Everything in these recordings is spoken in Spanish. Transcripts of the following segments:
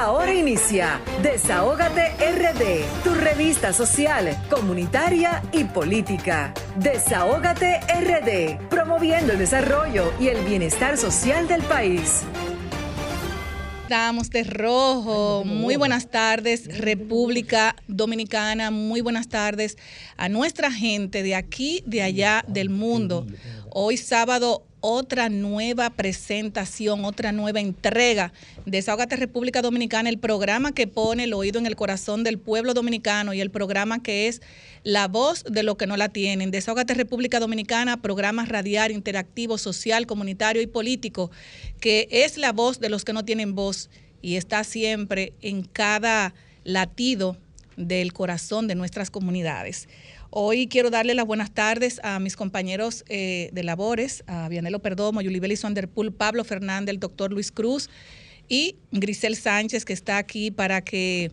Ahora inicia Desahógate RD, tu revista social, comunitaria y política. Desahógate RD, promoviendo el desarrollo y el bienestar social del país. Estamos de rojo. Muy buenas tardes, República Dominicana. Muy buenas tardes a nuestra gente de aquí, de allá, del mundo. Hoy sábado otra nueva presentación, otra nueva entrega de Desahogate República Dominicana, el programa que pone el oído en el corazón del pueblo dominicano y el programa que es la voz de los que no la tienen. Desahogate República Dominicana, programa radial, interactivo, social, comunitario y político, que es la voz de los que no tienen voz y está siempre en cada latido del corazón de nuestras comunidades. Hoy quiero darle las buenas tardes a mis compañeros eh, de labores, a Vianelo Perdomo, Yulibeli Sonderpool, Pablo Fernández, el doctor Luis Cruz y Grisel Sánchez, que está aquí para que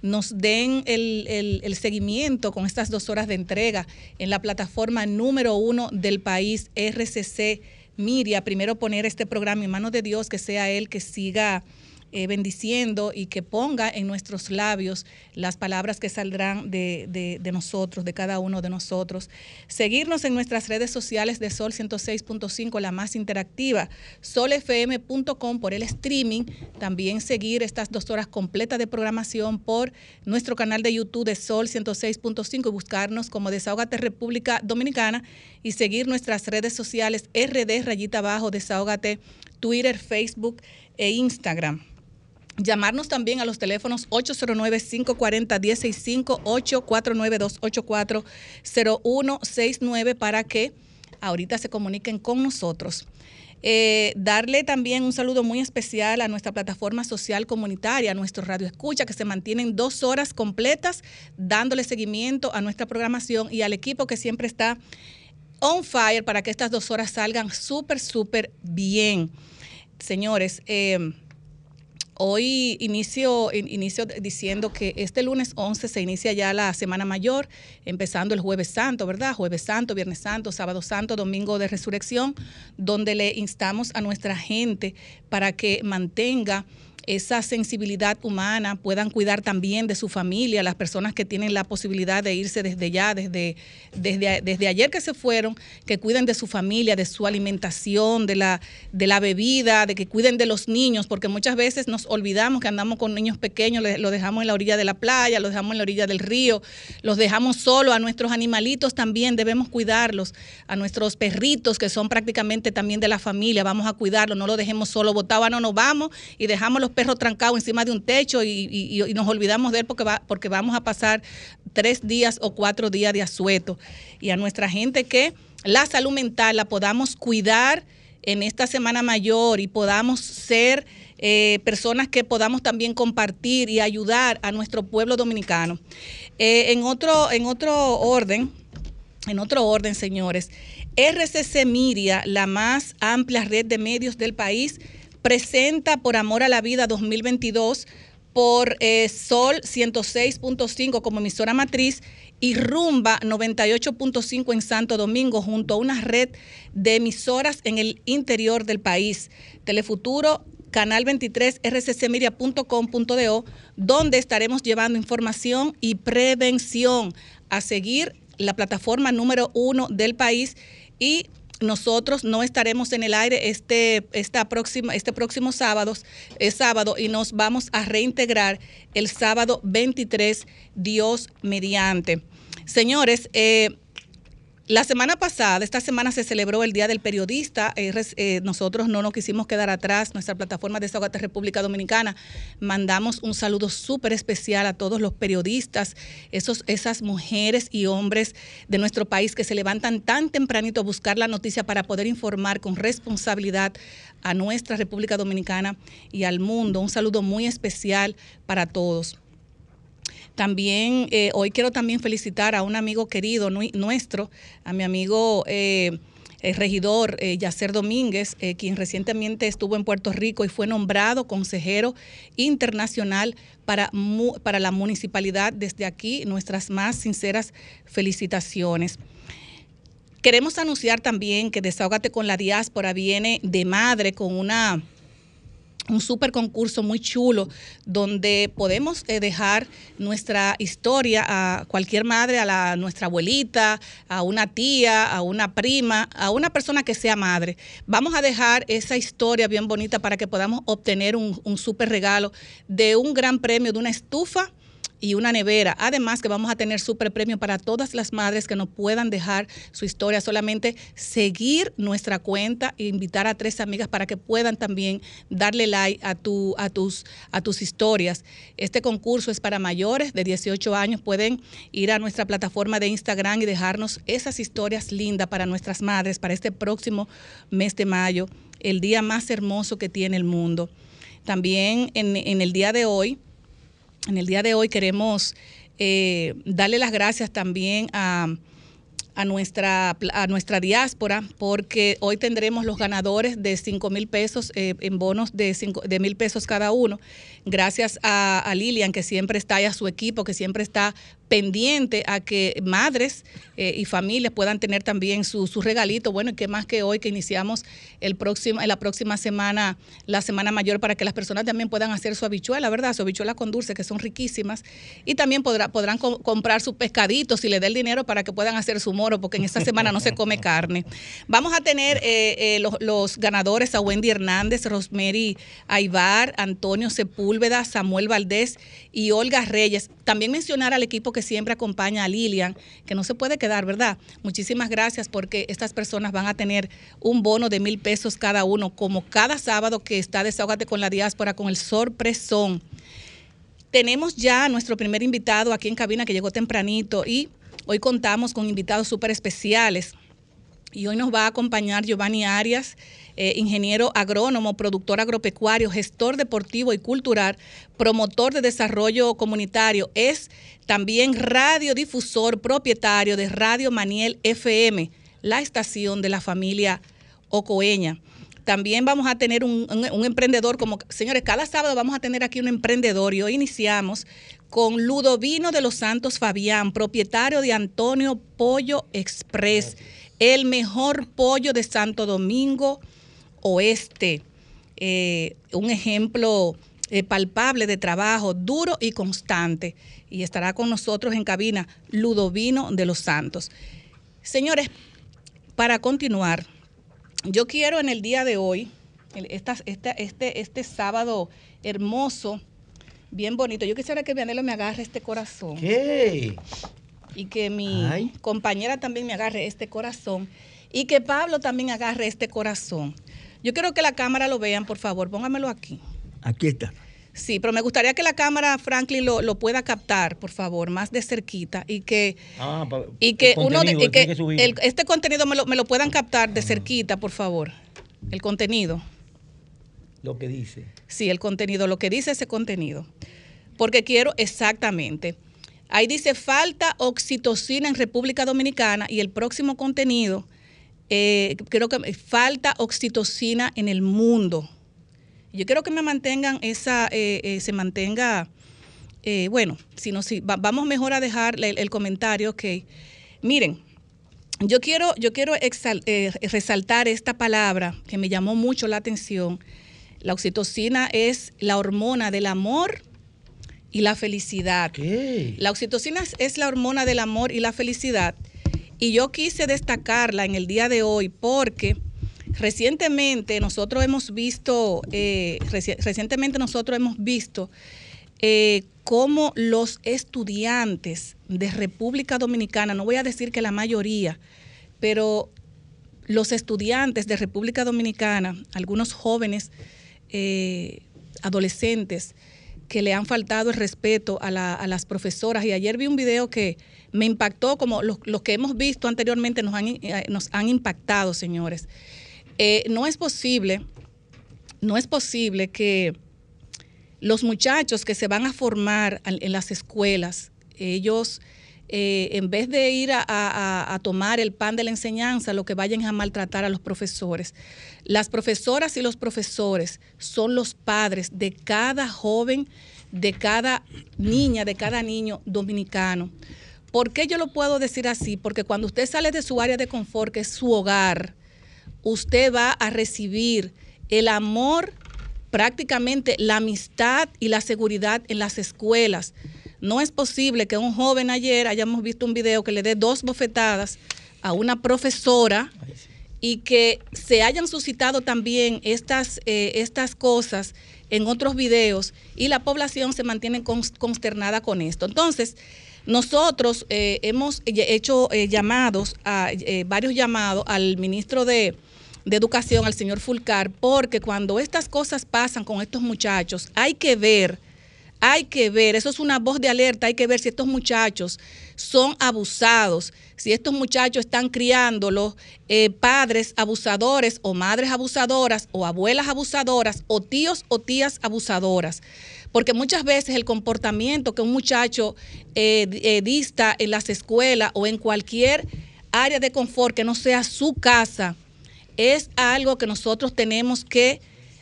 nos den el, el, seguimiento con estas dos horas de entrega en la plataforma número uno del país, RCC Miria. Primero poner este programa en manos de Dios, que sea Él que siga eh, bendiciendo y que ponga en nuestros labios las palabras que saldrán de, nosotros, de cada uno de nosotros. Seguirnos en nuestras redes sociales de Sol 106.5, la más interactiva, solfm.com por el streaming. También seguir estas dos horas completas de programación por nuestro canal de YouTube de Sol 106.5 y buscarnos como Desahogate República Dominicana y seguir nuestras redes sociales RD rayita abajo, Desahogate, Twitter, Facebook e Instagram. Llamarnos también a los teléfonos 809-540-165, 849-284-0169 para que ahorita se comuniquen con nosotros. Eh, darle también un saludo muy especial a nuestra plataforma social comunitaria, a nuestro Radio Escucha, que se mantienen dos horas completas dándole seguimiento a nuestra programación y al equipo que siempre está on fire para que estas dos horas salgan súper, súper bien. Señores, eh, Hoy inicio, inicio diciendo que este lunes 11 se inicia ya la Semana Mayor, empezando el Jueves Santo, ¿verdad? Jueves Santo, Viernes Santo, Sábado Santo, Domingo de Resurrección, donde le instamos a nuestra gente para que mantenga esa sensibilidad humana, puedan cuidar también de su familia, las personas que tienen la posibilidad de irse desde ya, desde, desde, desde ayer que se fueron, que cuiden de su familia, de su alimentación, de la, de la bebida, de que cuiden de los niños, porque muchas veces nos olvidamos que andamos con niños pequeños, los dejamos en la orilla de la playa, los dejamos en la orilla del río, los dejamos solo, a nuestros animalitos también debemos cuidarlos, a nuestros perritos que son prácticamente también de la familia, vamos a cuidarlos, no los dejemos solo botados, no nos vamos y dejamos los perro trancado encima de un techo y, nos olvidamos de él porque, porque vamos a pasar tres días o cuatro días de asueto. Y a nuestra gente que la salud mental la podamos cuidar en esta semana mayor y podamos ser eh, personas que podamos también compartir y ayudar a nuestro pueblo dominicano. Eh, en, otro, en otro orden, en otro orden, señores, RCC Miria, la más amplia red de medios del país, presenta por Amor a la Vida 2022 por eh, Sol 106.5 como emisora matriz y Rumba 98.5 en Santo Domingo junto a una red de emisoras en el interior del país. Telefuturo canal 23 rccmedia.com.do donde estaremos llevando información y prevención a seguir la plataforma número uno del país y nosotros no estaremos en el aire este, esta próxima, este próximo sábado, sábado y nos vamos a reintegrar el sábado 23, Dios mediante. Señores, eh, la semana pasada, esta semana se celebró el Día del Periodista. Eh, eh, nosotros no nos quisimos quedar atrás. Nuestra plataforma de Desahogate República Dominicana mandamos un saludo súper especial a todos los periodistas, esos, esas mujeres y hombres de nuestro país que se levantan tan tempranito a buscar la noticia para poder informar con responsabilidad a nuestra República Dominicana y al mundo. Un saludo muy especial para todos. También eh, hoy quiero también felicitar a un amigo querido nuestro, a mi amigo eh, el regidor eh, Yacer Domínguez, quien recientemente estuvo en Puerto Rico y fue nombrado consejero internacional para, para la municipalidad. Desde aquí, nuestras más sinceras felicitaciones. Queremos anunciar también que Desahógate con la Diáspora viene de madre con una un super concurso muy chulo donde podemos eh, dejar nuestra historia a cualquier madre, a la, nuestra abuelita, a una tía, a una prima, a una persona que sea madre. Vamos a dejar esa historia bien bonita para que podamos obtener un, un super regalo de un gran premio, de una estufa y una nevera. Además que vamos a tener super premio para todas las madres que no puedan dejar su historia, solamente seguir nuestra cuenta e invitar a tres amigas para que puedan también darle like a, tu, a, tus, a tus historias. Este concurso es para mayores de 18 años. Pueden ir a nuestra plataforma de Instagram y dejarnos esas historias lindas para nuestras madres para este próximo mes de mayo, el día más hermoso que tiene el mundo. También en, en el día de hoy, en el día de hoy queremos eh, darle las gracias también a, nuestra, a nuestra diáspora, porque hoy tendremos los ganadores de 5 mil pesos eh, en bonos de, cinco, de mil pesos cada uno. Gracias a, a, Lilian, que siempre está y a su equipo, que siempre está pendiente a que madres eh, y familias puedan tener también su, su, regalito. Bueno, y qué más que hoy que iniciamos el próximo, la próxima semana, la semana mayor, para que las personas también puedan hacer su habichuela, ¿verdad? Su habichuela con dulce, que son riquísimas. Y también podrá, podrán co comprar su pescadito si le dé el dinero para que puedan hacer su moro, porque en esta semana no se come carne. Vamos a tener eh, eh, los, los, ganadores a Wendy Hernández, Rosemary Aibar, Antonio Sepúlveda, Samuel Valdés y Olga Reyes. También mencionar al equipo que que siempre acompaña a Lilian, que no se puede quedar, ¿verdad? Muchísimas gracias porque estas personas van a tener un bono de mil pesos cada uno, como cada sábado que está Desahogate con la Diáspora, con el sorpresón. Tenemos ya nuestro primer invitado aquí en cabina que llegó tempranito y hoy contamos con invitados súper especiales. Y hoy nos va a acompañar Giovanni Arias, eh, ingeniero agrónomo, productor agropecuario, gestor deportivo y cultural, promotor de desarrollo comunitario. Es también radiodifusor propietario de Radio Maniel FM, la estación de la familia Ocoeña. También vamos a tener un, emprendedor, como señores, cada sábado vamos a tener aquí un emprendedor y hoy iniciamos con Ludovino de los Santos Fabián, propietario de Antonio Pollo Express, el mejor pollo de Santo Domingo Oeste. Eh, un ejemplo eh, palpable de trabajo duro y constante. Y estará con nosotros en cabina Ludovino de los Santos. Señores, para continuar, yo quiero en el día de hoy, este, este sábado hermoso, bien bonito, yo quisiera que Vianelo me agarre este corazón. ¿Qué? Y que mi Ay. compañera también me agarre este corazón. Y que Pablo también agarre este corazón. Yo quiero que la cámara lo vean, por favor, póngamelo aquí. Aquí está. Sí, pero me gustaría que la cámara, Franklin, lo, lo pueda captar, por favor, más de cerquita y que, ah, y que uno de, y que el, este contenido me lo, me lo, puedan captar de cerquita, por favor. El contenido. Lo que dice. Sí, el contenido, lo que dice ese contenido. Porque quiero exactamente. Ahí dice falta oxitocina en República Dominicana y el próximo contenido eh, creo que falta oxitocina en el mundo. Yo quiero que me mantengan esa, eh, eh, se mantenga, eh, bueno, si no, si, va, vamos mejor a dejar el, comentario, ok. Miren, yo quiero, yo quiero resaltar esta palabra que me llamó mucho la atención. La oxitocina es la hormona del amor y la felicidad. ¿Qué? La oxitocina es la hormona del amor y la felicidad. Y yo quise destacarla en el día de hoy porque recientemente nosotros hemos visto, eh, reci recientemente nosotros hemos visto eh, cómo los estudiantes de República Dominicana, no voy a decir que la mayoría, pero los estudiantes de República Dominicana, algunos jóvenes, eh, adolescentes, que le han faltado el respeto a, la, a, las profesoras. Y ayer vi un video que me impactó, como los, que hemos visto anteriormente nos han, eh, impactado, señores. Eh, no es posible, no es posible que los muchachos que se van a formar en las escuelas, ellos, eh, en vez de ir a, a, a, tomar el pan de la enseñanza, lo que vayan a maltratar a los profesores. Las profesoras y los profesores son los padres de cada joven, de cada niña, de cada niño dominicano. ¿Por qué yo lo puedo decir así? Porque cuando usted sale de su área de confort, que es su hogar, usted va a recibir el amor prácticamente la amistad y la seguridad en las escuelas. No es posible que un joven ayer hayamos visto un video que le dé dos bofetadas a una profesora y que se hayan suscitado también estas, eh, estas cosas en otros videos y la población se mantiene consternada con esto. Entonces, nosotros eh, hemos hecho eh, llamados, a, varios llamados al ministro de, de Educación, al señor Fulcar, porque cuando estas cosas pasan con estos muchachos, hay que ver hay que ver, eso es una voz de alerta, hay que ver si estos muchachos son abusados, si estos muchachos están criándolos eh, padres abusadores o madres abusadoras o abuelas abusadoras o tíos o tías abusadoras. Porque muchas veces el comportamiento que un muchacho eh, eh, dista en las escuelas o en cualquier área de confort que no sea su casa, es algo que nosotros tenemos que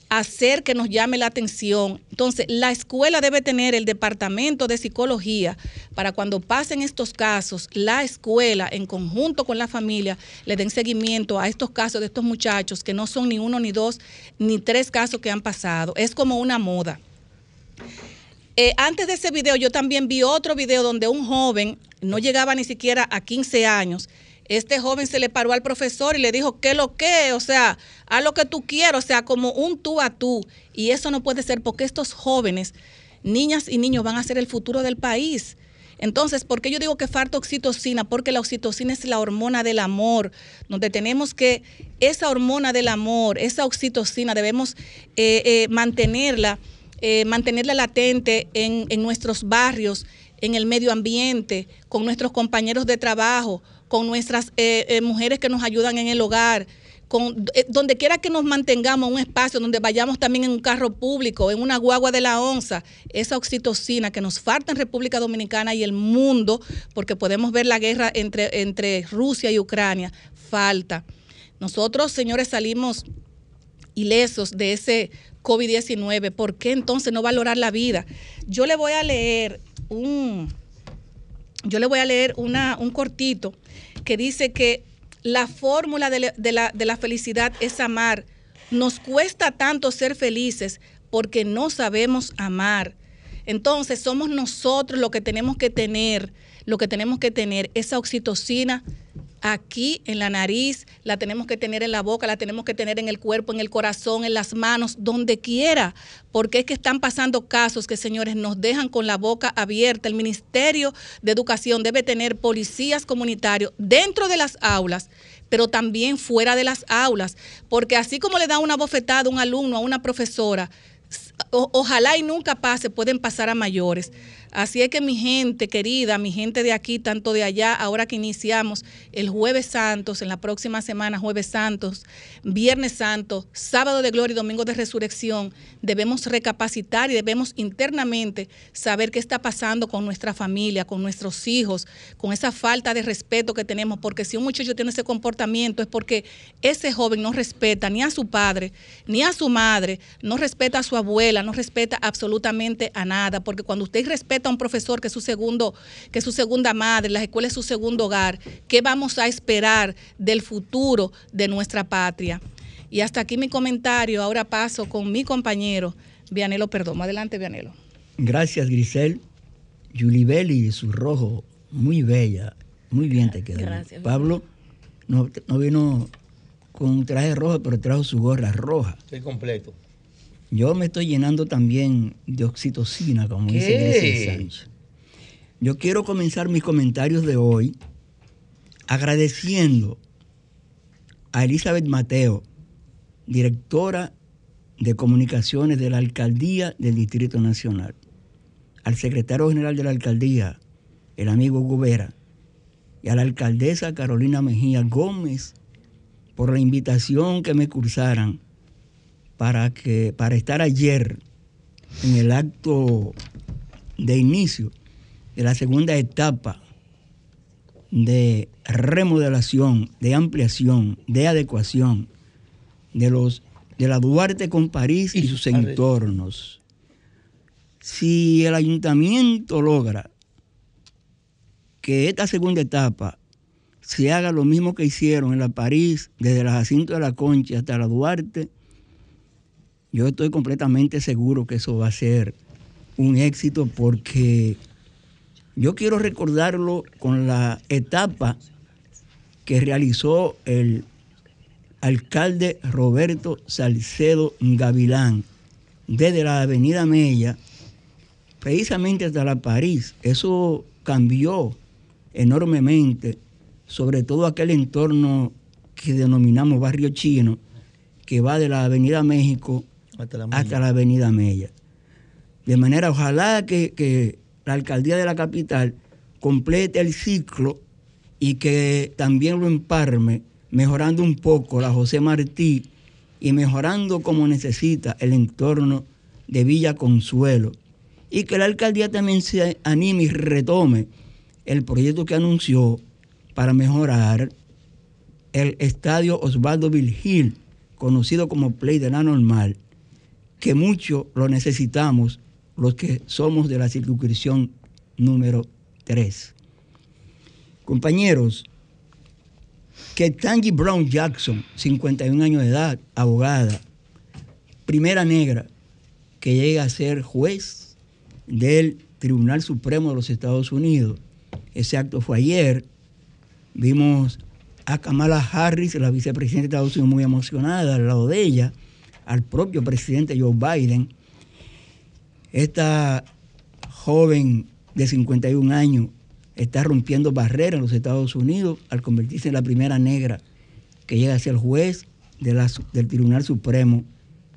hacer que nos llame la atención. Entonces, la escuela debe tener el departamento de psicología para cuando pasen estos casos, la escuela en conjunto con la familia le den seguimiento a estos casos de estos muchachos que no son ni uno, ni dos, ni tres casos que han pasado. Es como una moda. Eh, antes de ese video, yo también vi otro video donde un joven no llegaba ni siquiera a 15 años este joven se le paró al profesor y le dijo, ¿qué lo que? O sea, haz lo que tú quieras, o sea, como un tú a tú. Y eso no puede ser porque estos jóvenes, niñas y niños, van a ser el futuro del país. Entonces, ¿por qué yo digo que falta oxitocina? Porque la oxitocina es la hormona del amor, donde tenemos que, esa hormona del amor, esa oxitocina, debemos eh, eh, mantenerla, eh, mantenerla latente en, en nuestros barrios, en el medio ambiente, con nuestros compañeros de trabajo, con nuestras eh, eh, mujeres que nos ayudan en el hogar, con, eh, donde quiera que nos mantengamos un espacio, donde vayamos también en un carro público, en una guagua de la onza, esa oxitocina que nos falta en República Dominicana y el mundo, porque podemos ver la guerra entre, entre Rusia y Ucrania, falta. Nosotros, señores, salimos ilesos de ese COVID-19. ¿Por qué entonces no valorar la vida? Yo le voy a leer un, yo le voy a leer una, un cortito que dice que la fórmula de, la, de la felicidad es amar. Nos cuesta tanto ser felices porque no sabemos amar. Entonces somos nosotros lo que tenemos que tener, lo que tenemos que tener, esa oxitocina aquí en la nariz, la tenemos que tener en la boca, la tenemos que tener en el cuerpo, en el corazón, en las manos, donde quiera, porque es que están pasando casos que, señores, nos dejan con la boca abierta. El Ministerio de Educación debe tener policías comunitarios dentro de las aulas pero también fuera de las aulas, porque así como le da una bofetada a un alumno, a una profesora, ojalá y nunca pase, pueden pasar a mayores. Así es que mi gente querida, mi gente de aquí, tanto de allá, ahora que iniciamos el jueves santos, en la próxima semana, jueves santos, viernes santo, sábado de gloria y domingo de resurrección, debemos recapacitar y debemos internamente saber qué está pasando con nuestra familia, con nuestros hijos, con esa falta de respeto que tenemos, porque si un muchacho tiene ese comportamiento es porque ese joven no respeta ni a su padre, ni a su madre, no respeta a su abuela, no respeta absolutamente a nada, porque cuando usted respeta a un profesor que es su segundo, que es su segunda madre, la escuela es su segundo hogar, ¿qué vamos a esperar del futuro de nuestra patria? Y hasta aquí mi comentario. Ahora paso con mi compañero Vianelo Perdomo. Adelante, Vianelo. Gracias, Grisel. Yulibeli, su rojo, muy bella, muy bien te quedó. Gracias. Pablo no, no vino con un traje rojo, pero trajo su gorra roja. Estoy completo. Yo me estoy llenando también de oxitocina, como dice Sánchez. Yo quiero comenzar mis comentarios de hoy agradeciendo a Elizabeth Mateo, directora de comunicaciones de la Alcaldía del Distrito Nacional, al secretario general de la Alcaldía, el amigo Gubera, y a la alcaldesa Carolina Mejía Gómez por la invitación que me cursaran para, que, para estar ayer en el acto de inicio de la segunda etapa de remodelación, de ampliación, de adecuación de, los, de la Duarte con París y, sus entornos. Si el ayuntamiento logra que esta segunda etapa se haga lo mismo que hicieron en la París, desde la Jacinto de la Concha hasta la Duarte, yo estoy completamente seguro que eso va a ser un éxito porque yo quiero recordarlo con la etapa que realizó el alcalde Roberto Salcedo Gavilán desde la avenida Mella precisamente hasta la París. Eso cambió enormemente, sobre todo aquel entorno que denominamos barrio chino, que va de la avenida México hasta la, avenida Mella. De manera, ojalá que, que la alcaldía de la capital complete el ciclo y que también lo emparme, mejorando un poco la José Martí y mejorando como necesita el entorno de Villa Consuelo. Y que la alcaldía también se anime y retome el proyecto que anunció para mejorar el estadio Osvaldo Virgil, conocido como Play de la Normal, que mucho lo necesitamos los que somos de la circunscripción número 3. Compañeros, que Tangy Brown Jackson, 51 años de edad, abogada, primera negra que llega a ser juez del Tribunal Supremo de los Estados Unidos. Ese acto fue ayer. Vimos a Kamala Harris, la vicepresidenta de Estados Unidos, muy emocionada al lado de ella, al propio presidente Joe Biden. Esta joven de 51 años está rompiendo barreras en los Estados Unidos al convertirse en la primera negra que llega a ser juez del Tribunal Supremo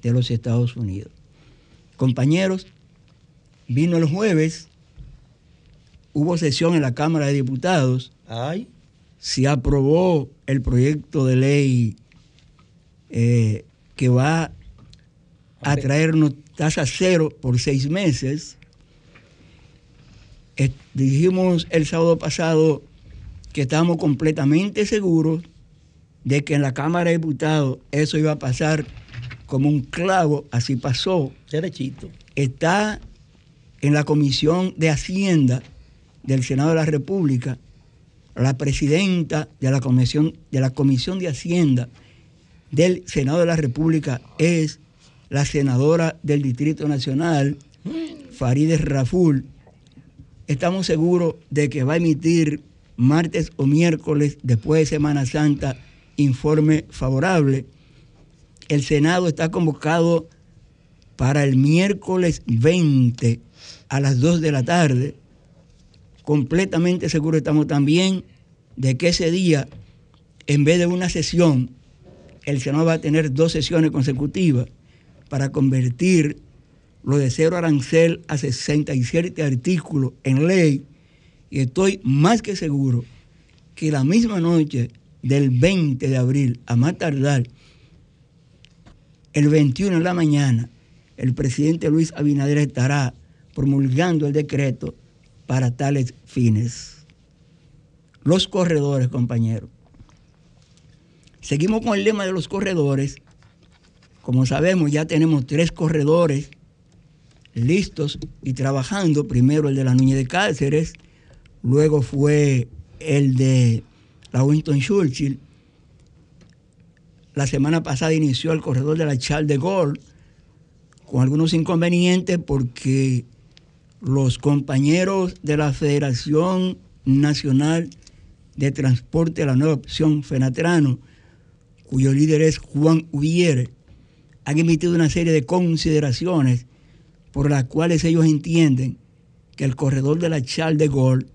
de los Estados Unidos. Compañeros, vino el jueves, hubo sesión en la Cámara de Diputados. Se aprobó el proyecto de ley eh, que va a traernos tasa cero por seis meses dijimos el sábado pasado que estamos completamente seguros de que en la Cámara de Diputados eso iba a pasar como un clavo, así pasó. Derechito. Está en la Comisión de Hacienda del Senado de la República, la presidenta de la Comisión de, la Comisión de Hacienda del Senado de la República es la senadora del Distrito Nacional, Farideh Raful, estamos seguros de que va a emitir martes o miércoles después de Semana Santa informe favorable. El Senado está convocado para el miércoles 20 a las 2 de la tarde. Completamente seguro estamos también de que ese día, en vez de una sesión, el Senado va a tener dos sesiones consecutivas para convertir lo de cero arancel a 67 artículos en ley y estoy más que seguro que la misma noche del 20 de abril, a más tardar, el 21 de la mañana, el presidente Luis Abinader estará promulgando el decreto para tales fines. Los corredores, compañeros. Seguimos con el lema de los corredores. Como sabemos, ya tenemos tres corredores listos y trabajando. Primero el de la Núñez de Cáceres, luego fue el de la Winston Churchill. La semana pasada inició el corredor de la Charles de Gaulle con algunos inconvenientes porque los compañeros de la Federación Nacional de Transporte la Nueva Opción Fenatrano, cuyo líder es Juan Ubiere, han emitido una serie de consideraciones por las cuales ellos entienden que el corredor de la Charles de Gaulle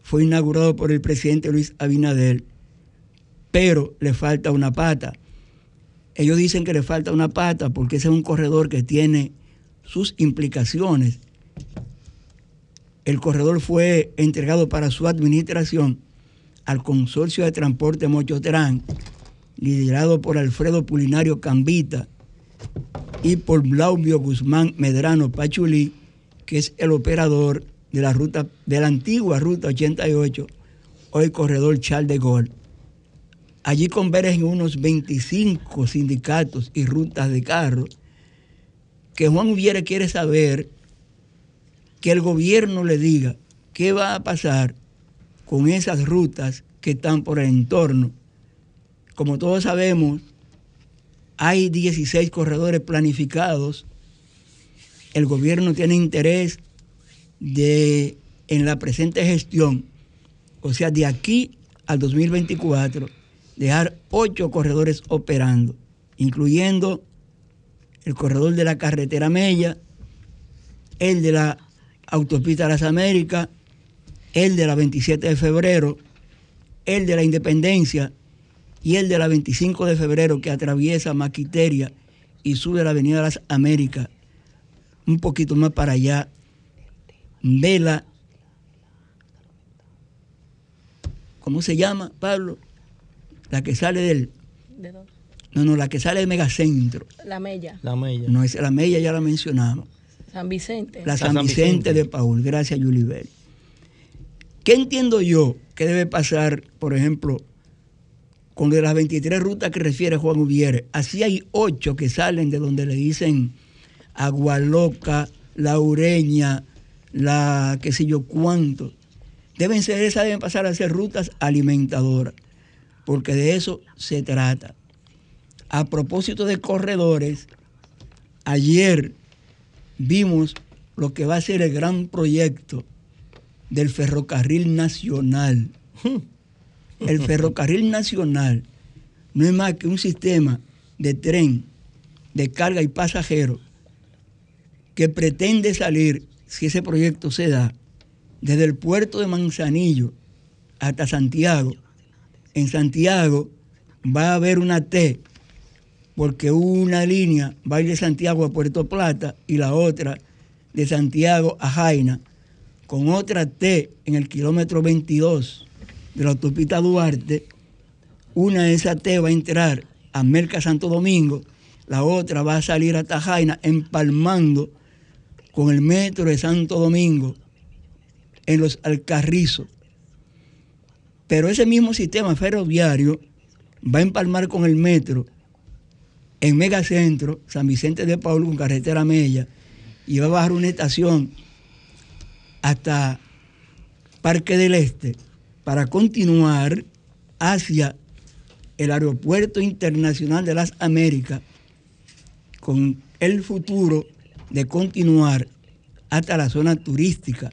fue inaugurado por el presidente Luis Abinader, pero le falta una pata. Ellos dicen que le falta una pata porque ese es un corredor que tiene sus implicaciones. El corredor fue entregado para su administración al Consorcio de Transporte Mochotrán, liderado por Alfredo Pulinario Cambita, y por Blaubio Guzmán Medrano Pachulí, que es el operador de la ruta de la antigua ruta 88, hoy corredor Charles de Gaulle. Allí convergen unos 25 sindicatos y rutas de carros que Juan Ubiere quiere saber que el gobierno le diga qué va a pasar con esas rutas que están por el entorno. Como todos sabemos, Hay 16 corredores planificados. El gobierno tiene interés de, en la presente gestión, o sea, de aquí al 2024, dejar ocho corredores operando, incluyendo el corredor de la carretera Mella, el de la autopista Las Américas, el de la 27 de febrero, el de la Independencia y el de la 25 de febrero que atraviesa Maquiteria y sube la Avenida Las Américas, un poquito más para allá, Vela, ¿cómo se llama, Pablo? La que sale del... ¿De dónde? No, no, la que sale del megacentro. La Mella. La Mella. No, es la Mella ya la mencionamos. San Vicente. La La San San Vicente, Vicente. de Paul. Gracias, Yulibel. ¿Qué entiendo yo que debe pasar, por ejemplo, con de las 23 rutas que refiere Juan Ubiere? Así hay ocho que salen de donde le dicen Agua Loca, La Ureña, la qué sé yo cuánto. Deben ser esas, deben pasar a ser rutas alimentadoras, porque de eso se trata. A propósito de corredores, ayer vimos lo que va a ser el gran proyecto del ferrocarril nacional. El ferrocarril nacional no es más que un sistema de tren de carga y pasajeros que pretende salir, si ese proyecto se da, desde el puerto de Manzanillo hasta Santiago. En Santiago va a haber una T, porque una línea va a ir de Santiago a Puerto Plata y la otra de Santiago a Jaina, con otra T en el kilómetro 22 de la autopista Duarte. Una de esas T va a entrar a Merca Santo Domingo, la otra va a salir hasta Jaina, empalmando con el metro de Santo Domingo en los Alcarrizos. Pero ese mismo sistema ferroviario va a empalmar con el metro en Megacentro, San Vicente de Paul con carretera Mella, y va a bajar una estación hasta Parque del Este para continuar hacia el Aeropuerto Internacional de las Américas con el futuro de continuar hasta la zona turística.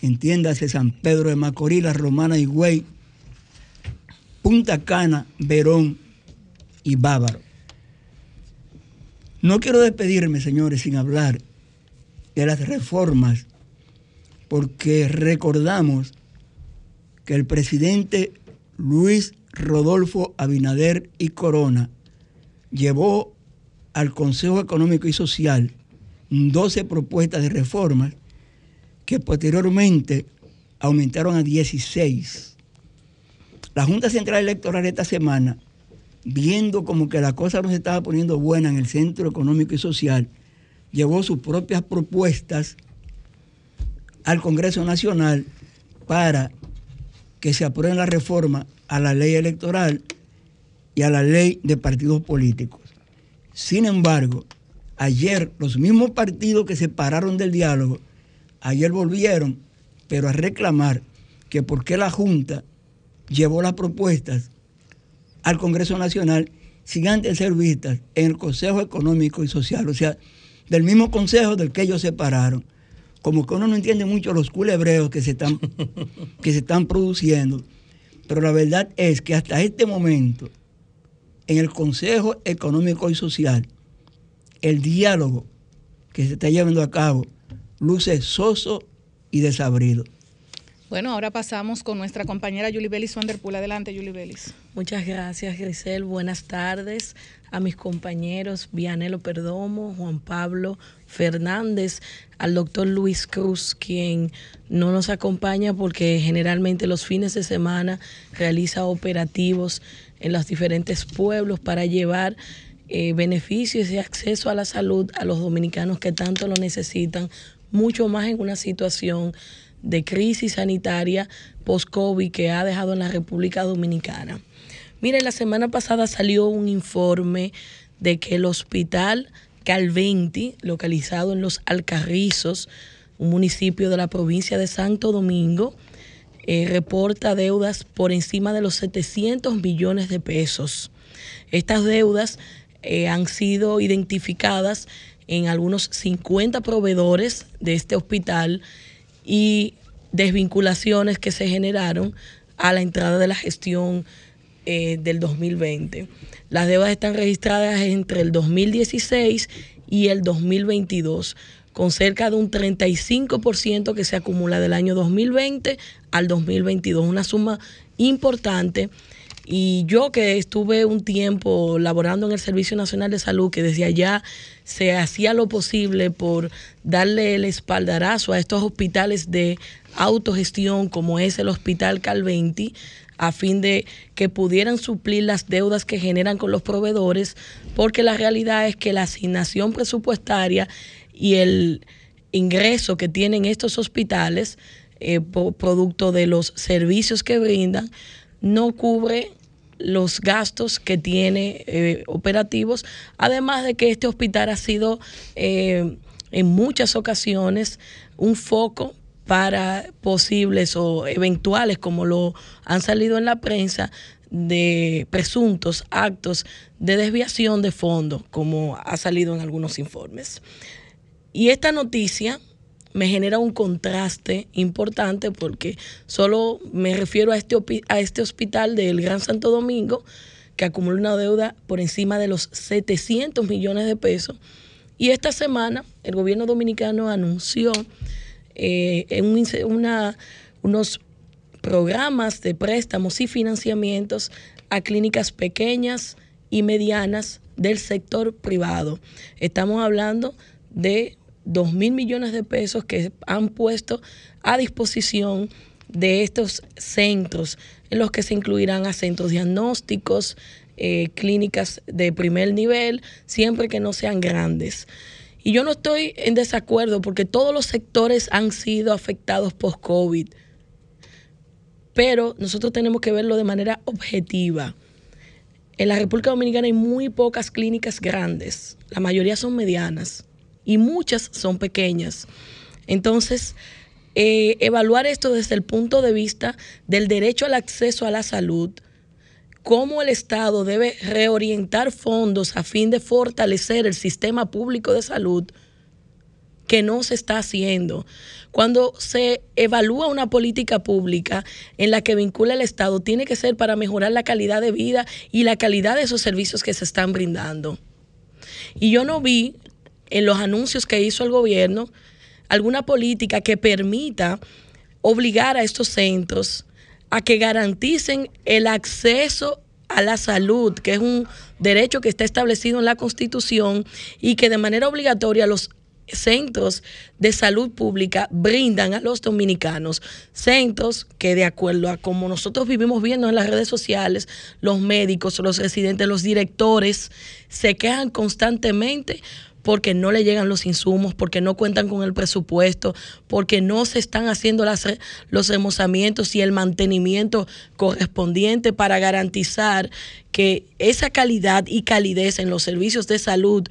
Entiéndase San Pedro de Macorís, La Romana y Güey, Punta Cana, Verón y Bávaro. No quiero despedirme, señores, sin hablar de las reformas, porque recordamos que el presidente Luis Rodolfo Abinader y Corona llevó al Consejo Económico y Social 12 propuestas de reformas que posteriormente aumentaron a 16. La Junta Central Electoral esta semana, viendo como que la cosa no se estaba poniendo buena en el Centro Económico y Social, llevó sus propias propuestas al Congreso Nacional para que se aprueben la reforma a la ley electoral y a la ley de partidos políticos. Sin embargo, ayer los mismos partidos que se pararon del diálogo, ayer volvieron, pero a reclamar que por qué la Junta llevó las propuestas al Congreso Nacional sin antes ser vistas en el Consejo Económico y Social, o sea, del mismo consejo del que ellos se pararon. Como que uno no entiende mucho los culebreos que se están, que se están produciendo, pero la verdad es que hasta este momento, en el Consejo Económico y Social, el diálogo que se está llevando a cabo luce soso y desabrido. Bueno, ahora pasamos con nuestra compañera Julie Bellis Wanderpool. Adelante, Julie Bellis. Muchas gracias, Grisel. Buenas tardes a mis compañeros Vianelo Perdomo, Juan Pablo Fernández, al doctor Luis Cruz, quien no nos acompaña porque generalmente los fines de semana realiza operativos en los diferentes pueblos para llevar eh, beneficios y acceso a la salud a los dominicanos que tanto lo necesitan, mucho más en una situación de crisis sanitaria post-COVID que ha dejado en la República Dominicana. Mire, la semana pasada salió un informe de que el hospital Calventi, localizado en Los Alcarrizos, un municipio de la provincia de Santo Domingo, eh, reporta deudas por encima de los 700 millones de pesos. Estas deudas eh, han sido identificadas en algunos 50 proveedores de este hospital y desvinculaciones que se generaron a la entrada de la gestión eh, del 2020. Las deudas están registradas entre el 2016 y el 2022, con cerca de un 35% que se acumula del año 2020 al 2022, una suma importante. Y yo que estuve un tiempo laborando en el Servicio Nacional de Salud, que desde allá se hacía lo posible por darle el espaldarazo a estos hospitales de autogestión como es el Hospital Calventi, a fin de que pudieran suplir las deudas que generan con los proveedores, porque la realidad es que la asignación presupuestaria y el ingreso que tienen estos hospitales, eh, producto de los servicios que brindan, no cubre los gastos que tiene eh, operativos, además de que este hospital ha sido eh, en muchas ocasiones un foco para posibles o eventuales, como lo han salido en la prensa, de presuntos actos de desviación de fondos, como ha salido en algunos informes. Y esta noticia me genera un contraste importante porque solo me refiero a este, a este hospital del Gran Santo Domingo, que acumula una deuda por encima de los 700 millones de pesos. Y esta semana el gobierno dominicano anunció eh, en una, unos programas de préstamos y financiamientos a clínicas pequeñas y medianas del sector privado. Estamos hablando de 2 mil millones de pesos que han puesto a disposición de estos centros, en los que se incluirán a centros diagnósticos, eh, clínicas de primer nivel, siempre que no sean grandes. Y yo no estoy en desacuerdo porque todos los sectores han sido afectados post-COVID. Pero nosotros tenemos que verlo de manera objetiva. En la República Dominicana hay muy pocas clínicas grandes. La mayoría son medianas y muchas son pequeñas. Entonces, eh, evaluar esto desde el punto de vista del derecho al acceso a la salud, cómo el Estado debe reorientar fondos a fin de fortalecer el sistema público de salud que no se está haciendo. Cuando se evalúa una política pública en la que vincula el Estado, tiene que ser para mejorar la calidad de vida y la calidad de esos servicios que se están brindando. Y yo no vi en los anuncios que hizo el gobierno alguna política que permita obligar a estos centros a que garanticen el acceso a la salud, que es un derecho que está establecido en la Constitución y que de manera obligatoria los centros de salud pública brindan a los dominicanos. Centros que de acuerdo a como nosotros vivimos viendo en las redes sociales, los médicos, los residentes, los directores se quejan constantemente porque no le llegan los insumos, porque no cuentan con el presupuesto, porque no se están haciendo los remozamientos y el mantenimiento correspondiente para garantizar que esa calidad y calidez en los servicios de salud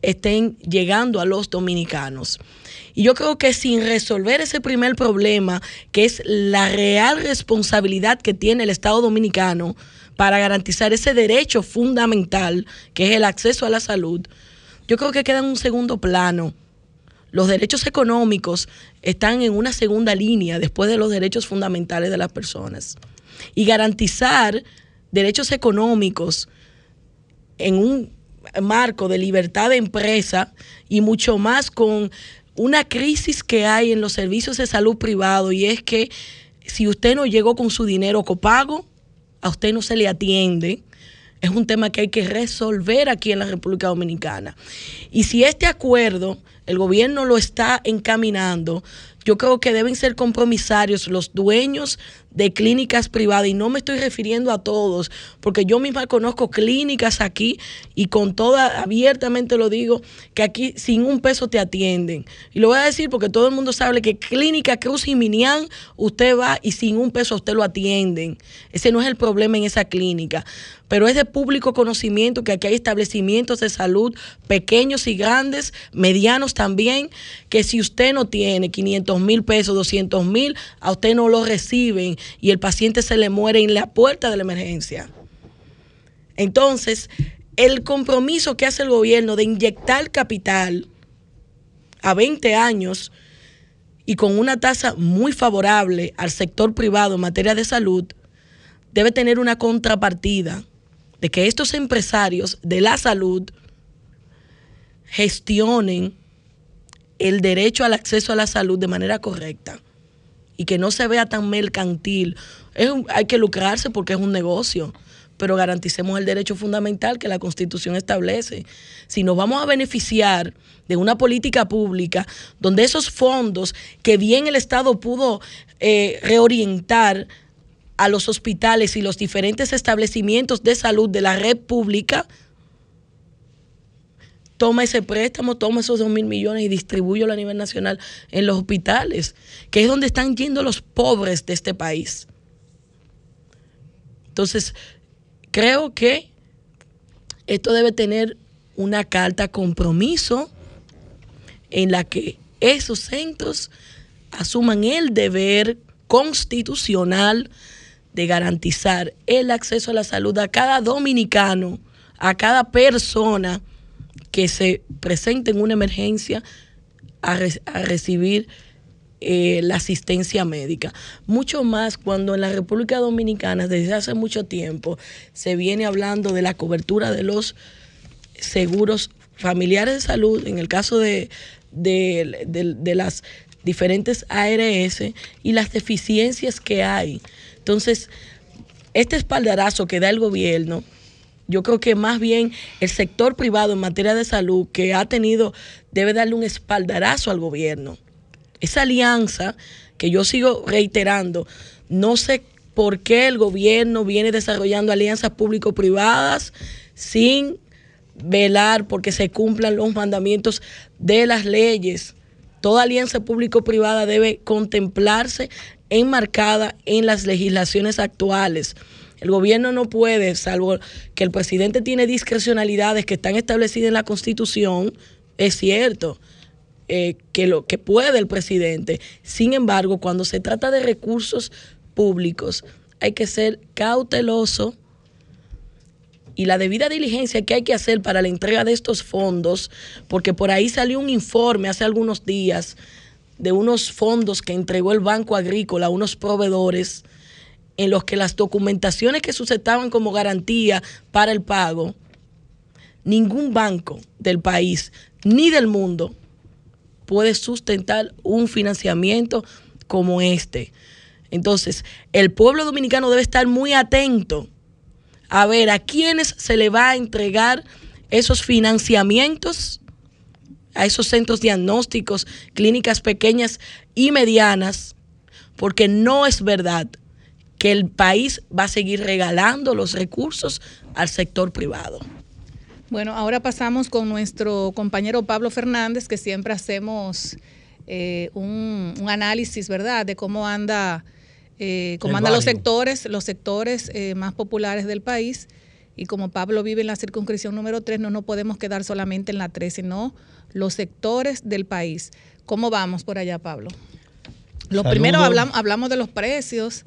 estén llegando a los dominicanos. Y yo creo que sin resolver ese primer problema, que es la real responsabilidad que tiene el Estado dominicano para garantizar ese derecho fundamental, que es el acceso a la salud, yo creo que queda en un segundo plano. Los derechos económicos están en una segunda línea después de los derechos fundamentales de las personas. Y garantizar derechos económicos en un marco de libertad de empresa y mucho más con una crisis que hay en los servicios de salud privado y es que si usted no llegó con su dinero copago, a usted no se le atiende es un tema que hay que resolver aquí en la República Dominicana. Y si este acuerdo el gobierno lo está encaminando, yo creo que deben ser compromisarios los dueños de clínicas privadas y no me estoy refiriendo a todos, porque yo misma conozco clínicas aquí y con toda, abiertamente lo digo, que aquí sin un peso te atienden. Y lo voy a decir porque todo el mundo sabe que Clínica Cruz y Minian, usted va y sin un peso usted lo atienden. Ese no es el problema en esa clínica. Pero es de público conocimiento que aquí hay establecimientos de salud pequeños y grandes, medianos también, que si usted no tiene 500 mil pesos, 200 mil, a usted no lo reciben y el paciente se le muere en la puerta de la emergencia. Entonces, el compromiso que hace el gobierno de inyectar capital a 20 años y con una tasa muy favorable al sector privado en materia de salud, debe tener una contrapartida de que estos empresarios de la salud gestionen el derecho al acceso a la salud de manera correcta y que no se vea tan mercantil. hay que lucrarse porque es un negocio, pero garanticemos el derecho fundamental que la Constitución establece. Si nos vamos a beneficiar de una política pública donde esos fondos que bien el Estado pudo eh, reorientar a los hospitales y los diferentes establecimientos de salud de la red pública, toma ese préstamo, toma esos dos mil millones y distribúyelo a nivel nacional en los hospitales, que es donde están yendo los pobres de este país. Entonces, creo que esto debe tener una carta compromiso en la que esos centros asuman el deber constitucional de garantizar el acceso a la salud a cada dominicano, a cada persona que se presente en una emergencia a, recibir eh, la asistencia médica. Mucho más cuando en la República Dominicana desde hace mucho tiempo se viene hablando de la cobertura de los seguros familiares de salud, en el caso de, de, de las diferentes ARS y las deficiencias que hay. Entonces, este espaldarazo que da el gobierno yo creo que más bien el sector privado en materia de salud que ha tenido debe darle un espaldarazo al gobierno. Esa alianza que yo sigo reiterando, no sé por qué el gobierno viene desarrollando alianzas público-privadas sin velar porque se cumplan los mandamientos de las leyes. Toda alianza público-privada debe contemplarse enmarcada en las legislaciones actuales. El gobierno no puede, salvo que el presidente tiene discrecionalidades que están establecidas en la Constitución, es cierto. Eh, que lo que puede el presidente. Sin embargo, cuando se trata de recursos públicos, hay que ser cauteloso y la debida diligencia que hay que hacer para la entrega de estos fondos, porque por ahí salió un informe hace algunos días de unos fondos que entregó el Banco Agrícola a unos proveedores en los que las documentaciones que sucetaban como garantía para el pago, ningún banco del país ni del mundo puede sustentar un financiamiento como este. Entonces, el pueblo dominicano debe estar muy atento a ver a quiénes se le va a entregar esos financiamientos a esos centros diagnósticos, clínicas pequeñas y medianas, porque no es verdad que el país va a seguir regalando los recursos al sector privado. Bueno, ahora pasamos con nuestro compañero Pablo Fernández, que siempre hacemos eh, un, análisis, ¿verdad?, de cómo anda, eh, cómo andan los sectores, los sectores eh, más populares del país. Y como Pablo vive en la circunscripción número 3, no nos podemos quedar solamente en la 3, sino los sectores del país. ¿Cómo vamos por allá, Pablo? Lo primero hablamos, hablamos de los precios,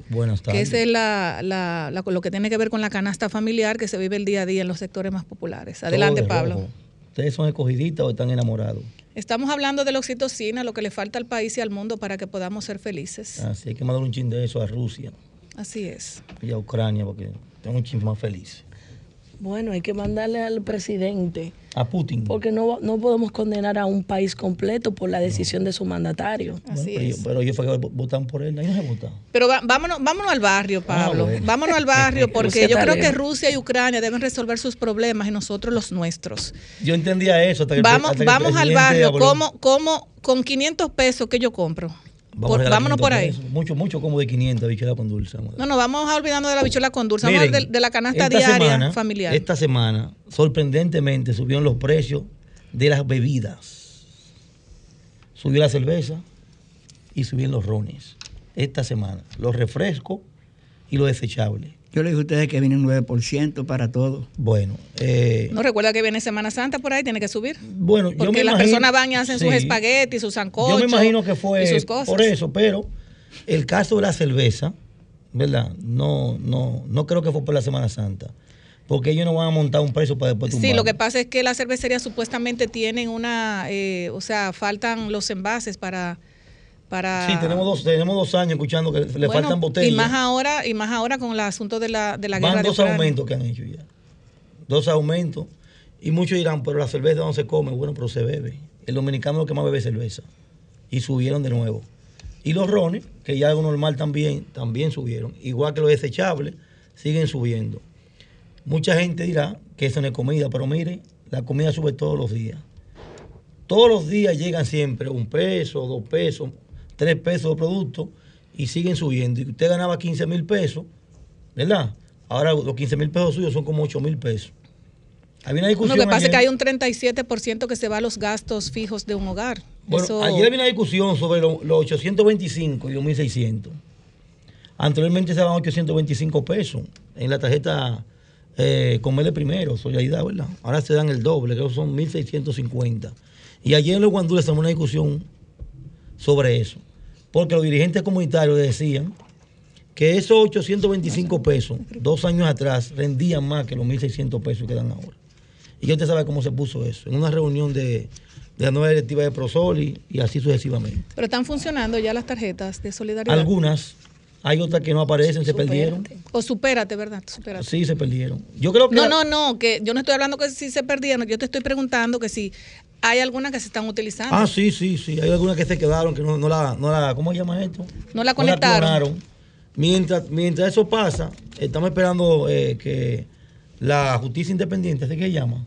que es lo que tiene que ver con la canasta familiar que se vive el día a día en los sectores más populares. Adelante, Pablo. ¿Ustedes son escogiditas o están enamorados? Estamos hablando de la oxitocina, lo que le falta al país y al mundo para que podamos ser felices. Así hay que mandar un chin de eso a Rusia. Así es. Y a Ucrania, porque tengo un chin más feliz. Bueno, hay que mandarle al presidente. A Putin. Porque no, no podemos condenar a un país completo por la decisión de su mandatario. Así pero, es. pero ellos votan por él, ahí no se vota. Pero vámonos, vámonos al barrio, ah, Pablo. Vámonos al barrio, porque yo creo que Rusia y Ucrania deben resolver sus problemas y nosotros los nuestros. Yo entendía eso. Hasta que vamos vamos al barrio. ¿Cómo, cómo, con 500 pesos que yo compro? Vámonos por ahí. Mucho, mucho como de 500 bichuela con dulce. No, no, vamos a olvidarnos de la bichuela con dulce. vamos de, de, la canasta diaria familiar. Esta semana, sorprendentemente, subieron los precios de las bebidas. Subió la cerveza y subieron los rones. Esta semana. Los refrescos y los desechables. Yo le dije a ustedes que viene un 9% para todo. Bueno. Eh, ¿No recuerda que viene Semana Santa por ahí? Tiene que subir. Bueno, Porque yo me las personas van y hacen sus espaguetis, sus sancochos. Yo me imagino que fue por eso, pero el caso de la cerveza, ¿verdad? No, no, no creo que fue por la Semana Santa. porque ellos no van a montar un precio para después Sí, lo que pasa es que las cervecerías supuestamente tienen una, eh, o sea, faltan los envases para... para Sí, tenemos dos, tenemos dos años escuchando que le Bueno, faltan botellas. Y más ahora, y más ahora con el asunto de la, de la guerra Van de dos aumentos que han hecho ya. Dos aumentos. Y muchos dirán, pero la cerveza no se come. Bueno, pero se bebe. El dominicano es lo que más bebe cerveza. Y subieron de nuevo. Y los rones, que ya algo normal también, también subieron. Igual que los desechables, siguen subiendo. Mucha gente dirá que eso no es comida, pero mire, la comida sube todos los días. Todos los días llegan siempre un peso, dos pesos, tres pesos de producto y siguen subiendo. Y usted ganaba 15 mil pesos, ¿verdad? Ahora los 15 mil pesos suyos son como 8 mil pesos. Había una Lo discusión. que pasa es que hay un 37% que se va a los gastos fijos de un hogar. Bueno, Eso- ayer había una discusión sobre lo- los 825 y los 1600. Anteriormente se daban 825 pesos en la tarjeta eh, Comerle Primero, Solidaridad, ¿verdad? Ahora se dan el doble, creo que son 1650. Y ayer en los guandules se una discusión sobre eso. Porque los dirigentes comunitarios decían que esos 825 pesos, dos años atrás, rendían más que los 1600 pesos que dan ahora. Y ya usted sabe cómo se puso eso. En una reunión de, de la nueva directiva de Prosoli y así sucesivamente. Pero están funcionando ya las tarjetas de solidaridad. Algunas, hay otras que no aparecen, se Supérate. perdieron. O supérate, ¿verdad? Supérate. Sí, se perdieron. Yo creo que. No, no, no, que yo no estoy hablando que si se perdieron, yo te estoy preguntando que si hay algunas que se están utilizando. Ah, sí, sí, sí. Hay algunas que se quedaron, que no, no la, no la. ¿Cómo se llama esto? No la conectaron. clonaron. Mientras, mientras eso pasa, estamos esperando eh, que la justicia independiente, ¿así que llama?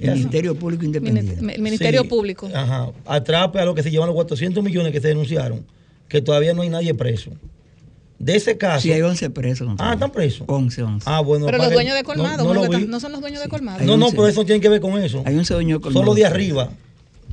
El Ministerio Público Independiente. El Ministerio Sí, Público. Ajá. Atrape a lo que se llevan los 400 millones que se denunciaron, que todavía no hay nadie preso. De ese caso. Sí, hay 11 presos. Ah, están presos. 11, 11. Ah, bueno. Pero los dueños de colmado, no, ¿no? lo no son los dueños de colmado. Hay No, no, 11. pero eso no tiene que ver con eso. Hay 11 dueños con Son los de arriba.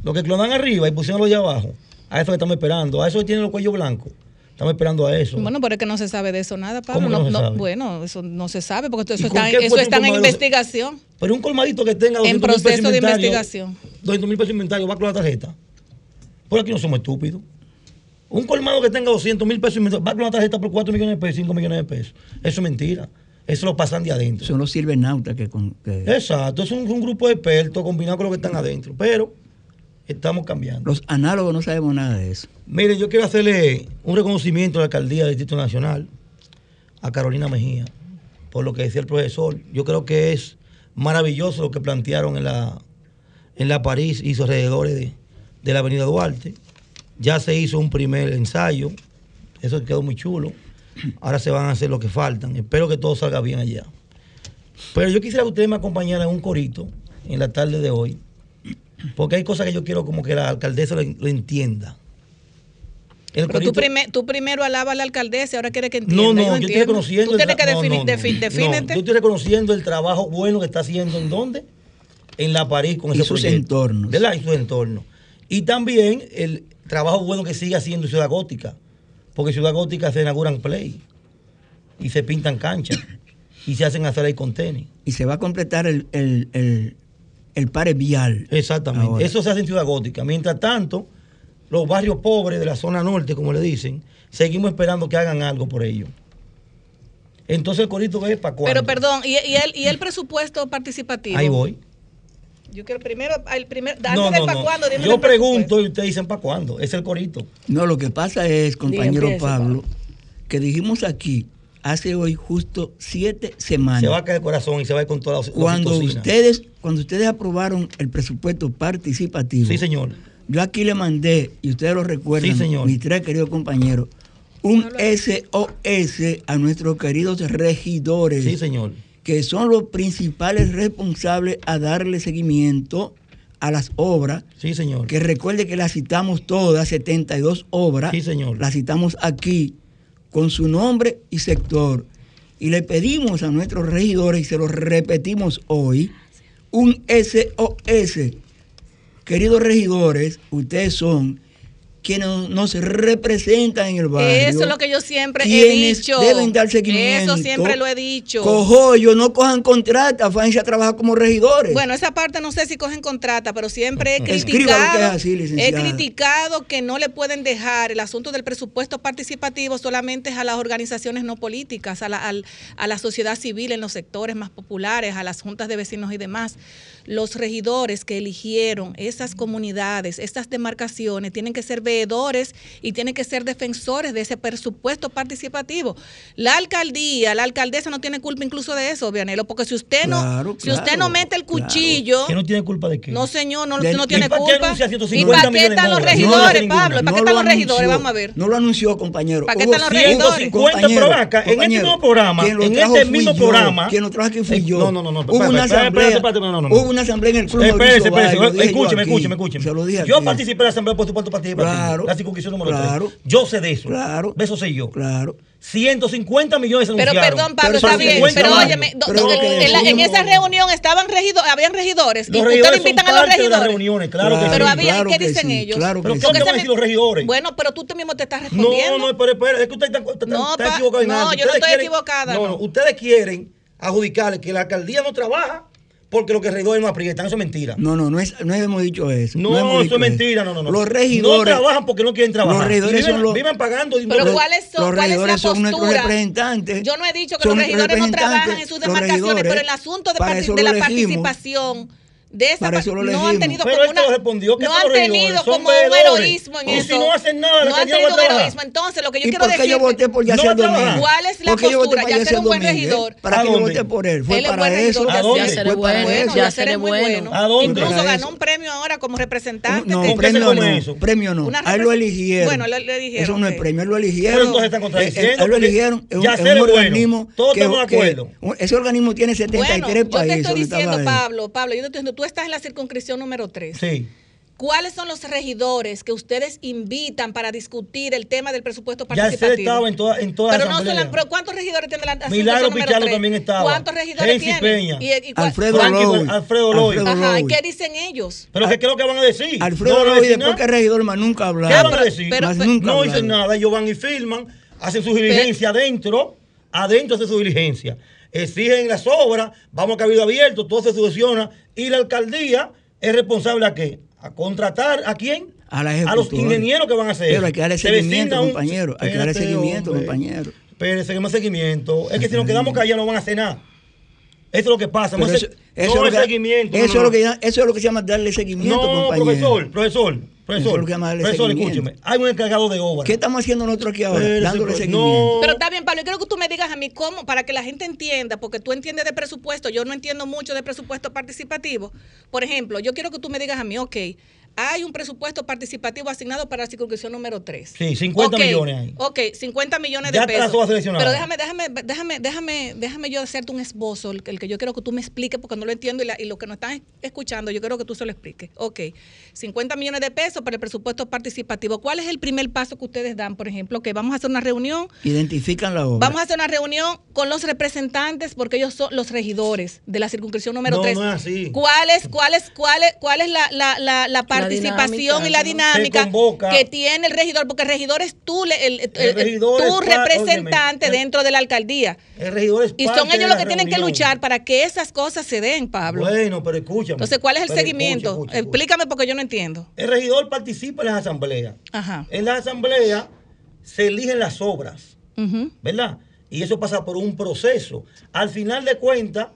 Los que clonan arriba y pusieron los de abajo. A eso que estamos esperando. A eso que tienen los cuellos blancos. Estamos esperando a eso. Bueno, pero es que no se sabe de eso nada, Pablo. ¿Cómo que no se No- sabe? Bueno, eso no se sabe porque ¿Y eso está, eso está en colmado? investigación. Pero un colmadito que tenga 200 En mil proceso pesos de inventario, investigación. 200 mil pesos de inventario, va con la tarjeta. Por aquí no somos estúpidos. Un colmado que tenga 200 mil pesos inventario, va con la tarjeta por 4 millones de pesos, 5 millones de pesos. Eso es mentira. Eso lo pasan de adentro. Son los silvernautas que... Con, que- Exacto, es un, un grupo de expertos combinado con los que están adentro. Pero estamos cambiando. los análogos no sabemos nada de eso. Mire, yo quiero hacerle un reconocimiento a la alcaldía del Distrito Nacional, a Carolina Mejía, por lo que decía el profesor. Yo creo que es maravilloso lo que plantearon en la, en la París y sus alrededores de, de la Avenida Duarte. Ya se hizo un primer ensayo, eso quedó muy chulo. Ahora se van a hacer lo que faltan. Espero que todo salga bien allá. Pero yo quisiera que ustedes me acompañaran en un corito en la tarde de hoy, porque hay cosas que yo quiero como que la alcaldesa lo, lo entienda. El Pero tú, primero alabas a la alcaldesa y ahora quieres que entienda. no, no, Yo yo, estoy reconociendo. Tú tienes que definir, no, no. defi- No, yo estoy reconociendo el trabajo bueno que está haciendo en dónde? En la París con Y ese sus proyecto. entornos. ¿Verdad? Y sus entornos. Y también el trabajo bueno que sigue haciendo Ciudad Gótica. Porque Ciudad Gótica se inauguran play. Y se pintan canchas. y se hacen hacer ahí con tenis. Y se va a completar el, el, el, el pare vial. Exactamente. Ahora. Eso se hace en Ciudad Gótica. Mientras tanto, los barrios pobres de la zona norte, como le dicen, seguimos esperando que hagan algo por ellos. Entonces el corito es para cuándo. Pero perdón, ¿y, y el, ¿y el presupuesto participativo? Ahí voy. Yo quiero primero, el primer, antes No, de no, para no. cuándo, dime Yo pregunto y ustedes dicen para cuándo. Es el corito. No, lo que pasa es, compañero Pablo, que dijimos aquí hace hoy justo siete semanas. Se va a caer el corazón y se va a ir con toda la cuando ustedes, cuando ustedes aprobaron el presupuesto participativo, Sí, señor. yo aquí le mandé, y ustedes lo recuerdan, Sí, señor. mis tres queridos compañeros, un SOS a nuestros queridos regidores, Sí, señor. Que son los principales responsables a darle seguimiento a las obras, Sí, señor. que recuerde que las citamos todas, 72 obras, Sí, señor. las citamos aquí con su nombre y sector. Y le pedimos a nuestros regidores, y se lo repetimos hoy, un SOS. Queridos regidores, ustedes son quienes nos representan en el barrio. Eso es lo que yo siempre he dicho. Deben dar seguimiento. Eso siempre lo he dicho. Cojollo, no cojan contrata, váyanse a trabajar como regidores. Bueno, esa parte no sé si cogen contrata, pero siempre he que criticado, es así, he criticado que no le pueden dejar el asunto del presupuesto participativo solamente a las organizaciones no políticas, a la, a la sociedad civil en los sectores más populares, a las juntas de vecinos y demás. Los regidores que eligieron esas comunidades, estas demarcaciones, tienen que ser veedores y tienen que ser defensores de ese presupuesto participativo. La alcaldía, la alcaldesa no tiene culpa incluso de eso, Vianelo, porque si usted no, Claro, si usted claro, no mete el claro. cuchillo, ¿Que no tiene culpa de qué? no, señor, no, Del- no tiene ¿y para qué culpa. ¿Y 150 para qué están los regidores, No. Pablo? ¿Para qué están lo los regidores? anunció, Vamos a ver. No lo anunció, compañero. ¿Para qué están los regidores? 150, compañero, pero acá, en este mismo programa, quien lo en este fui mismo programa- Quien lo trajo aquí fui Eh, yo. no, no, no, no, Hubo espérate, una asamblea. Una asamblea en el club. Espérese, Mauricio espérese, escúcheme, escúcheme, escúcheme. Se lo dije Yo participé en la Asamblea de Presupuesto Participativo, Claro. la circunscripción número Claro. 3. Yo sé de eso. Claro. De eso sé yo. Claro. 150 millones se Pero anunciaron. perdón, Pablo, Pero está bien. 50 Pero óyeme, en, la- en esa reunión estaban regidores, habían regidores. Los y regidores ustedes invitan son a los parte de las regidores. reuniones, claro que Pero sí. había, claro ¿qué que dicen sí, ellos? claro Pero que ¿qué van a decir los regidores? Bueno, pero tú mismo te estás respondiendo. No, no, pero espera, es que usted está, está- No, está pa- equivocado en no, yo no estoy equivocada, No, no. no, ustedes quieren adjudicarle que la alcaldía no trabaja porque los regidores no aprietan. Eso es mentira. No, no, no, es, no hemos dicho eso. No, hemos eso es mentira, no, no, no. Los No regidores. trabajan porque no quieren trabajar. Los regidores viven, son los- viven pagando. Pero Los- ¿cuáles son? los ¿Cuál es la regidores son nuestros representantes. Yo no he dicho que los regidores no trabajan en sus demarcaciones, pero el asunto de, la elegimos. participación de esa Para pa- eso lo no han tenido Pero como una, respondió, que no han tenido como un heroísmo en Y eso. si no hacen nada, no han no tenido un heroísmo. Entonces, lo que yo ¿Y quiero decir yo voté por No Yacer. Domínguez? ¿Cuál es la ¿Por qué yo voté postura? Yacer es un buen regidor. ¿Para ¿A qué yo voté por él? Fue para eso. regidor, ¿A dónde? Yacer. Es bueno, Yacer es bueno. Incluso ganó un premio ahora como representante. No, de- ¿Con qué se premio no, premio no. A él lo eligieron. Bueno, lo- eligieron, Eso no es premio, él lo eligieron. Pero entonces están Eh, eh, contradiciendo. a él lo eligieron. Es un, Yacer es bueno. organismo. Todos que- estamos de acuerdo. ese organismo tiene 73 Bueno, yo te países. estoy diciendo. Pablo, Pablo, yo te estoy diciendo, tú estás en la circunscripción número 3. Sí. ¿Cuáles son los regidores que ustedes invitan para discutir el tema del presupuesto Ya participativo? se estaba en toda, en toda pero la no asamblea. solo, pero ¿cuántos regidores tiene la la Milagro Pichardo también estaba. ¿Cuántos regidores tiene? Peña. Y, Alfredo Lowy. Alfredo Ajá, ¿y qué dicen ellos? Pero ¿qué, ¿qué es lo que van a decir? Alfredo No decir después que es regidor, más nunca ¿Qué hablaron. van a decir? pero- Más pero- nunca no dicen nada, ellos van y filman, hacen su diligencia adentro, adentro hace su diligencia. Exigen las obras, vamos a cabildo abierto, todo se soluciona y la alcaldía es responsable a qué? A contratar a quién? A la los ejecutora. ingenieros que van a hacer. Pero hay que darle Se seguimiento, compañero. Hay que darle seguimiento, compañero. Pero seguimos seguimiento. Es que si nos quedamos callados no van a hacer nada. Eso es lo que pasa. No eso, es, eso no es es lo que, seguimiento. eso, no, es lo que, ya- eso es lo que se llama darle seguimiento, No, compañero. profesor, profesor, Eso es profesor. Profesor, escúcheme. Hay un encargado de obra. ¿Qué estamos haciendo nosotros aquí ahora? Dándole seguimiento. no. Pero está bien, Pablo, yo quiero que tú me digas a mí cómo, para que la gente entienda, porque tú entiendes de presupuesto, yo no entiendo mucho de presupuesto participativo. Por ejemplo, yo quiero que tú me digas a mí, ok, hay un presupuesto participativo asignado para la circunscripción número 3. Sí, 50 Ok, millones ahí. Ok, 50 millones Ya de la pesos. Pero déjame, déjame, déjame, déjame, déjame yo hacerte un esbozo, el, que- el que yo quiero que tú me expliques, porque no lo entiendo y, la- y los que nos están es- escuchando, yo quiero que tú se lo expliques. Ok, 50 millones de pesos para el presupuesto participativo. ¿Cuál es el primer paso que ustedes dan, por ejemplo? Que vamos a hacer una reunión Identifican la obra. Vamos a hacer una reunión con los representantes porque ellos son los regidores de la circunscripción número No, 3. no es así. ¿Cuál es, cuál es, cuál es, cuál es la, la, la, la participación y la dinámica que tiene el regidor? Porque el regidor es tú, le- el, el- El regidor tu es pa- representante óyeme, dentro de la alcaldía. El regidor es Y son ellos los que tienen que luchar para que esas cosas se den, Pablo. Bueno, pero escúchame. Entonces, ¿cuál es el seguimiento? escucha, escucha, escucha. Explícame porque yo no entiendo. El regidor participa en las asambleas. Ajá. En las asambleas se eligen las obras. ¿verdad? Y eso pasa por un proceso. Al final de cuentas,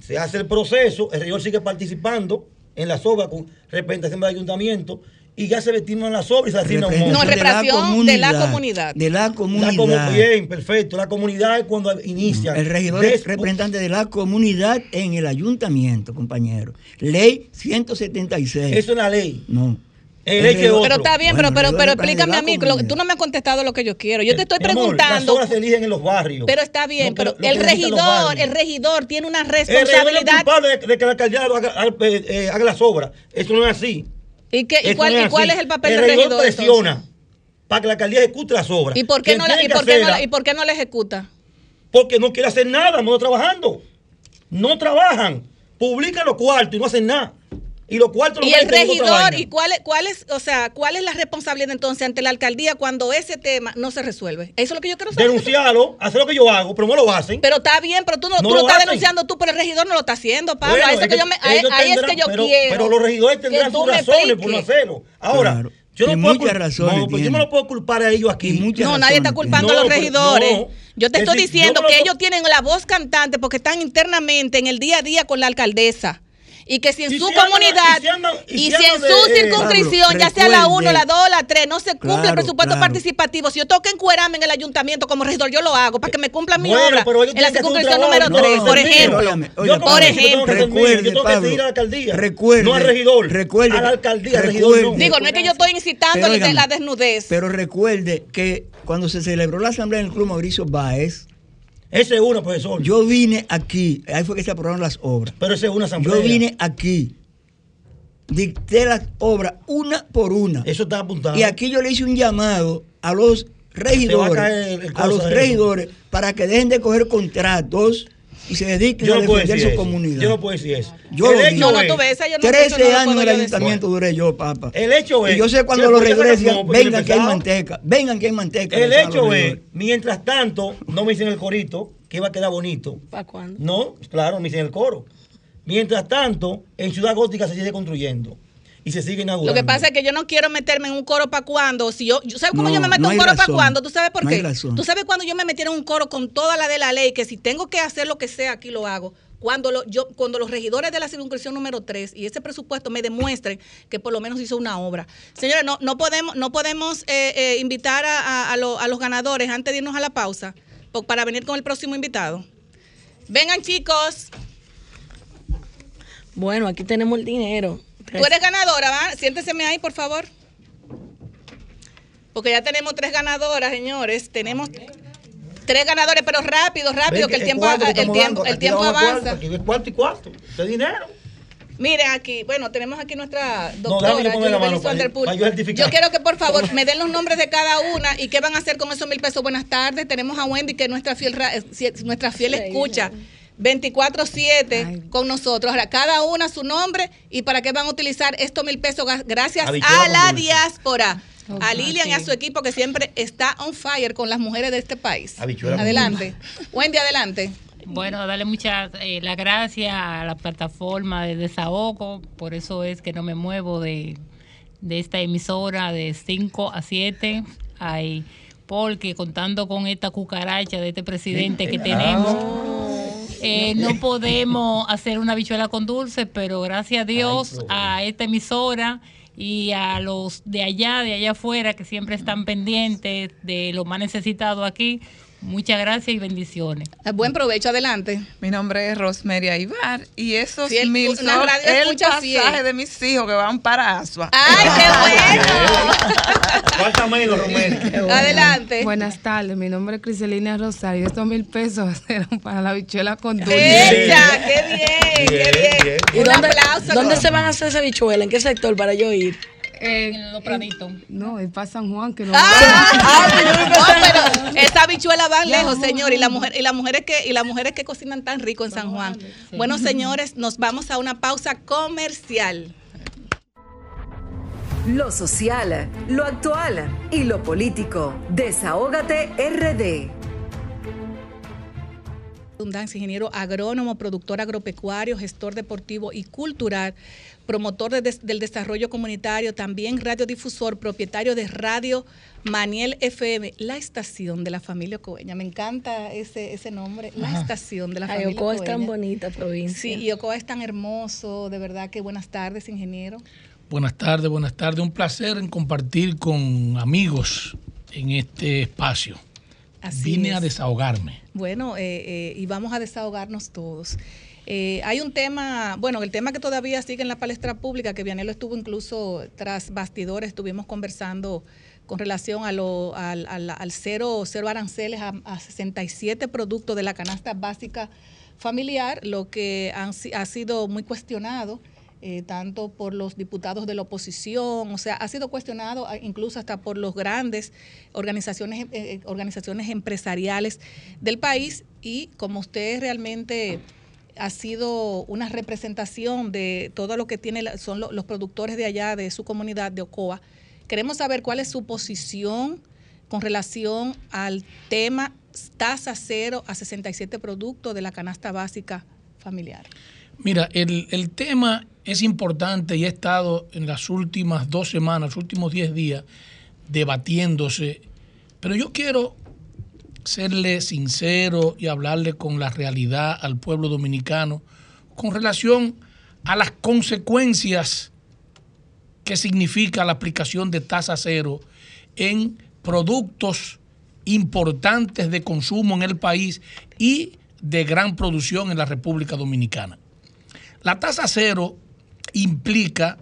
se hace el proceso, el regidor sigue participando en las obras con representación del ayuntamiento y ya se destinan las obras y se asigna un Representación No, monto. representación de la comunidad. De la La comunidad. comu- bien, perfecto. La comunidad es cuando inicia. El regidor es representante de la comunidad en el ayuntamiento, compañero. Ley 176. Eso es la ley. No. El es Pero está bien, Bueno, pero, pero, el pero explícame a mí, lo- tú no me has contestado lo que yo quiero. Yo te estoy Mi amor, preguntando. las obras se eligen en los barrios. Pero está bien, pero el regidor, el regidor tiene una El regidor es responsabilidad. culpable de, de que la alcaldía haga, haga- eh, eh, haga las obras. Eso no es así. ¿Y, qué, y cuál, no y cuál es el papel el del regidor regidor? presiona entonces? para que la alcaldía ejecute las obras. ¿Y por qué no la, y por qué no la- y por qué no la ejecuta? Porque no quiere hacer nada, no está trabajando. No trabajan. Publican los cuartos y no hacen nada. Y los cuartos los Y el otra regidor. ¿y cuál es, cuál es, o sea, cuál es la responsabilidad entonces ante la alcaldía cuando ese tema no se resuelve? Eso es lo que yo quiero saber. Denunciarlo, hacer lo que yo hago, pero no lo hacen. Pero está bien, pero tú no, No tú lo lo estás hacen. denunciando tú, pero el regidor no lo está haciendo, Pablo. Bueno, ahí es que yo, me- ahí- ahí es que yo pero, quiero. Pero los regidores tendrán sus razones por no hacerlo. Ahora, Claro. yo no puedo muchas razones No, pues yo no lo puedo culpar a ellos aquí. Muchas No, nadie está culpando tiene. a los regidores. no. Yo te Es estoy decir, diciendo que lo- ellos tienen la voz cantante porque están internamente en el día a día con la alcaldesa. Y que si en Y su si comunidad y si andan- y y si si en su de- eh, circunscripción, ya sea la 1, recuerde. la 2 o la 3, no se cumple el Claro, presupuesto claro. participativo, si yo tengo que encuerarme en el ayuntamiento como regidor, yo lo hago para que me cumplan mi Bueno, obra en la circunscripción número 3, No, por ejemplo. Yo por ejemplo. mío, yo tengo que seguir a la alcaldía. recuerde, no al regidor. recuerde a la alcaldía, al recuerde- regidor no. Digo, no es que yo estoy incitando la desnudez. Pero recuerde que cuando se celebró la asamblea en el Club Mauricio Báez, Ese es uno, profesor. yo vine aquí, ahí fue que se aprobaron las obras. pero ese es una asamblea. Yo vine aquí, dicté las obras una por una. Eso está apuntado. Y aquí yo le hice un llamado a los a regidores, a los regidores, para que dejen de coger contratos y se dediquen yo a no puedo defender su eso. comunidad. Yo no pueo decir eso. Yo el lo hecho digo. No, no, tú ves, esa yo no, 13 eso no lo años puedo en el decir. ayuntamiento duré yo, papá. El hecho es. Y yo sé cuando como- porque vengan que hay manteca, vengan que hay manteca. El hecho es, mientras tanto, no me dicen el corito, que iba a quedar bonito. ¿Para cuándo? No, claro, me dicen el coro. Mientras tanto, en Ciudad Gótica se sigue construyendo y se sigue inaugurando. Lo que pasa es que yo no quiero meterme en un coro para cuando. Si yo, yo- ¿Sabes cómo No, yo me meto en un coro para cuando? ¿Tú sabes por No qué? hay razón. Tú sabes cuando yo me metiera en un coro con toda la de la ley, que si tengo que hacer lo que sea, aquí lo hago. Cuando, lo- yo, cuando los regidores de la circunscripción número 3 y ese presupuesto me demuestren que por lo menos hizo una obra. Señores, no, no podemos, no podemos eh, eh, invitar a, a- a lo- a los ganadores antes de irnos a la pausa para venir con el próximo invitado. Vengan chicos, Bueno, aquí tenemos el dinero. Tú eres ganadora, ¿va? Siénteseme ahí, por favor. Porque ya tenemos tres ganadoras, señores. Tenemos tres ganadores, pero rápido, rápido, que el tiempo, el tiempo, el tiempo avanza. Aquí es cuarto y cuarto. De dinero. Miren aquí, bueno, tenemos aquí nuestra doctora, yo la Julie mano para- Vanderpool. para yo. Yo quiero que por favor me den los nombres de cada una y qué van a hacer con esos mil pesos. Buenas tardes, tenemos a Wendy, que es nuestra fiel, eh, nuestra fiel escucha. 24-7 con nosotros. Ahora, cada una su nombre. Y para qué van a utilizar estos mil pesos gracias Habichuela a la diáspora, Oh, a Lilian y a su equipo que siempre está on fire con las mujeres de este país. Adelante. Wendy, adelante. Bueno, darle muchas eh, las gracias a la plataforma de desahogo, por eso es que no me muevo de, de esta emisora de 5 a 7, ay, porque contando con esta cucaracha de este presidente que tenemos, eh, no podemos hacer una bichuela con dulce, pero gracias a Dios, a esta emisora y a los de allá, de allá afuera, que siempre están pendientes de lo más necesitado aquí, muchas gracias y bendiciones. Eh, Buen provecho, adelante. Mi nombre es Rosemary Aibar y esos Fiel- mil una son el pasaje fiel. de mis hijos que van para Asua. ¡Ay, qué bueno! Falta menos, Romero. Adelante. Buenas tardes, mi nombre es Criselina Rosario. Estos mil pesos eran para la bichuela con dulce. ¡Ella! ¡Qué bien! Bien, ¡Qué bien! bien. ¿Y Un dónde, aplauso. ¿Dónde se van a hacer esa bichuela? ¿En qué sector para yo ir? Eh, En los praditos. no, es para San Juan que no. ¡Ah! No, pero esa bichuela van lejos, señor, y las mujer, y las mujeres que y las mujeres que cocinan tan rico en San Juan. Bueno, señores, nos vamos a una pausa comercial. Lo social, lo actual y lo político. Desahógate RD. Redundancia, ingeniero agrónomo, productor agropecuario, gestor deportivo y cultural, promotor de des- del desarrollo comunitario, también radiodifusor, propietario de Radio Maniel FM, la estación de la familia Coeña. Me encanta ese, ese nombre, la estación de la Ay, familia Ocoa es tan bonita provincia. Sí, y Ocoa es tan hermoso, de verdad que buenas tardes, ingeniero. Buenas tardes, buenas tardes. Un placer en compartir con amigos en este espacio. Así Vine es. a desahogarme. Bueno, eh, eh, y vamos a desahogarnos todos. Eh, hay un tema, bueno, el tema que todavía sigue en la palestra pública, que Vianelo estuvo incluso tras bastidores, estuvimos conversando con relación a lo, al, al- al cero, cero aranceles a, a 67 productos de la canasta básica familiar, lo que han ha sido muy cuestionado. Eh, tanto por los diputados de la oposición, o sea, ha sido cuestionado ah, incluso hasta por los grandes organizaciones, eh, eh, organizaciones empresariales del país y como usted realmente ha sido una representación de todo lo que tiene son lo- los productores de allá, de su comunidad de Ocoa. Queremos saber cuál es su posición con relación al tema tasa cero a 67 productos de la canasta básica familiar. Mira, el, el tema es importante y ha estado en las últimas dos semanas, los últimos 10 días, debatiéndose. Pero yo quiero serle sincero y hablarle con la realidad al pueblo dominicano con relación a las consecuencias que significa la aplicación de tasa cero en productos importantes de consumo en el país y de gran producción en la República Dominicana. La tasa cero implica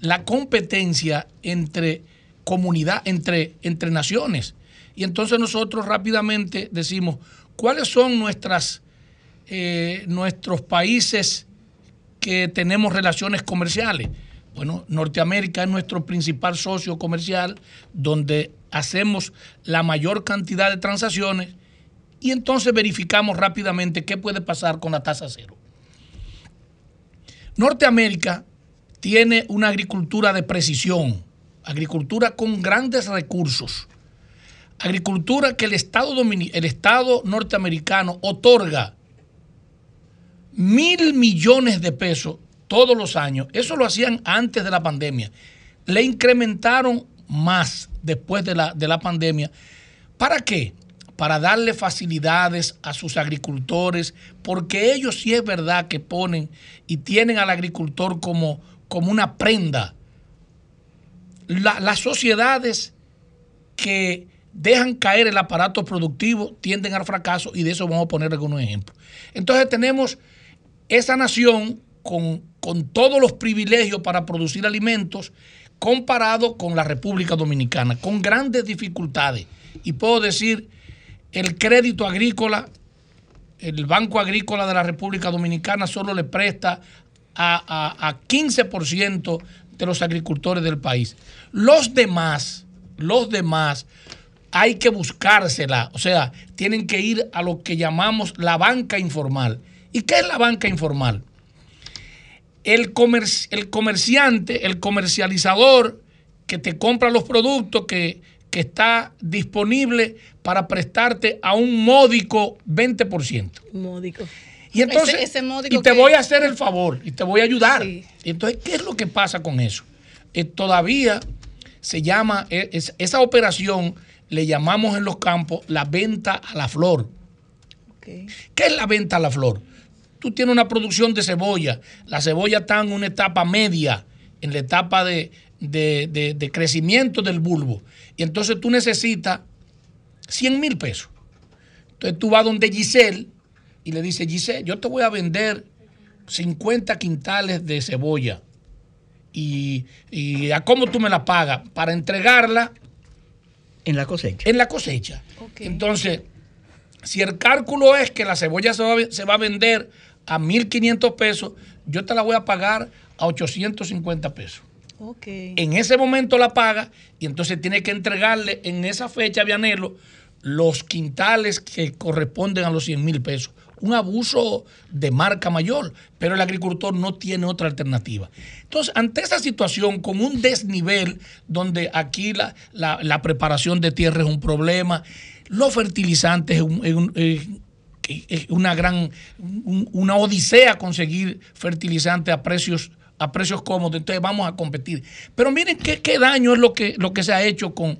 la competencia entre comunidad, entre, entre naciones. Y entonces nosotros rápidamente decimos, ¿cuáles son nuestras, eh, nuestros países que tenemos relaciones comerciales? Bueno, Norteamérica es nuestro principal socio comercial, donde hacemos la mayor cantidad de transacciones y entonces verificamos rápidamente qué puede pasar con la tasa cero. Norteamérica tiene una agricultura de precisión, agricultura con grandes recursos, agricultura que el Estado, el Estado norteamericano otorga mil millones de pesos todos los años. Eso lo hacían antes de la pandemia. Le incrementaron más después de la, de la pandemia. ¿Para qué? Para darle facilidades a sus agricultores, porque ellos sí es verdad que ponen y tienen al agricultor como, como una prenda. La- las sociedades que dejan caer el aparato productivo tienden al fracaso y de eso vamos a poner algunos ejemplos. Entonces tenemos esa nación con, con todos los privilegios para producir alimentos comparado con la República Dominicana, con grandes dificultades. Y puedo decir, el crédito agrícola, el Banco Agrícola de la República Dominicana solo le presta a, a- a 15% de los agricultores del país. Los demás, los demás, hay que buscársela. O sea, tienen que ir a lo que llamamos la banca informal. ¿Y qué es la banca informal? El, el comerciante, el comercializador que te compra los productos que, que está disponible para prestarte a un módico 20%. Módico. Y entonces, Ese- ese módico y te que- voy a hacer el favor y te voy a ayudar. Sí. Entonces, ¿qué es lo que pasa con eso? Eh, todavía se llama, eh, es- esa operación le llamamos en los campos la venta a la flor. ¿Qué es la venta a la flor? Tú tienes una producción de cebolla. La cebolla está en una etapa media, en la etapa de, de- de- de crecimiento del bulbo. Y entonces tú necesitas 100 mil pesos. Entonces tú vas donde Giselle y le dices, Giselle, yo te voy a vender 50 quintales de cebolla. Y, y a cómo tú me la pagas para entregarla En la cosecha. en la cosecha. Entonces, si el cálculo es que la cebolla se va, a se va a vender a 1.500 pesos, yo te la voy a pagar a 850 pesos. En ese momento la paga y entonces tiene que entregarle en esa fecha, Vianelo, los quintales que corresponden a los 100 mil pesos. Un abuso de marca mayor, pero el agricultor no tiene otra alternativa. Entonces, ante esa situación, con un desnivel donde aquí la, la- preparación de tierra es un problema, los fertilizantes es, un- es un- es- es una gran, un- una odisea conseguir fertilizantes a precios a precios cómodos, entonces vamos a competir. Pero miren qué, qué daño es lo que, lo que se ha hecho con,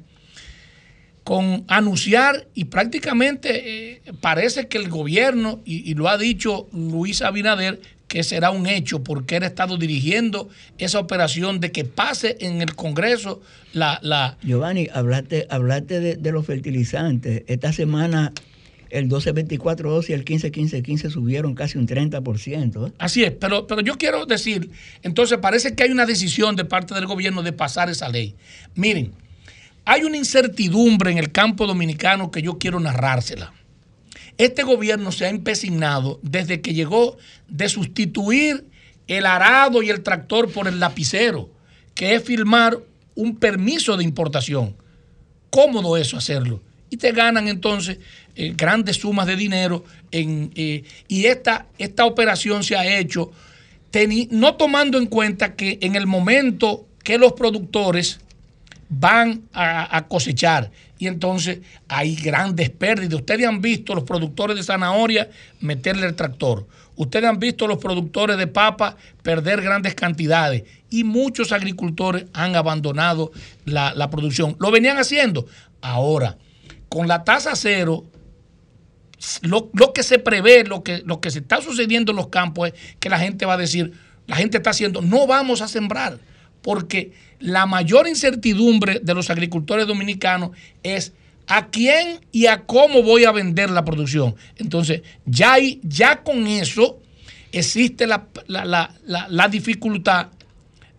con anunciar y prácticamente eh, parece que el gobierno, y, y lo ha dicho Luis Abinader, que será un hecho porque él ha estado dirigiendo esa operación de que pase en el Congreso la... la Giovanni, hablaste, hablaste de, de los fertilizantes. Esta semana el 12-24-12 y el 15-15-15 subieron casi un 30%. ¿eh? Así es, pero, pero yo quiero decir, entonces parece que hay una decisión de parte del gobierno de pasar esa ley. Miren, hay una incertidumbre en el campo dominicano que yo quiero narrársela. Este gobierno se ha empecinado desde que llegó de sustituir el arado y el tractor por el lapicero, que es firmar un permiso de importación. Cómodo eso hacerlo. y te ganan entonces eh, grandes sumas de dinero. En, eh, y esta, esta operación se ha hecho no tomando en cuenta que en el momento que los productores van a, cosechar y entonces hay grandes pérdidas. Ustedes han visto los productores de zanahoria meterle el tractor. Ustedes han visto los productores de papa perder grandes cantidades y muchos agricultores han abandonado la, la producción. Lo venían haciendo. Ahora, con la tasa cero, lo, lo que se prevé, lo que, lo que se está sucediendo en los campos es que la gente va a decir, la gente está haciendo, no vamos a sembrar, porque la mayor incertidumbre de los agricultores dominicanos es a quién y a cómo voy a vender la producción. Entonces, ya, hay, ya con eso existe la, la- la- la- dificultad,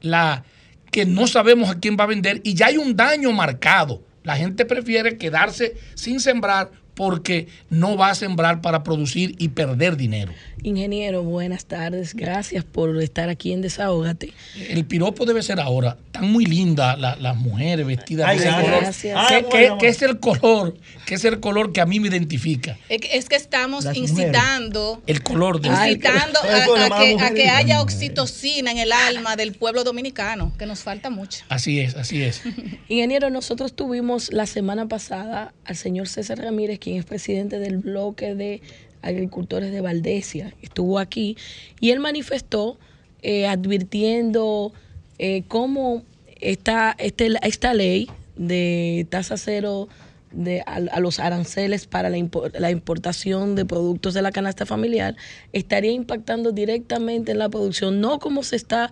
la que no sabemos a quién va a vender y ya hay un daño marcado. La gente prefiere quedarse sin sembrar porque no va a sembrar para producir y perder dinero. Ingeniero, buenas tardes. Gracias por estar aquí en Desahógate. El piropo debe ser ahora. Están muy lindas la- las mujeres vestidas Ay, de ese gracias. color. Gracias. Que- Ay, que- bueno. que es el color, que es el color que a mí me identifica. Es que, es que estamos Las mujeres. incitando, El color de incitando a, que, a haya oxitocina en el alma del pueblo dominicano, que nos falta mucho. Así es, así es. Ingeniero, nosotros tuvimos la semana pasada al señor César Ramírez, quien es presidente del bloque de agricultores de Valdesia. Estuvo aquí y él manifestó eh, advirtiendo eh, cómo esta, este- esta ley de tasa cero de, a, los aranceles para la, la importación de productos de la canasta familiar estaría impactando directamente en la producción, no como se está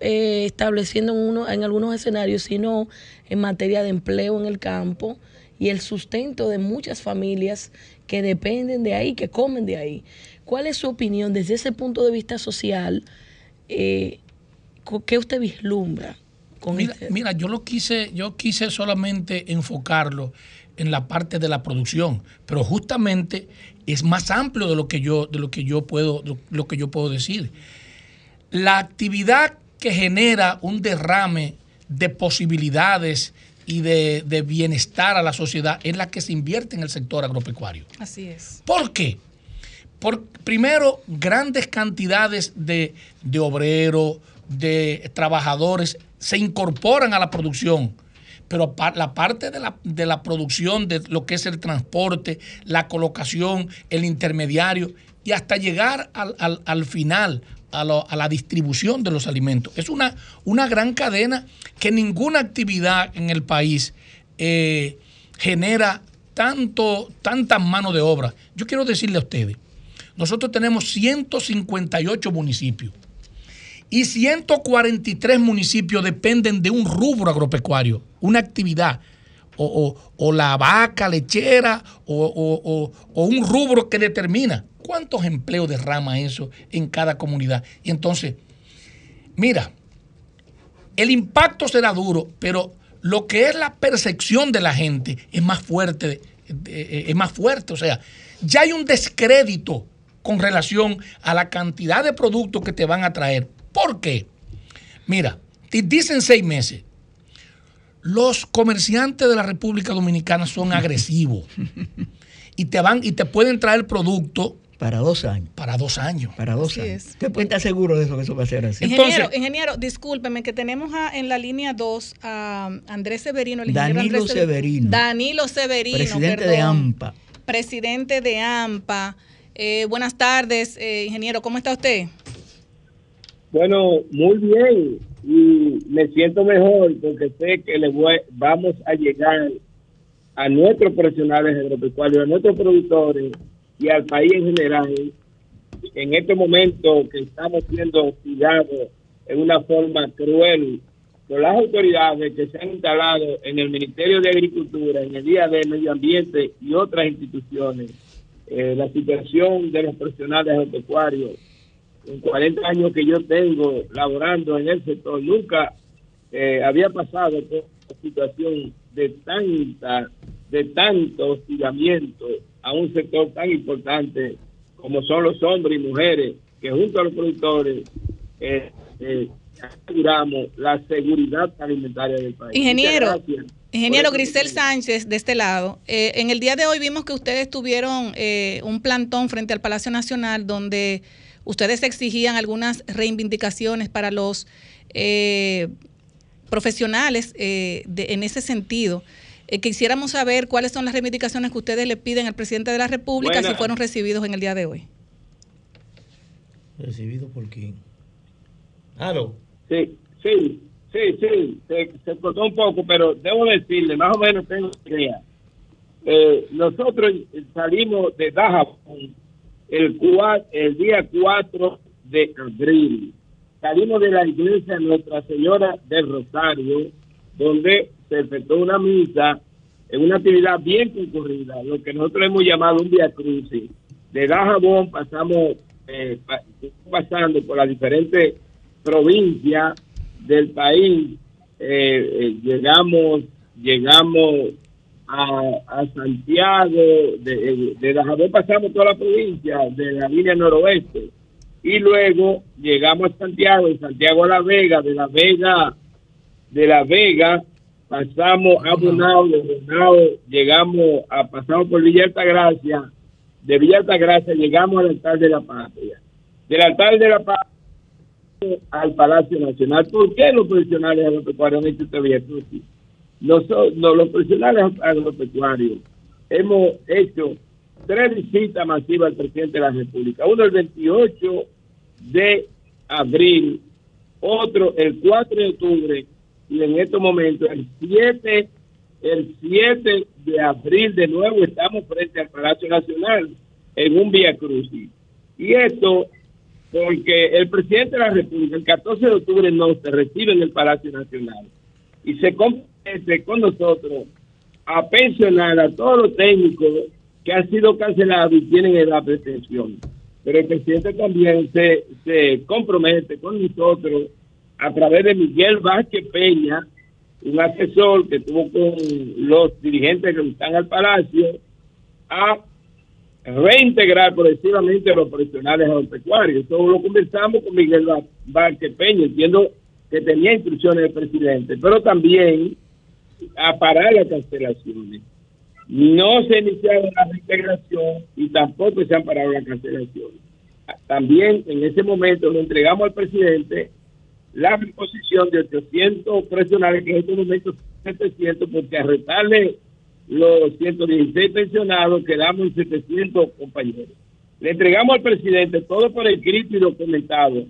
eh, estableciendo en, uno, en algunos escenarios, sino en materia de empleo en el campo y el sustento de muchas familias que dependen de ahí, que comen de ahí. ¿Cuál es su opinión desde ese punto de vista social? Eh, ¿Qué usted vislumbra? Con Mira, este- mira, yo lo quise, yo quise solamente enfocarlo en la parte de la producción, pero justamente es más amplio de lo que yo, de lo que yo puedo, lo, lo que yo puedo decir. La actividad que genera un derrame de posibilidades y de, de bienestar a la sociedad es la que se invierte en el sector agropecuario. Así es. ¿Por qué? Por, primero, grandes cantidades de, de obreros, de trabajadores se incorporan a la producción, pero la parte de la, de la producción, de lo que es el transporte, la colocación, el intermediario y hasta llegar al, al- al final, a, la distribución de los alimentos. Es una, una gran cadena que ninguna actividad en el país eh, genera tanto, tantas manos de obra. Yo quiero decirle a ustedes, nosotros tenemos 158 municipios y 143 municipios dependen de un rubro agropecuario, una actividad, o, la vaca lechera, o un rubro que determina cuántos empleos derrama eso en cada comunidad. Y entonces, mira, el impacto será duro, pero lo que es la percepción de la gente es más fuerte, eh, eh, es más fuerte. O sea, ya hay un descrédito con relación a la cantidad de productos que te van a traer. ¿Por qué? Mira, te dicen seis meses. Los comerciantes de la República Dominicana son agresivos y te van y te pueden traer productos Para dos años. para dos años. Para dos Así años. es. Usted puede estar seguro de eso, que eso va a ser así. Ingeniero, ingeniero, discúlpeme que tenemos a- en la línea 2 a Andrés Severino, el ingeniero Danilo Andrés Severino. Danilo Severino, Presidente de. AMPA. Presidente de AMPA. Eh, buenas tardes, eh, ingeniero, ¿cómo está usted? Bueno, muy bien. Y me siento mejor porque sé que le voy- vamos a llegar a nuestros profesionales agropecuarios, a nuestros productores y al país en general en este momento que estamos siendo hostigados en una forma cruel por las autoridades que se han instalado en el Ministerio de Agricultura, en el Día de Medio Ambiente y otras instituciones. Eh, la situación de los profesionales agropecuarios en 40 años que yo tengo laborando en el sector, nunca eh, había pasado por una situación de tanta, de tanto hostigamiento a un sector tan importante como son los hombres y mujeres, que junto a los productores eh, eh, aseguramos la seguridad alimentaria del país. Ingeniero. Ingeniero Grisel. Sánchez, de este lado, eh, en el día de hoy vimos que ustedes tuvieron eh, un plantón frente al Palacio Nacional donde ustedes exigían algunas reivindicaciones para los profesionales eh, de- en ese sentido. Eh, quisiéramos saber cuáles son las reivindicaciones que ustedes le piden al presidente de la República si fueron recibidos en el día de hoy. ¿Recibido por quién? Aló. Sí, sí, sí, sí, se, se cortó un poco, pero debo decirle, más o menos tengo idea. Eh, nosotros salimos de Dajabón el, cua- el día 4 de abril. Salimos de la iglesia Nuestra Señora del Rosario, donde se efectuó una misa en una actividad bien concurrida, lo que nosotros hemos llamado un Via Crucis. De Dajabón pasamos, eh, pa- pasando por las diferentes provincias del país, eh, eh, llegamos, llegamos a, a Santiago, de, eh, de Dajabón pasamos toda la provincia, de la línea noroeste, y luego llegamos a Santiago, de Santiago a La Vega, de La Vega, de La Vega pasamos a Bonao, de Bonao llegamos a, pasamos por Villa Altagracia, de Villa Altagracia llegamos al altar de la patria, del altar de la patria al Palacio Nacional. ¿Por qué los profesionales agropecuarios han hecho Crucis? Nosotros, no, los profesionales agropecuarios hemos hecho tres visitas masivas al presidente de la República. Uno el 28 de abril, otro el 4 de octubre y en estos momentos el 7, el 7 de abril de nuevo estamos frente al Palacio Nacional en un Vía Crucis. Y esto porque el presidente de la República el 14 de octubre no se recibe en el Palacio Nacional y se compromete con nosotros a pensionar a todos los técnicos que han sido cancelados y tienen edad de pensión. Pero el presidente también se, se compromete con nosotros a través de Miguel Vázquez Peña, un asesor que tuvo con los dirigentes que están al Palacio, a reintegrar progresivamente a los profesionales agropecuarios. Eso lo conversamos con Miguel Vázquez Peña, entiendo que tenía instrucciones del presidente, pero también a parar las cancelaciones. No se ha iniciado la reintegración y tampoco se han parado las cancelaciones. También en ese momento le entregamos al presidente la disposición de 800 profesionales, que en este momento son 700, porque a retarle los 116 pensionados quedamos en 700 compañeros. Le entregamos al presidente todo por escrito y documentado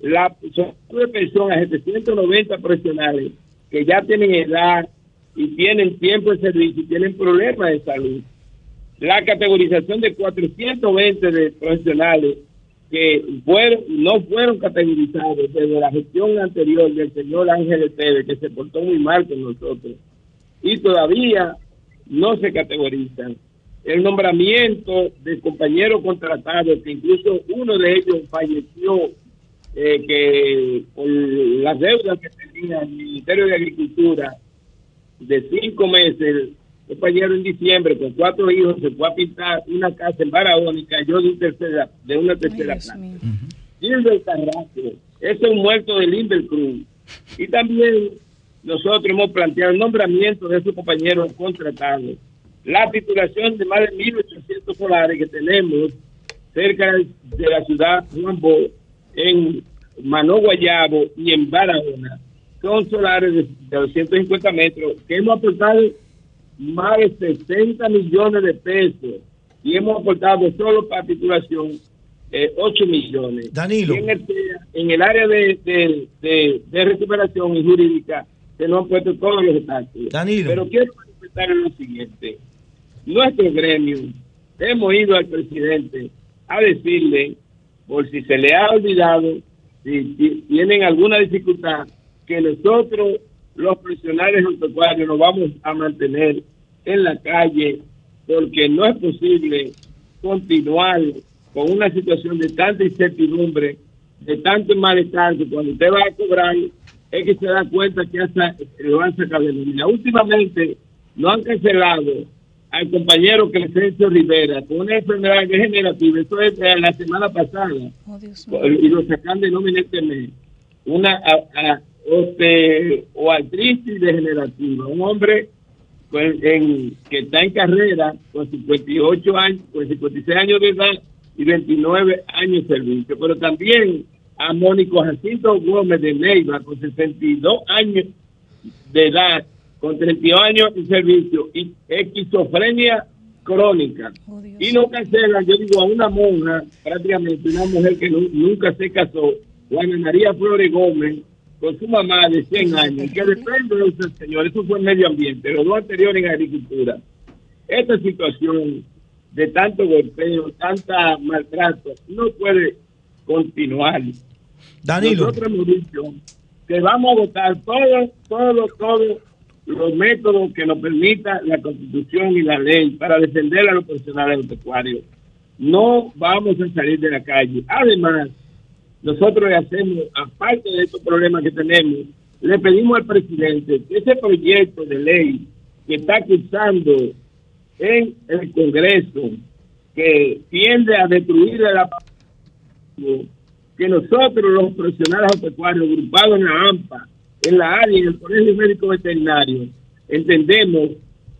la de pensión a 790 profesionales que ya tienen edad y tienen tiempo de servicio y tienen problemas de salud. La categorización de 420 de profesionales que no fueron categorizados desde la gestión anterior del señor Ángel Esteve, que se portó muy mal con nosotros, y todavía no se categorizan. El nombramiento de compañeros contratados, que incluso uno de ellos falleció, eh, que por las deudas que tenía el Ministerio de Agricultura de cinco meses, compañero en diciembre con cuatro hijos se fue a pintar una casa en Barahona y cayó de, un tercera, de una tercera planta. Gilbert Carrasco, ese es un muerto del Limber Cruz. Y también nosotros hemos planteado el nombramiento de esos compañeros contratados. La titulación de más de 1.800 solares que tenemos cerca de la ciudad Juan Bo, en Mano Guayabo y en Barahona. Son solares de, de 250 metros que hemos aportado más de 60 millones de pesos y hemos aportado solo para titulación eh, 8 millones. Danilo. En, el, en el área de, de, de, de recuperación y jurídica se nos han puesto todos los obstáculos. Danilo. Pero quiero manifestar lo siguiente. Nuestro gremio, hemos ido al presidente a decirle, por si se le ha olvidado, si, si tienen alguna dificultad, que nosotros, los profesionales agropecuarios, nos vamos a mantener en la calle porque no es posible continuar con una situación de tanta incertidumbre, de tanto malestar, que cuando usted va a cobrar es que se da cuenta que hasta lo han sacado de nómina. Últimamente no han cancelado al compañero Crescencio Rivera con una enfermedad degenerativa, eso es la semana pasada, y lo sacan de nómina este mes, una a, a, oste, o artritis degenerativa, un hombre pues, en- que está en carrera con 58 años, con 56 años de edad y 29 años de servicio. Pero también a Mónico Jacinto Gómez de Neiva con 62 años de edad, con 32 años de servicio y esquizofrenia crónica. y no cancelan, yo digo, a una monja, prácticamente una mujer que nu- nunca se casó, Juana María Flores Gómez, con su mamá de 100 años, que depende de usted, señor, eso fue en medio ambiente, los dos anteriores en agricultura. Esta situación de tanto golpeo, tanta maltrato, no puede continuar. Danilo. Nosotros hemos dicho que vamos a votar todos, todos, todos los métodos que nos permita la Constitución y la ley para defender a los profesionales agropecuarios. No vamos a salir de la calle. Además, nosotros le hacemos, aparte de estos problemas que tenemos, le pedimos al presidente que ese proyecto de ley que está cursando en el Congreso, que tiende a destruir aparato que nosotros los profesionales agropecuarios agrupados en la AMPA, en la área, en el Colegio Médico Veterinario, entendemos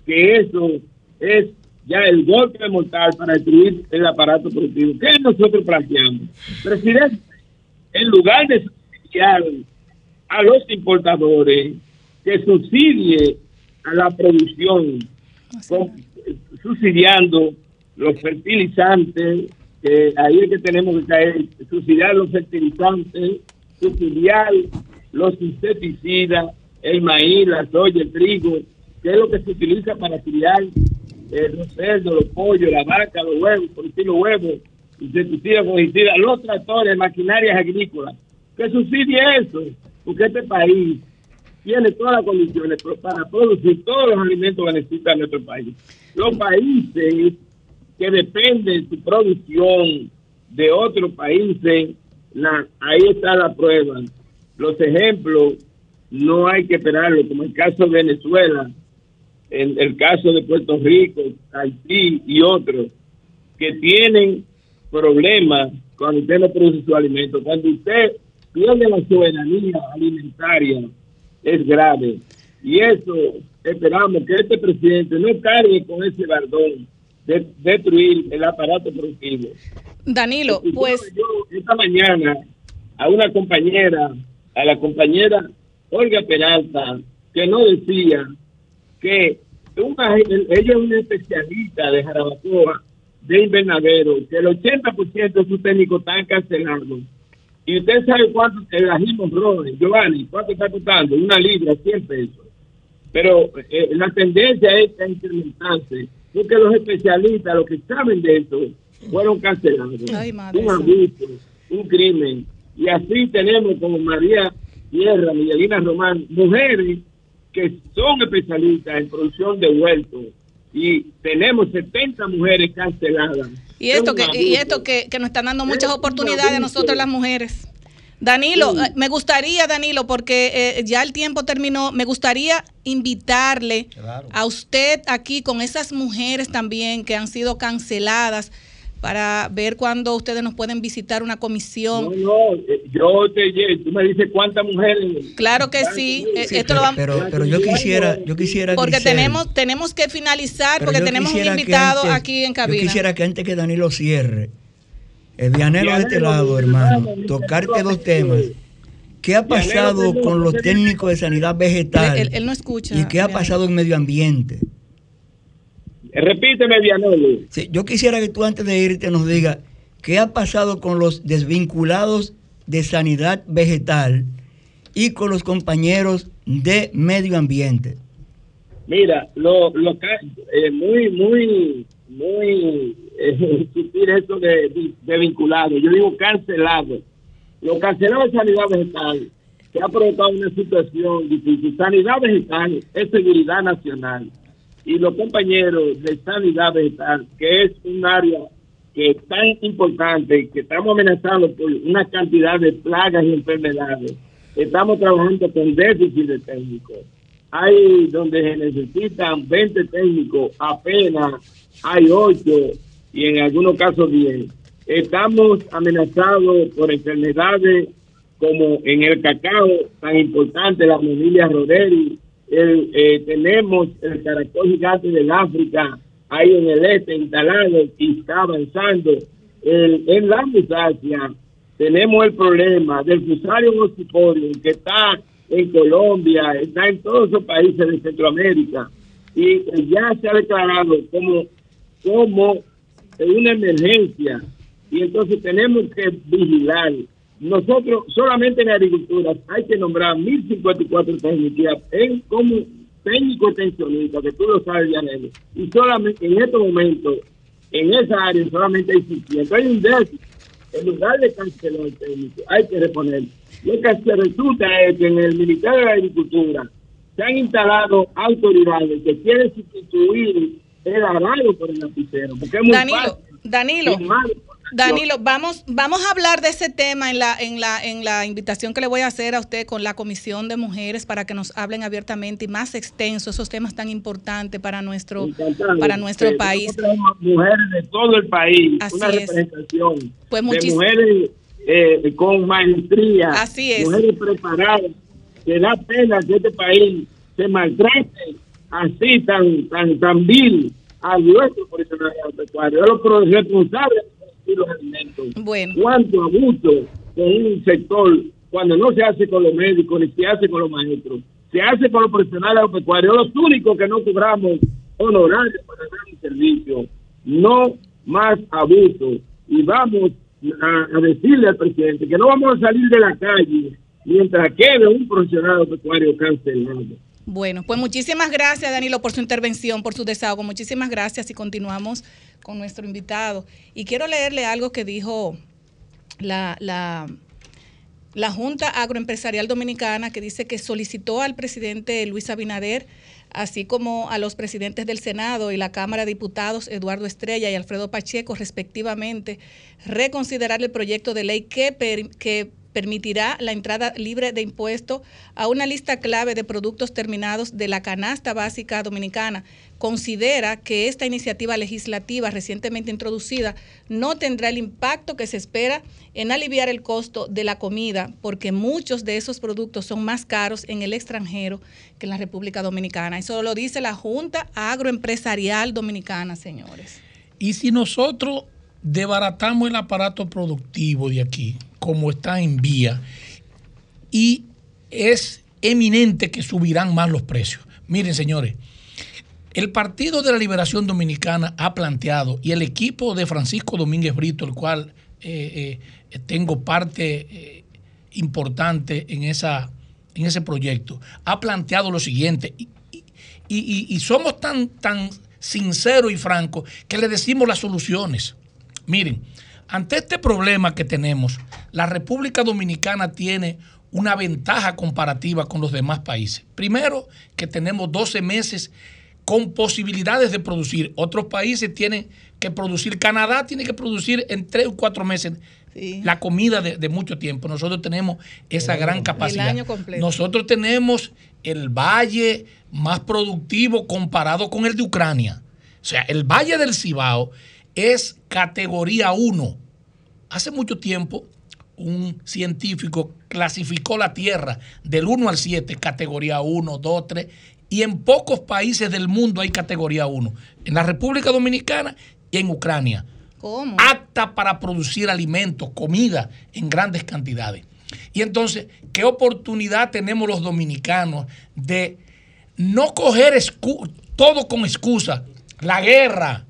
que eso es ya el golpe mortal para destruir el aparato productivo. ¿Qué nosotros planteamos? Presidente, en lugar de subsidiar a los importadores, que subsidie a la producción, con- subsidiando los fertilizantes, que ahí es que tenemos que caer, subsidiar los fertilizantes, subsidiar los insecticidas, el maíz, la soya, el trigo, que es lo que se utiliza para criar eh, los cerdos, los pollos, la vaca, los huevos, producir los huevos, insecticidas, fungicidas, los tractores, maquinarias agrícolas, que subsidie eso, porque este país tiene todas las condiciones para producir todos los alimentos que necesita nuestro país. Los países que dependen su producción de otros países, ahí está la prueba. Los ejemplos no hay que esperarlo, como el caso de Venezuela, en el caso de Puerto Rico, Haití y otros, que tienen problemas cuando usted no produce su alimento. Cuando usted pierde la soberanía alimentaria, es grave. Y eso esperamos que este presidente no cargue con ese bardón de destruir el aparato productivo. Danilo, pues yo esta mañana a una compañera, a la compañera Olga Peralta, que no decía que una, ella es una especialista de Jarabacoa, de invernadero, que el 80% de sus técnicos están cancelados. Y usted sabe cuánto el ají Giovanni, cuánto está costando, una libra, 100 pesos. Pero eh, la tendencia es a incrementarse, porque los especialistas, los que saben de esto, fueron cancelados. Ay, madre un abuso, un crimen. Y así tenemos como María Tierra, Miguelina Román, mujeres que son especialistas en producción de huertos. Y tenemos 70 mujeres canceladas. Y esto Es que, y esto que, que nos están dando muchas Es un oportunidades a nosotros las mujeres. Danilo, Sí. eh, me gustaría, Danilo, porque eh, ya el tiempo terminó, me gustaría invitarle a usted aquí con esas mujeres también que han sido canceladas para ver cuándo ustedes nos pueden visitar una comisión. No, no, eh, yo te tú me dices cuántas mujeres. Claro que sí, eh, Sí, esto pero, lo vamos pero, pero yo quisiera, yo quisiera porque Grisel, tenemos tenemos que finalizar porque yo tenemos un invitado antes- aquí en Yo cabina. quisiera que antes que Danilo cierre, el Vianelo de este lado, hermano, tocarte dos temas. ¿Qué ha pasado con los técnicos de sanidad vegetal? él, él no escucha. ¿Y qué ha pasado en medio ambiente? Repíteme, Vianolo. Sí, yo quisiera que tú antes de irte nos digas qué ha pasado con los desvinculados de sanidad vegetal y con los compañeros de medio ambiente. Mira, lo, lo eh, muy, muy, muy eh, esto de, de vinculado. Yo digo cancelado. Lo cancelado de sanidad vegetal, que ha provocado una situación difícil. Sanidad vegetal es seguridad nacional. Y los compañeros de sanidad vegetal, que es un área que es tan importante, que estamos amenazados por una cantidad de plagas y enfermedades, estamos trabajando con déficit de técnicos hay donde se necesitan 20 técnicos, apenas hay 8 y en algunos casos 10. Estamos amenazados por enfermedades como en el cacao, tan importante la familia Roderi, el, eh, tenemos el caracol gigante del África ahí en el este instalado y está avanzando. El- en la musacia tenemos el problema del fusarium oxiporium que está en Colombia, está en todos esos países de Centroamérica y eh, ya se ha declarado como, como una emergencia y entonces tenemos que vigilar. Nosotros solamente en agricultura hay que nombrar 1.054 técnicos en como técnico extensionista, que tú lo sabes, Yanelo, y solamente en estos momentos, en esa área solamente hay 600. Hay un déficit. En lugar de cancelar el técnico, hay que reponer. Lo que se resulta es que en el Ministerio de Agricultura se han instalado autoridades que quieren sustituir el arado por el lapicero, porque es muy Danilo, fácil. Danilo, Es malo. Danilo, vamos, vamos a hablar de ese tema en la, en la, en la invitación que le voy a hacer a usted con la Comisión de Mujeres para que nos hablen abiertamente y más extenso esos temas tan importantes para nuestro, para nuestro país. mujeres de todo el país, Así una es. representación Pues de mujeres eh, con maestría, Así es. mujeres preparadas. Que da pena que este país se maltrate así tan tan tan vil a nuestro profesional agropecuario, a los responsables producir los alimentos. Bueno. Cuánto abuso con un sector cuando no se hace con los médicos ni se hace con los maestros, se hace con los profesionales agropecuarios, los únicos que no cobramos honorarios para dar un servicio. No más abuso. Y vamos a, a decirle al presidente que no vamos a salir de la calle mientras quede un profesional agropecuario cancelado. Bueno, pues muchísimas gracias, Danilo, por su intervención, por su desahogo. Muchísimas gracias y continuamos con nuestro invitado. Y quiero leerle algo que dijo la, la, la Junta Agroempresarial Dominicana, que dice que solicitó al presidente Luis Abinader, así como a los presidentes del Senado y la Cámara de Diputados, Eduardo Estrella y Alfredo Pacheco, respectivamente, reconsiderar el proyecto de ley que, per- que permitirá la entrada libre de impuestos a una lista clave de productos terminados de la canasta básica dominicana. Considera que esta iniciativa legislativa recientemente introducida no tendrá el impacto que se espera en aliviar el costo de la comida, porque muchos de esos productos son más caros en el extranjero que en la República Dominicana. Eso lo dice la Junta Agroempresarial Dominicana, señores. Y si nosotros desbaratamos el aparato productivo de aquí, como está en vía, y es eminente que subirán más los precios. Miren, señores, el Partido de la Liberación Dominicana ha planteado, y el equipo de Francisco Domínguez Brito, el cual eh, eh, tengo parte eh, importante en, esa, en ese proyecto, ha planteado lo siguiente, y, y- y- y somos tan, tan sinceros y francos que le decimos las soluciones. Miren, ante este problema que tenemos, la República Dominicana tiene una ventaja comparativa con los demás países. Primero, que tenemos 12 meses con posibilidades de producir. Otros países tienen que producir. Canadá tiene que producir en 3 o 4 meses la comida de, de mucho tiempo. Nosotros tenemos esa gran capacidad. año completo. Nosotros tenemos el valle más productivo comparado con el de Ucrania. O sea, el valle del Cibao es categoría 1. Hace mucho tiempo un científico clasificó la Tierra del 1 al 7, categoría 1, 2, 3, y en pocos países del mundo hay categoría 1. En la República Dominicana y en Ucrania. ¿Cómo? Apta para producir alimentos, comida en grandes cantidades. Y entonces, ¿qué oportunidad tenemos los dominicanos de no coger todo con excusa? La guerra,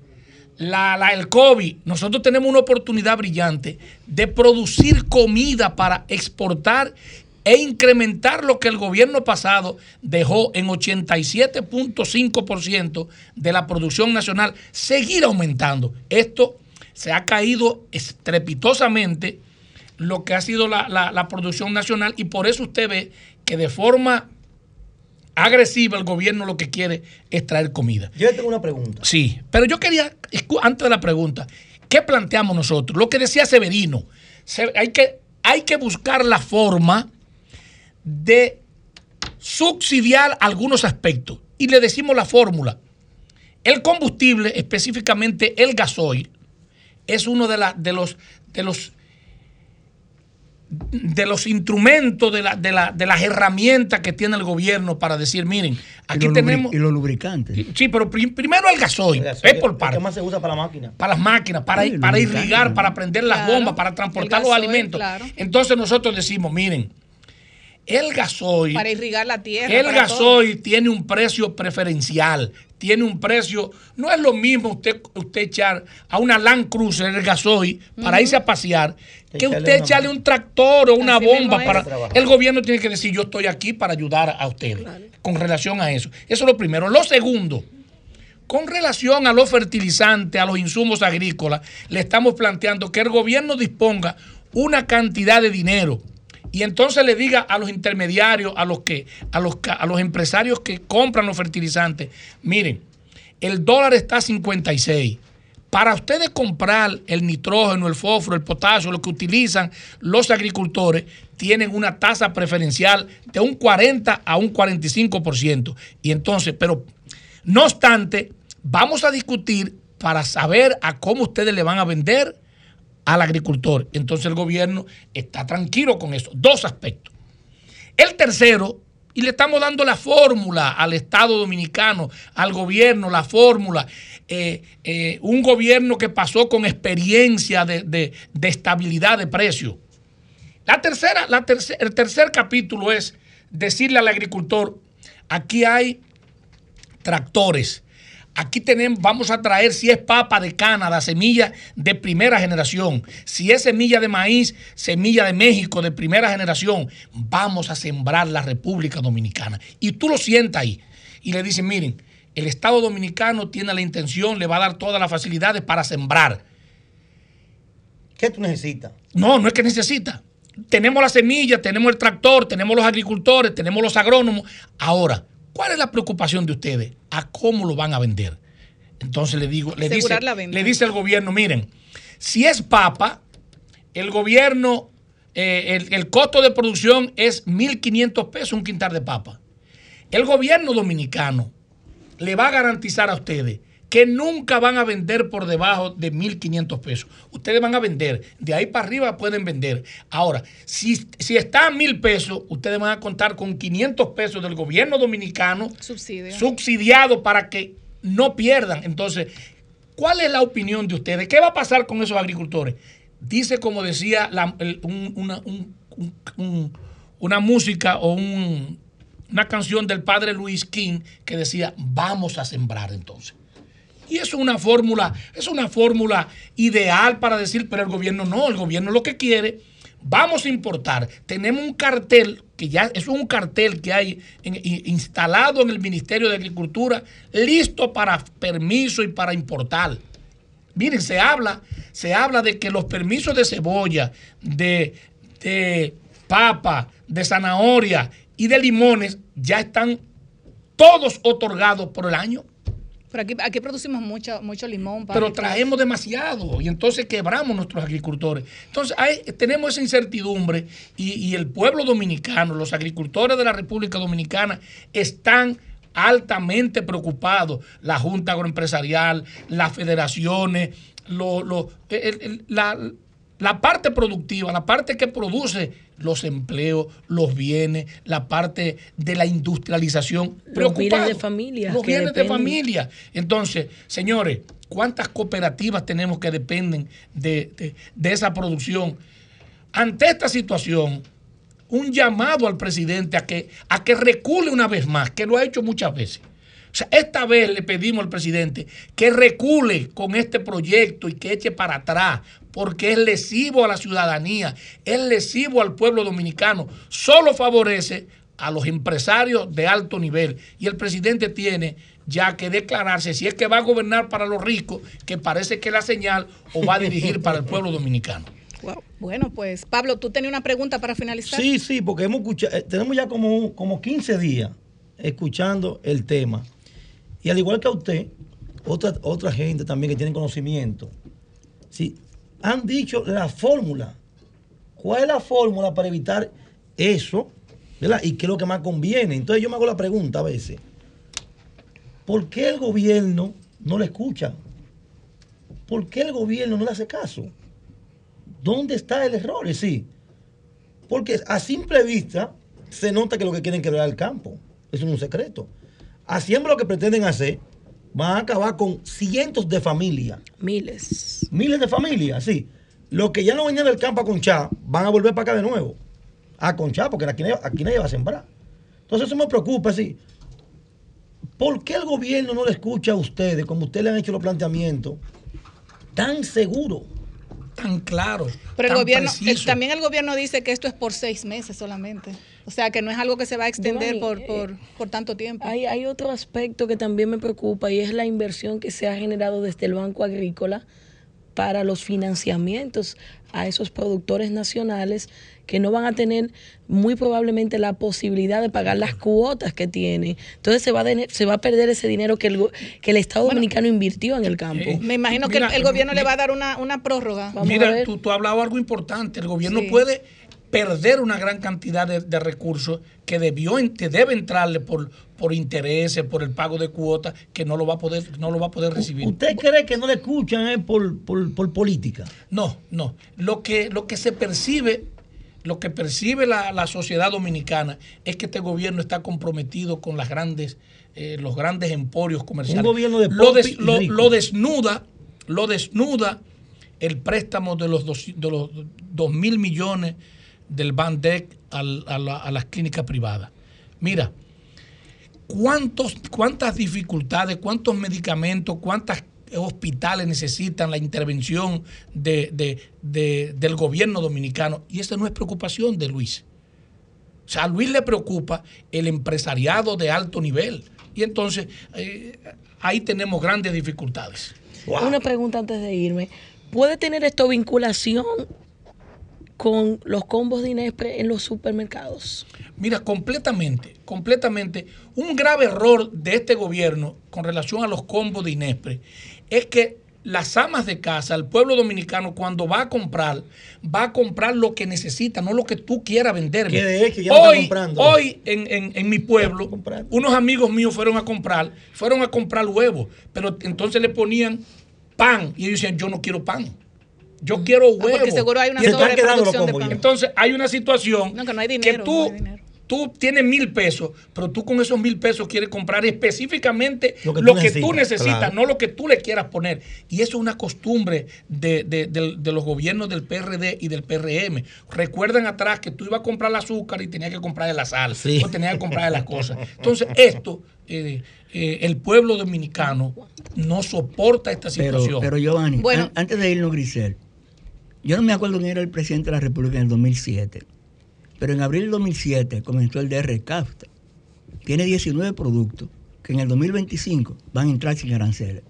la, el COVID, nosotros tenemos una oportunidad brillante de producir comida para exportar e incrementar lo que el gobierno pasado dejó en 87.5% de la producción nacional, seguir aumentando. Esto se ha caído estrepitosamente lo que ha sido la- la producción nacional y por eso usted ve que de forma agresiva el gobierno lo que quiere es traer comida. Yo tengo una pregunta. Sí, pero yo quería, antes de la pregunta, ¿qué planteamos nosotros? Lo que decía Severino, se- hay, que, hay que buscar la forma de subsidiar algunos aspectos. Y le decimos la fórmula. El combustible, específicamente el gasoil, es uno de, la- de los, de los de los instrumentos, de, la- de la- de las herramientas que tiene el gobierno para decir, miren, aquí y, tenemos... y los lubricantes. Sí, pero pri- primero el gasoil, El gasoil, es por parte. que más se usa para la máquina. Para las máquinas, para, Sí, para irrigar, para prender las Claro, bombas, para transportar los alimentos. claro. Entonces nosotros decimos, miren, el gasoil... Para irrigar la tierra. El todo. gasoil tiene un precio preferencial, tiene un precio, no es lo mismo usted, usted echar a una Land Cruiser el gasoil para irse a pasear, que usted echarle un tractor o una Así bomba para... El gobierno tiene que decir, yo estoy aquí para ayudar a ustedes con relación a eso. Eso es lo primero. Lo segundo, con relación a los fertilizantes, a los insumos agrícolas, le estamos planteando que el gobierno disponga una cantidad de dinero y entonces le diga a los intermediarios, a los que, a los, a los empresarios que compran los fertilizantes, miren, el dólar está a 56. Para ustedes comprar el nitrógeno, el fósforo, el potasio, lo que utilizan los agricultores, tienen una tasa preferencial de un 40 a un 45%. Y entonces, pero no obstante, vamos a discutir para saber a cómo ustedes le van a vender al agricultor. Entonces el gobierno está tranquilo con eso. Dos aspectos. El tercero, y le estamos dando la fórmula al Estado dominicano, al gobierno, la fórmula. Eh, eh, un gobierno que pasó con experiencia de, de- estabilidad de precios. La tercera, la terce- el tercer capítulo es decirle al agricultor, aquí hay tractores. Aquí tenemos, vamos a traer si es papa de Canadá, semilla de primera generación. Si es semilla de maíz, semilla de México de primera generación. Vamos a sembrar la República Dominicana. Y tú lo sientas ahí. Y le dicen, miren, el Estado Dominicano tiene la intención, le va a dar todas las facilidades para sembrar. ¿Qué tú necesitas? No, no es que necesita. Tenemos la semilla, tenemos el tractor, tenemos los agricultores, tenemos los agrónomos. Ahora, ¿cuál es la preocupación de ustedes? ¿A cómo lo van a vender? Entonces le digo, le dice, Asegurar la venta. le dice el gobierno, miren, si es papa, el gobierno, eh, el, el costo de producción es 1.500 pesos un quintal de papa. El gobierno dominicano le va a garantizar a ustedes que nunca van a vender por debajo de 1.500 pesos. Ustedes van a vender, de ahí para arriba pueden vender. Ahora, si, si está a 1.000 pesos, ustedes van a contar con 500 pesos del gobierno dominicano Subsidio. subsidiado para que no pierdan. Entonces, ¿cuál es la opinión de ustedes? ¿Qué va a pasar con esos agricultores? Dice, como decía la- el- un- una, un- un- un- una música o un- una canción del padre Luis King que decía, vamos a sembrar entonces. Y es una fórmula, es una fórmula ideal para decir, pero el gobierno no, el gobierno lo que quiere, vamos a importar. Tenemos un cartel, que ya es un cartel que hay instalado en el Ministerio de Agricultura, listo para permiso y para importar. Miren, se habla, se habla de que los permisos de cebolla, de, de papa, de zanahoria y de limones ya están todos otorgados por el año. Pero aquí, aquí producimos mucho, mucho limón. Pero papi. traemos demasiado y entonces quebramos nuestros agricultores. Entonces hay- tenemos esa incertidumbre y, y el pueblo dominicano, los agricultores de la República Dominicana están altamente preocupados. La Junta Agroempresarial, las federaciones, lo- lo- el- el- la, la parte productiva, la parte que produce los empleos, los bienes, la parte de la industrialización. Los bienes de familia Los bienes de familia. Entonces, señores, ¿cuántas cooperativas tenemos que dependen de, de- de esa producción? Ante esta situación, un llamado al presidente a que, a que recule una vez más, que lo ha hecho muchas veces. O sea, esta vez le pedimos al presidente que recule con este proyecto y que eche para atrás, porque es lesivo a la ciudadanía, es lesivo al pueblo dominicano, solo favorece a los empresarios de alto nivel. Y el presidente tiene ya que declararse si es que va a gobernar para los ricos, que parece que es la señal, o va a dirigir para el pueblo dominicano. Wow. Bueno, pues Pablo, tú tenías una pregunta para finalizar. Sí, sí, porque hemos escuchado, eh, tenemos ya como, como 15 días escuchando el tema. Y al igual que a usted, otra, otra gente también que tiene conocimiento, sí, han dicho la fórmula. ¿Cuál es la fórmula para evitar eso? ¿verdad? Y qué es lo que más conviene. Entonces yo me hago la pregunta a veces, ¿por qué el gobierno no le escucha? ¿Por qué el gobierno no le hace caso? ¿Dónde está el error? Decir, Porque a simple vista se nota que lo que quieren quebrar el campo. Eso es un secreto. Haciendo lo que pretenden hacer, van a acabar con cientos de familias. Miles. Miles de familias, sí. Los que ya no venían del campo a conchar, van a volver para acá de nuevo. A conchar, porque aquí, nadie- aquí nadie va a sembrar. Entonces eso me preocupa, sí. ¿Por qué el gobierno no le escucha a ustedes, como ustedes le han hecho los planteamientos, tan seguro? Tan claro. Pero el gobierno, el- también el gobierno dice que esto es por seis meses solamente. O sea, que no es algo que se va a extender Giovanni, por, por, por tanto tiempo. Hay, hay otro aspecto que también me preocupa y es la inversión que se ha generado desde el Banco Agrícola para los financiamientos a esos productores nacionales que no van a tener muy probablemente la posibilidad de pagar las cuotas que tienen. Entonces se va a, de- se va a perder ese dinero que el, go- que el Estado Dominicano invirtió en el campo. Eh, Me imagino que el gobierno le va a dar una, una prórroga. Vamos a Mira, ver. tú, tú has hablado algo importante. El gobierno Sí. puede perder una gran cantidad de, de recursos que debió, que debe entrarle por, por intereses, por el pago de cuotas, que no lo va a poder, no lo va a poder recibir. ¿Usted cree que no le escuchan eh, por, por- por política? No, no. Lo que, lo que se percibe, lo que percibe la, la sociedad dominicana es que este gobierno está comprometido con las grandes, eh, los grandes emporios comerciales. Un gobierno de lo, des- lo- lo desnuda, lo desnuda el préstamo de los dos, de los dos mil millones del Bandec a, la- a las clínicas privadas. Mira, ¿Cuántos, ¿Cuántas dificultades, cuántos medicamentos, cuántos hospitales necesitan la intervención de- de- del gobierno dominicano? Y esa no es preocupación de Luis. O sea, a Luis le preocupa el empresariado de alto nivel. Y entonces eh, ahí tenemos grandes dificultades. Una pregunta antes de irme. ¿Puede tener esto vinculación con los combos de Inespre en los supermercados? Mira, completamente, completamente. Un grave error de este gobierno con relación a los combos de Inespre es que las amas de casa, el pueblo dominicano, cuando va a comprar, va a comprar lo que necesita, no lo que tú quieras venderme. Que de hecho ya hoy, comprando. hoy en, en- en mi pueblo, unos amigos míos fueron a comprar, fueron a comprar huevos, pero entonces le ponían pan y ellos decían, yo no quiero pan. Yo quiero huevos. Ah, porque seguro hay una sobreproducción de pan. Entonces hay una situación No, que no hay dinero, que tú, no hay dinero. tú tienes mil pesos, pero tú con esos mil pesos quieres comprar específicamente Lo lo que tú necesitas, claro. no lo que tú le quieras poner. Y eso es una costumbre de, de- de- de los gobiernos del PRD y del PRM. Recuerdan atrás que tú ibas a comprar el azúcar y tenías que comprar la sal, Sí. o tenías que comprar las cosas. Entonces, esto, eh, eh, el pueblo dominicano no soporta esta Pero, situación. pero Giovanni, Bueno. an- antes de irnos, Grisel, yo no me acuerdo quién era el presidente de la República en el 2007, pero en abril del 2007 comenzó el DR CAFTA. Tiene 19 productos que en el 2025 van a entrar sin aranceles.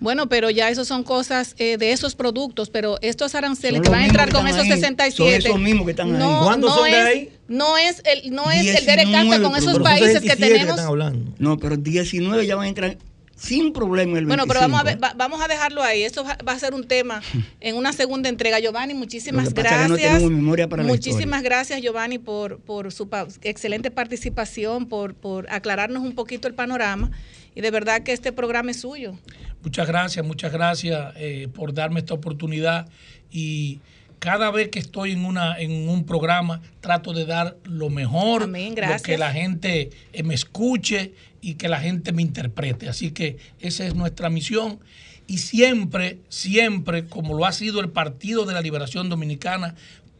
Bueno, pero ya eso son cosas eh, de esos productos, pero estos aranceles que van a entrar con esos ahí. 67. Son esos mismos que están ahí. no, ¿Cuántos no son de es, ahí? No es el, no es el DERECAFTA 19 con esos países que 67 tenemos. están hablando. No, pero 19 ya van a entrar sin problema el 25. Bueno, pero vamos a ver, va- vamos a dejarlo ahí. Esto va, va a ser un tema en una segunda entrega. Giovanni, muchísimas gracias. no memoria para muchísimas gracias, Giovanni, por, por su pa- excelente participación, por, por aclararnos un poquito el panorama. Y de verdad que este programa es suyo. Muchas gracias, muchas gracias eh, por darme esta oportunidad y cada vez que estoy en una en un programa trato de dar lo mejor, Amén, lo gracias. que la gente eh, me escuche y que la gente me interprete. Así que esa es nuestra misión y siempre, siempre, como lo ha sido el Partido de la Liberación Dominicana,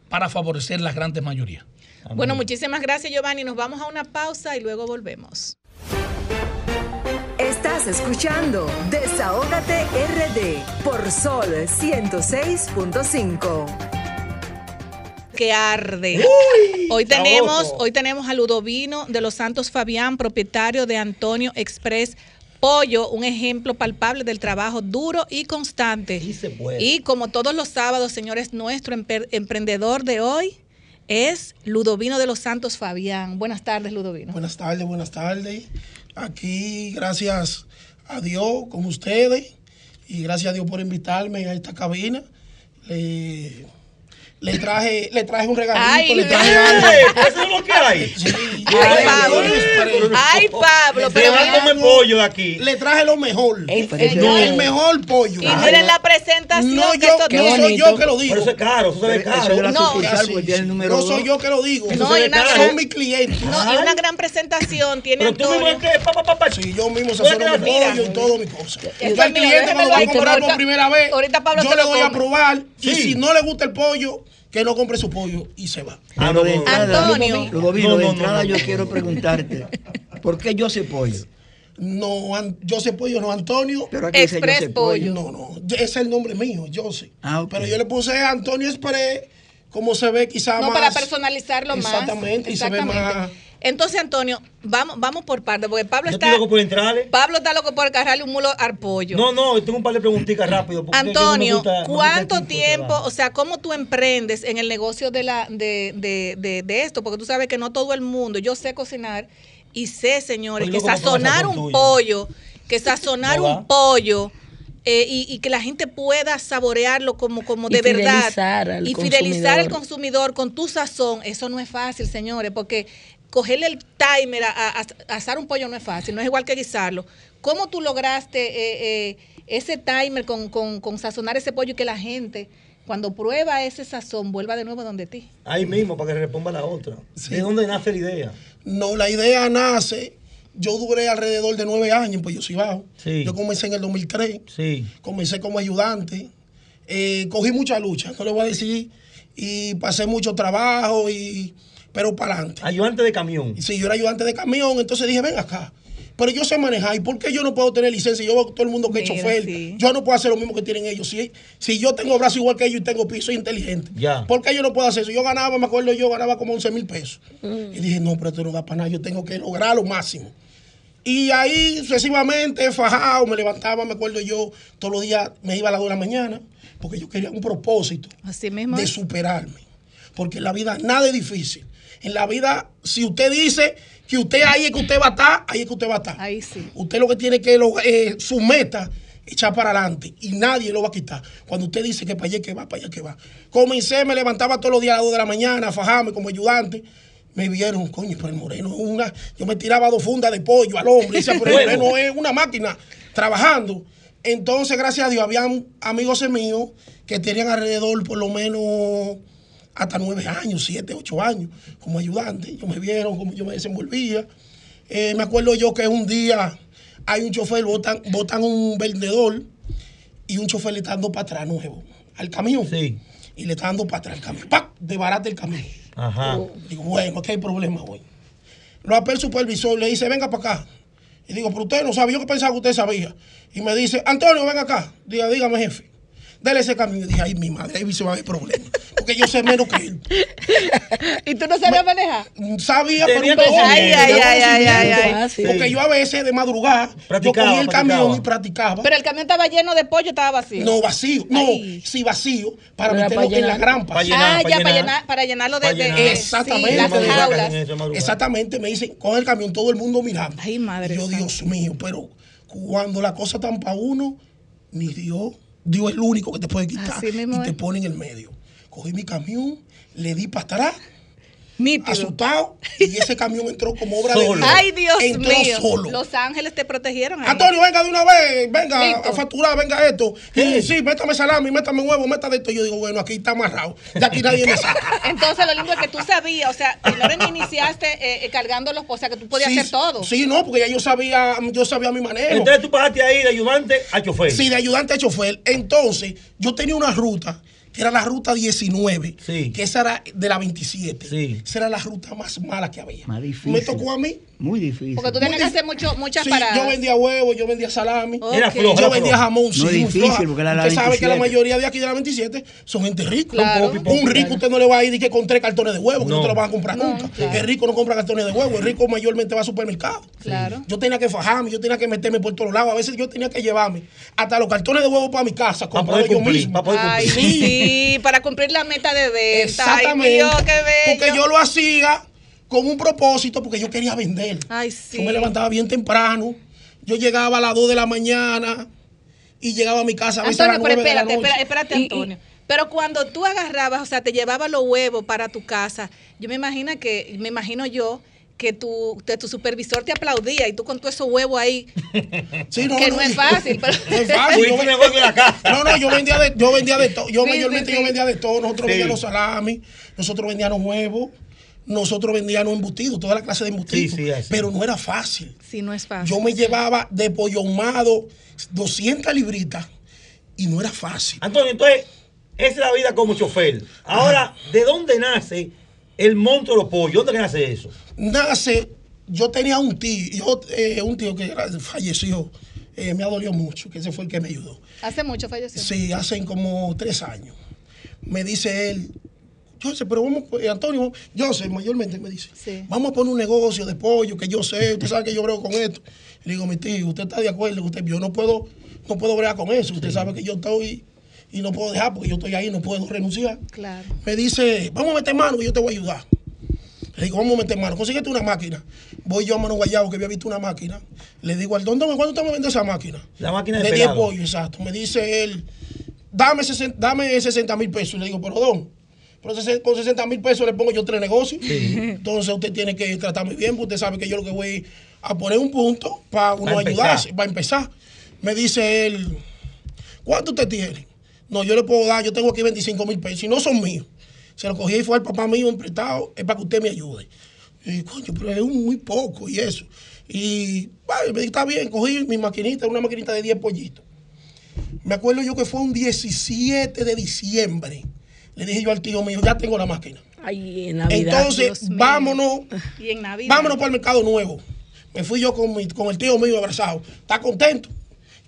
para favorecer las grandes mayorías. Bueno, muchísimas gracias, Giovanni. Nos vamos a una pausa y luego volvemos. Estás escuchando Desahógate RD por Sol 106.5. que arde. hoy tenemos, hoy tenemos a Ludovino de los Santos Fabián, propietario de Antonio Express Pollo, un ejemplo palpable del trabajo duro y constante. Sí se puede. Y como todos los sábados, señores, nuestro emprendedor de hoy es Ludovino de los Santos Fabián. Buenas tardes, Ludovino. Buenas tardes, buenas tardes. Aquí, gracias a Dios con ustedes y gracias a Dios por invitarme a esta cabina. Le, le traje, le traje un regalito, Ay, le traje algo. ¿Eso es lo que hay? Sí. Ay, Pablo. Pero- Ay, Pablo, Se pero a comer pollo de aquí. Le traje lo mejor. Ey, eso No, es- el mejor pollo. y miren la presentación No, que yo, esto no soy yo que lo digo. Pero eso es caro, eso se ve Eso es caro. No. tiene el número no soy yo que lo digo. No, se ve una caro. Son mis clientes. No, y una gran presentación tiene Pero tú mismo que, pa, pa, pa, pa. Sí, yo mismo Tú eres sazono mi pollo y todo mi cosa. Esto Y es al cliente cuando va a comprar por primera vez, ahorita Pablo yo se le doy a probar y si no le gusta el pollo, que no compre su pollo y se va. Ah, Pero no, de no. entrada, Antonio. Ludovino, No, de no, entrada no, no. yo quiero preguntarte, ¿por qué yo sé pollo? No, An- José Pollo, no Antonio. Pero aquí dice Express José Pollo. No, no, ese es el nombre mío, José. Ah, ok. Pero yo le puse Antonio Express, como se ve quizá No, más. para personalizarlo más. Exactamente, y se ve Exactamente. más. Entonces, Antonio, vamos, vamos por partes, porque Pablo Yo está. estoy loco por entrarle. Pablo está loco por agarrarle un mulo al pollo. No, no, tengo un par de preguntitas rápido. Antonio, gusta- ¿cuánto tiempo, o sea, cómo tú emprendes en el negocio de, la, de, de, de, de esto? Porque tú sabes que no todo el mundo, yo sé cocinar y sé, señores, que loco, ¿cómo sazonar un tuyo? pollo, que sazonar No un pollo eh, y, y que la gente pueda saborearlo como, como Y de verdad. fidelizar al y fidelizar al consumidor. consumidor con tu sazón, eso no es fácil, señores, porque cogerle el timer a, a- a asar un pollo no es fácil, no es igual que guisarlo. ¿Cómo tú lograste eh, eh, ese timer con, con- con sazonar ese pollo y que la gente, cuando prueba ese sazón, vuelva de nuevo donde ti? Ahí mismo, para que responda la otra. ¿De dónde nace la idea? No, la idea nace. Yo duré alrededor de nueve años, pues yo soy bajo. Sí. Yo comencé en el 2003. Sí. Comencé como ayudante. Eh, cogí mucha lucha, no le voy a decir. Y pasé mucho trabajo, y, pero para adelante. Ayudante de camión. Sí, yo era ayudante de camión, entonces dije, ven acá. Pero yo sé manejar, ¿y por qué yo no puedo tener licencia? Yo veo todo el mundo que es chofer. sí. Yo no puedo hacer lo mismo que tienen ellos. Si, si yo tengo brazo igual que ellos y tengo piso, soy inteligente. Ya. ¿Por qué yo no puedo hacer eso? Yo ganaba, me acuerdo, yo ganaba como 11 mil pesos. Y dije, no, pero esto no da para nada, yo tengo que lograr lo máximo. Y ahí sucesivamente, fajado, me levantaba, me acuerdo yo, todos los días me iba a las 2 de la mañana, porque yo quería un propósito Así mismo. de superarme. Porque en la vida nada es difícil. En la vida, si usted dice que usted ahí es que usted va a estar, ahí es que usted va a estar. Ahí sí. Usted lo que tiene que lo- eh, su meta echar para adelante y nadie lo va a quitar. Cuando usted dice que para allá es que va, para allá es que va. Comencé, me levantaba todos los días a las 2 de la mañana a fajarme como ayudante. Me vieron, coño, pero el moreno es una. Yo me tiraba dos fundas de pollo al hombre. Y decía, pero el moreno es una máquina trabajando. Entonces, gracias a Dios, habían amigos míos que tenían alrededor por lo menos hasta nueve años, siete, ocho años como ayudante. Ellos me vieron cómo yo me desenvolvía. Eh, me acuerdo yo que un día hay un chofer, botan, botan un vendedor y un chofer le está dando para atrás nuevo al camión. Sí. Y le está dando para atrás el camión. ¡Pac! Desbarata el camión. Ajá. Digo, bueno, aquí hay problema hoy. Lo apela el supervisor, le dice, venga para acá. Y digo, pero usted no sabe, yo que pensaba que usted sabía. Y me dice, Antonio, venga acá. Diga, dígame, jefe. Dele ese camión. Y dije, ay, mi madre, ahí se va a haber problema. Porque yo sé menos que él. ¿Y tú no sabías manejar? Sabía, pero un poco. Ay, ay, ay, ay, ay. Porque yo a veces de madrugada, yo cogía el practicaba. camión y practicaba. Pero el camión estaba lleno de pollo, estaba vacío. no, vacío. No, Ay. sí, vacío. Para meterlo para en la grampa. Para llenar, ah, para ya, para, llenar. llenar, para llenarlo de, Exactamente. sí, las jaulas. Exactamente, me dicen, coge el camión, todo el mundo mirando. Ay, madre Y yo. Dios mío, pero cuando la cosa están para uno, ni Dios, Dios es el único que te puede quitar. Y te pone en el medio. Cogí mi camión, le di para atrás, Nítido. asustado, y ese camión entró como obra de Solo. Dios. Ay, Dios entró mío. solo. Los ángeles te protegieron. ahí. Antonio, venga de una vez, venga Listo. a facturar, venga esto. Y, sí, métame salami, métame huevo, métame esto. Yo digo, bueno, aquí está amarrado. De aquí nadie me saca. Entonces, lo lindo es que tú sabías, o sea, primero ni iniciaste eh, eh, cargando los, o sea, que tú podías sí, hacer todo. Sí, no, porque ya yo sabía, yo sabía mi manejo. Entonces tú pasaste ahí de ayudante a chofer. Sí, de ayudante a chofer. Entonces, yo tenía una ruta, que era la ruta 19, Sí. que esa era de la 27. Sí. Esa era la ruta más mala que había. Más difícil. Me tocó a mí. Muy difícil. Porque tú tenías que hacer mucho, muchas Sí, paradas. yo vendía huevos, yo vendía salami. Era flojo. Yo vendía jamón, sí, No es muy difícil, floja. porque era la Usted sabe que la 27. mayoría de aquí de la 27 son gente rica. Claro. Un rico usted no le va a ir y que con tres cartones de huevo, que no, No. te lo van a comprar No, nunca. claro. El rico no compra cartones de huevo, el rico mayormente va al supermercado. Claro. Yo tenía que fajarme, yo tenía que meterme por todos lados. A veces yo tenía que llevarme hasta los cartones de huevo para mi casa, Para comprarlo poder yo cumplir. mismo. Para poder Ay, cumplir. sí. para cumplir la meta de venta. Exactamente. Ay, Dios, qué bello. porque yo lo hacía con un propósito, porque yo quería vender. Ay, sí. Yo me levantaba bien temprano. Yo llegaba a las 2 de la mañana y llegaba a mi casa a veces a Antonio, las pero 9 de la espérate, noche. espérate, espérate, Y- y- Antonio. Pero cuando tú agarrabas, o sea, te llevabas los huevos para tu casa, yo me imagino que, me imagino yo que tu, que tu supervisor te aplaudía y tú con todos esos huevos ahí, Sí, que no, es fácil. Pero No es fácil. Un negocio en la casa. No, no, yo vendía de, yo vendía de todo. Yo Sí, mayormente sí, yo vendía de todo. Nosotros Sí. vendíamos salami, nosotros vendíamos huevos, nosotros vendíamos embutidos, toda la clase de embutidos. Sí, sí, pero no era fácil. sí, no es fácil. Yo me llevaba de pollo ahumado 200 libritas y no era fácil. Antonio, entonces, esa es la vida como chofer. Ahora, ¿de dónde nace el monstruo de los pollos? ¿Dónde nace eso? Nace, yo tenía un tío, yo, eh, un tío que era- falleció, eh, me ha dolido mucho, que ese fue el que me ayudó. Hace mucho falleció. Sí, hace como tres años. Me dice él, yo sé, pero vamos, eh, Antonio, yo sé, mayormente me dice, Sí. vamos a poner un negocio de pollo, que yo sé, usted sabe que yo brego con esto. Le digo, mi tío, usted está de acuerdo, usted, yo no puedo, no puedo bregar con eso, usted sabe que yo estoy y no puedo dejar porque yo estoy ahí, no puedo renunciar. Claro. Me dice, vamos a meter mano que yo te voy a ayudar. Le digo, vamos a meter mano, consíguete una máquina. Voy yo a Mano Guayabo que había visto una máquina. Le digo, al don, dame, ¿cuánto usted me vende esa máquina? La máquina de de 10 pelado. pollos, exacto. Me dice él, dame 60 dame 60 mil pesos. Le digo, pero don, pero con 60 mil pesos le pongo yo tres negocios. Entonces usted tiene que tratarme bien, porque usted sabe que yo lo que voy a poner un punto para uno ayudarse, para empezar. Me dice él, ¿cuánto usted tiene? No, yo le puedo dar, yo tengo aquí 25 mil pesos, y no son míos. Se lo cogí y fue al papá mío emprestado, es para que usted me ayude. Y coño, pero es muy poco y eso. Y vale, me está bien, cogí mi maquinita, una maquinita de 10 pollitos. Me acuerdo yo que fue un 17 de diciembre. Le dije yo al tío mío, ya tengo la máquina. Ay, en Navidad. Entonces, Dios vámonos, Y en Navidad. vámonos para el mercado nuevo. Me fui yo con, mi- con el tío mío abrazado. ¿Está contento?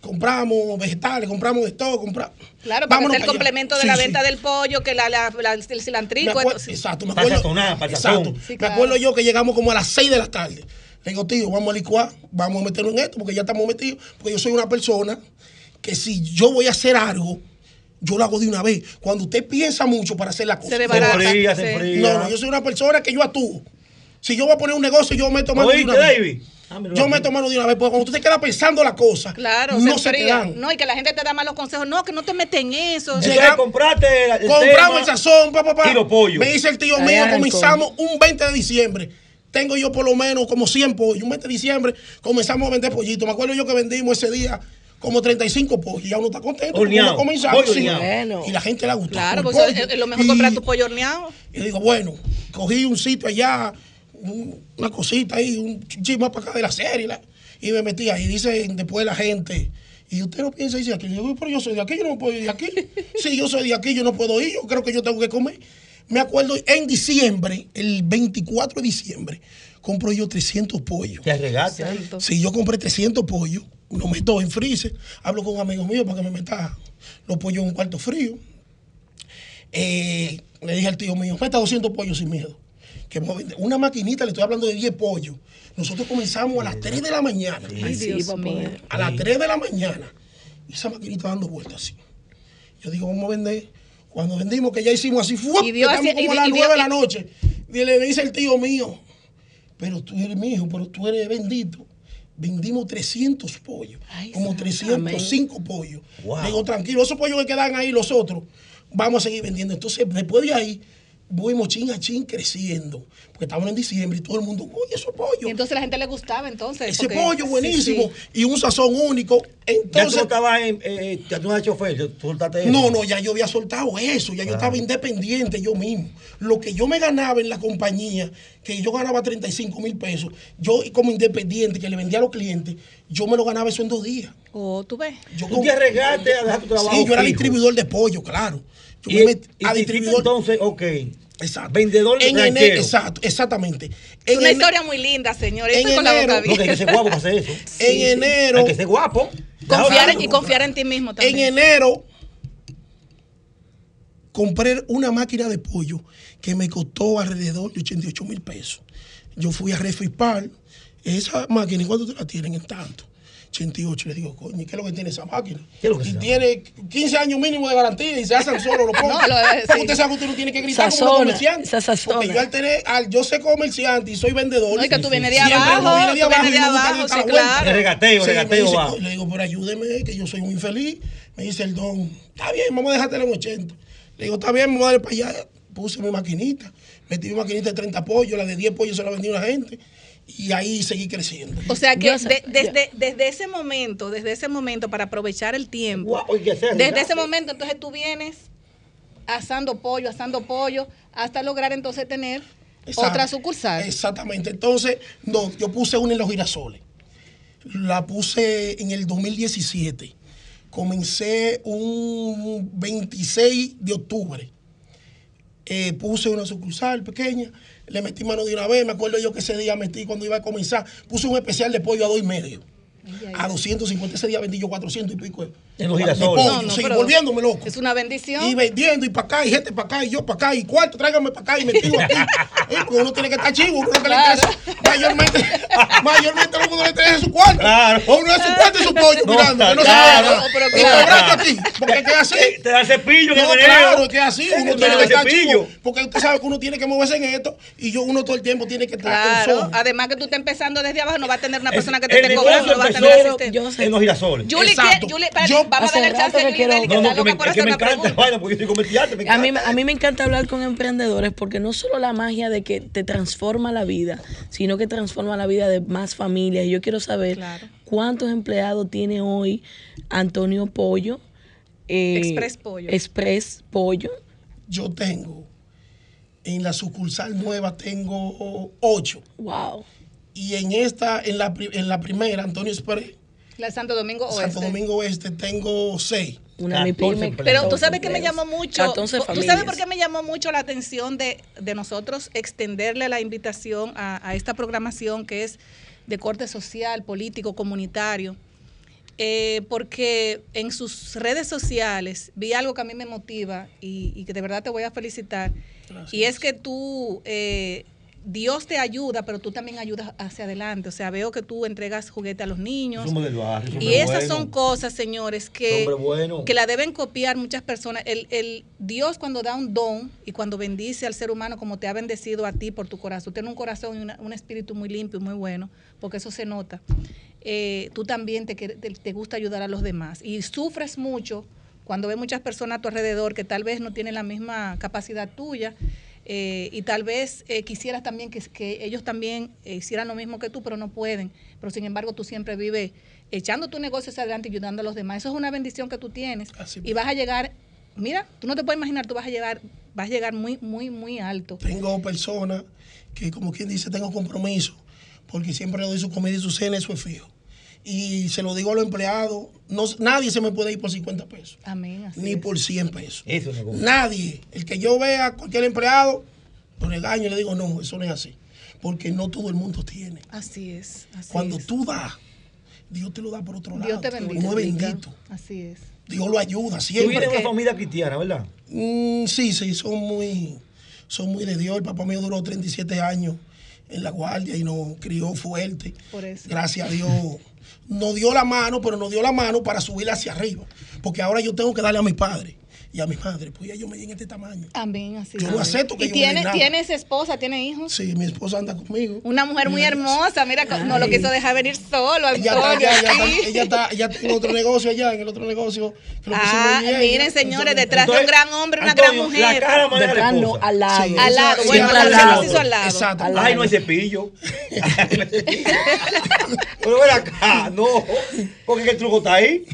Compramos vegetales, compramos de todo, compramos. Claro, porque el complemento de Sí, la sí. venta del pollo, que la, la, la- el cilantrico. exacto, me acuerdo. sazonar, para exacto. me acuerdo yo que llegamos como a las 6 de la tarde. Le digo, tío, vamos a licuar, vamos a meterlo en esto, porque ya estamos metidos. Porque yo soy una persona que si yo voy a hacer algo, yo lo hago de una vez. Cuando usted piensa mucho para hacer la cosa. Se enfría, se sí. enfría. No, no, yo soy una persona que yo actúo. Si yo voy a poner un negocio, yo meto mano de ¿Oíste, una vez. David? Ah, mira, Yo aquí. meto mano de una vez, porque cuando tú te quedas pensando la cosa, Claro, no se se te dan. No, y que la gente te da malos consejos. No, que no te meten en eso. Entonces, compraste el, el Compramos tema el sazón, papá, los pollos. Me dice el tío mío, comenzamos un 20 de diciembre. Tengo yo por lo menos como 100 pollos. Un 20 de diciembre comenzamos a vender pollitos. Me acuerdo yo que vendimos ese día como 35 pollos. Y ya uno está contento. uno Pollo sí. Bueno. Y la gente le ha gustado. Claro, porque pollo. es, lo mejor Y- comprar tu pollo horneado. y digo, bueno, cogí un sitio allá, un- una cosita ahí, un chisme para acá de la serie, la- y me metí ahí. Dice después la gente, y usted no piensa irse de aquí. Y digo, pero yo soy de aquí, yo no puedo ir de aquí. Sí, yo soy de aquí, yo no puedo ir, yo creo que yo tengo que comer. Me acuerdo en diciembre, el 24 de diciembre, compro yo 300 pollos. Te. Santo. Si yo compré 300 pollos, lo meto en freezer, hablo con un amigo mío para que me meta los pollos en un cuarto frío. Eh, le dije al tío mío, meta 200 pollos sin miedo. Que. Una maquinita, le estoy hablando de 10 pollos. Nosotros comenzamos a las 3 de la mañana. Ay, Dios mío. poder. A las 3 de la mañana. Y esa maquinita dando vueltas así. Yo digo, vamos a vender. Cuando vendimos, que ya hicimos así, así- como y- a las y dio- 9 de la noche. Y le dice el tío mío, pero tú eres mi hijo, pero tú eres bendito. Vendimos 300 pollos, Ay, como santo. 305 pollos. Wow. Digo, tranquilo, esos pollos que quedan ahí, los otros, vamos a seguir vendiendo. Entonces, después de ahí, fuimos chin a chin creciendo. Porque estábamos en diciembre y todo el mundo, oye, esos Y pollos. entonces la gente le gustaba entonces. Ese porque- pollo buenísimo sí. y un sazón único. Ya tú Entonces, estabas en, eh, ya tú no eras chofer, tú soltaste eso. no, no, ya yo había soltado eso, ya yo estaba independiente yo mismo. Lo que yo me ganaba en la compañía, que yo ganaba 35 mil pesos, yo como independiente que le vendía a los clientes, yo me lo ganaba eso en dos días. Oh, tú ves. Yo Tú como- te arriesgaste a dejar tu trabajo Sí, yo era fijo. distribuidor de pollo, claro. Y, me metí y a distribuidor. entonces, ok. Exacto. vendedor en ranchero. enero, Exacto, exactamente. Es En una historia muy linda, señor. en Estoy con la boca No, que hay que abierta. ser guapo para hacer eso. En enero. Hay que ser guapo. Confiar en- y confiar en ti mismo En también. enero compré una máquina de pollo que me costó alrededor de 88 mil pesos. Yo fui a Refipal, esa máquina, ¿y cuánto te la tienen en tanto? 88, le digo, coño, ¿y ¿qué es lo que tiene esa máquina? ¿Qué es lo que y se tiene 15 años mínimo de garantía y se hacen solo los pollos. No, usted sabe que usted no tiene que gritar como Sazona, un comerciante. Porque yo al tener, al yo ser comerciante y soy vendedor. No, y que tú vienes de abajo, uno viene de abajo vienes y de abajo, sí, claro. Regateo, Sí, regateo dice, va. Le digo, pero ayúdeme, que yo soy un infeliz. Me dice el don, está bien, vamos a dejártelo en 80. Le digo, está bien, me voy a para allá. Puse mi maquinita, metí mi maquinita de 30 pollos, la de 10 pollos se la vendí a una gente y ahí seguí creciendo. O sea que de- desde, desde ese momento, desde ese momento, para aprovechar el tiempo, desde ese momento, entonces tú vienes asando pollo, asando pollo, hasta lograr entonces tener Exacto. otra sucursal. Exactamente. Entonces, no, yo puse una en los girasoles. La puse en el 2017. Comencé un 26 de octubre. Eh, puse una sucursal pequeña, le metí mano de una vez. Me acuerdo yo que ese día metí cuando iba a comenzar. Puse un especial de pollo a dos y medio. A 250. Ese día vendí yo 400 y pico. En los girasoles. pollo, No, no, sí, pero volviéndome loco. Es una bendición. Y vendiendo y para acá, y gente para acá, y yo para acá, y cuarto, tráigame para acá, y metido aquí. Eh, porque uno tiene que estar chivo, uno que le interesa, mayormente, mayormente lo que uno le interesa es su cuarto. Claro. O uno es su cuarto y su pollo, No, mirando, que no se claro. No, pero Y claro. aquí, porque es que es así. Te da cepillo No, claro, que es así, uno tiene que estar chivo, porque usted sabe que uno tiene que moverse en esto, y yo, uno todo el tiempo tiene que estar en Claro, además que tú estás empezando desde abajo, no va a tener una persona que te esté cobrando, no va a tener asistente. Yo sé. En los girasoles. Julie, Exacto. ¿qué- Julie, espérate, Yo vamos a hace darle el rato chance a que quiero- No, no, está que me, loca por es que me encanta, vaina, porque soy comerciante, me A mí, encanta. a mí me encanta hablar con emprendedores porque no solo la magia de que te transforma la vida, sino que transforma la vida de más familias. Y yo quiero saber Claro. cuántos empleados tiene hoy Antonio Pollo. eh, Express Pollo. Express Pollo. Yo tengo, en la sucursal nueva tengo ocho. Wow. Y en esta, en la, en la primera, Antonio Express, La Santo Domingo Oeste. Santo Domingo Oeste, tengo seis. Una 14 MIPYME. empleados. Pero tú sabes que me llamó mucho. 14 ¿Tú sabes por qué me llamó mucho la atención de, de nosotros extenderle la invitación a, a esta programación que es de corte social, político, comunitario? Eh, porque en sus redes sociales vi algo que a mí me motiva y, y que de verdad te voy a felicitar. Y es que tú, eh, Dios te ayuda, pero tú también ayudas hacia adelante. O sea, veo que tú entregas juguete a los niños. Somos del barrio. Y esas bueno. son cosas, señores, que, bueno. que la deben copiar muchas personas. El, el Dios cuando da un don y cuando bendice al ser humano como te ha bendecido a ti por tu corazón, tiene un corazón y una- un espíritu muy limpio y muy bueno, porque eso se nota. Eh, tú también te, te, te gusta ayudar a los demás y sufres mucho cuando ves muchas personas a tu alrededor que tal vez no tienen la misma capacidad tuya. Eh, y tal vez eh, quisieras también que, que ellos también eh, hicieran lo mismo que tú, pero no pueden. Pero sin embargo, tú siempre vives echando tu negocio hacia adelante y ayudando a los demás. Eso es una bendición que tú tienes. Así y vas a llegar, mira, tú no te puedes imaginar, tú vas a llegar, vas a llegar muy, muy, muy alto. Tengo personas que, como quien dice, tengo compromiso, porque siempre le doy su comida y su cena, eso es fijo. Y se lo digo a los empleados, no, nadie se me puede ir por 50 pesos, Amén. así ni es. por 100 pesos. Eso es. Nadie. El que yo vea a cualquier empleado, lo regaño y le digo, no, eso no es así. Porque no todo el mundo tiene. Así es. Así Cuando es. tú das, Dios te lo da por otro lado. Dios te bendice. Uno es bendito. Así es. Dios lo ayuda Tú siempre. vienes de Porque- una familia cristiana, ¿verdad? Mm, sí, sí, son muy, son muy de Dios. El papá mío duró 37 años en la guardia y nos crió fuerte. Por eso. Gracias a Dios. Nos dio la mano, pero nos dio la mano para subir hacia arriba. Porque ahora yo tengo que darle a mi padre y a mi madre, pues ya yo me llegué en este tamaño. Amén. Así Yo no acepto que ¿Y yo tiene, tienes esposa, tiene hijos? Sí, mi esposa anda conmigo. Una mujer muy hermosa, mira, no lo quiso dejar venir solo, Ella está, allá, ella, está, ella está, ella está en otro negocio allá, en el otro negocio. que Ah, miren, señores, Entonces, detrás de un gran hombre, una Antonio, gran mujer. La cara Detrás no, al lado. Sí, Al lado, bueno, al lado. se hizo al lado. Exacto. Al Ay, no hay cepillo. Pero ven acá, no. Porque es que el truco está ahí.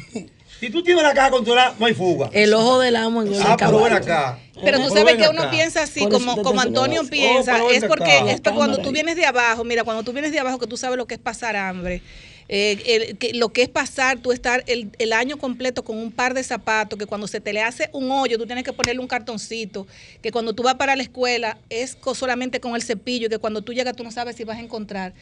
Si tú tienes la caja controlada, no hay fuga. El ojo del amo en Ah, pero ven acá. Pero tú Pero sabes ven que uno acá. piensa así, como, como Antonio piensa, Oh, pero es porque, acá. es porque cuando tú vienes de abajo, mira, cuando tú vienes de abajo que tú sabes lo que es pasar hambre, eh, el- que- lo que es pasar, tú estar el, el año completo con un par de zapatos, que cuando se te le hace un hoyo, tú tienes que ponerle un cartoncito, que cuando tú vas para la escuela es co- solamente con el cepillo, y que cuando tú llegas tú no sabes si vas a encontrar.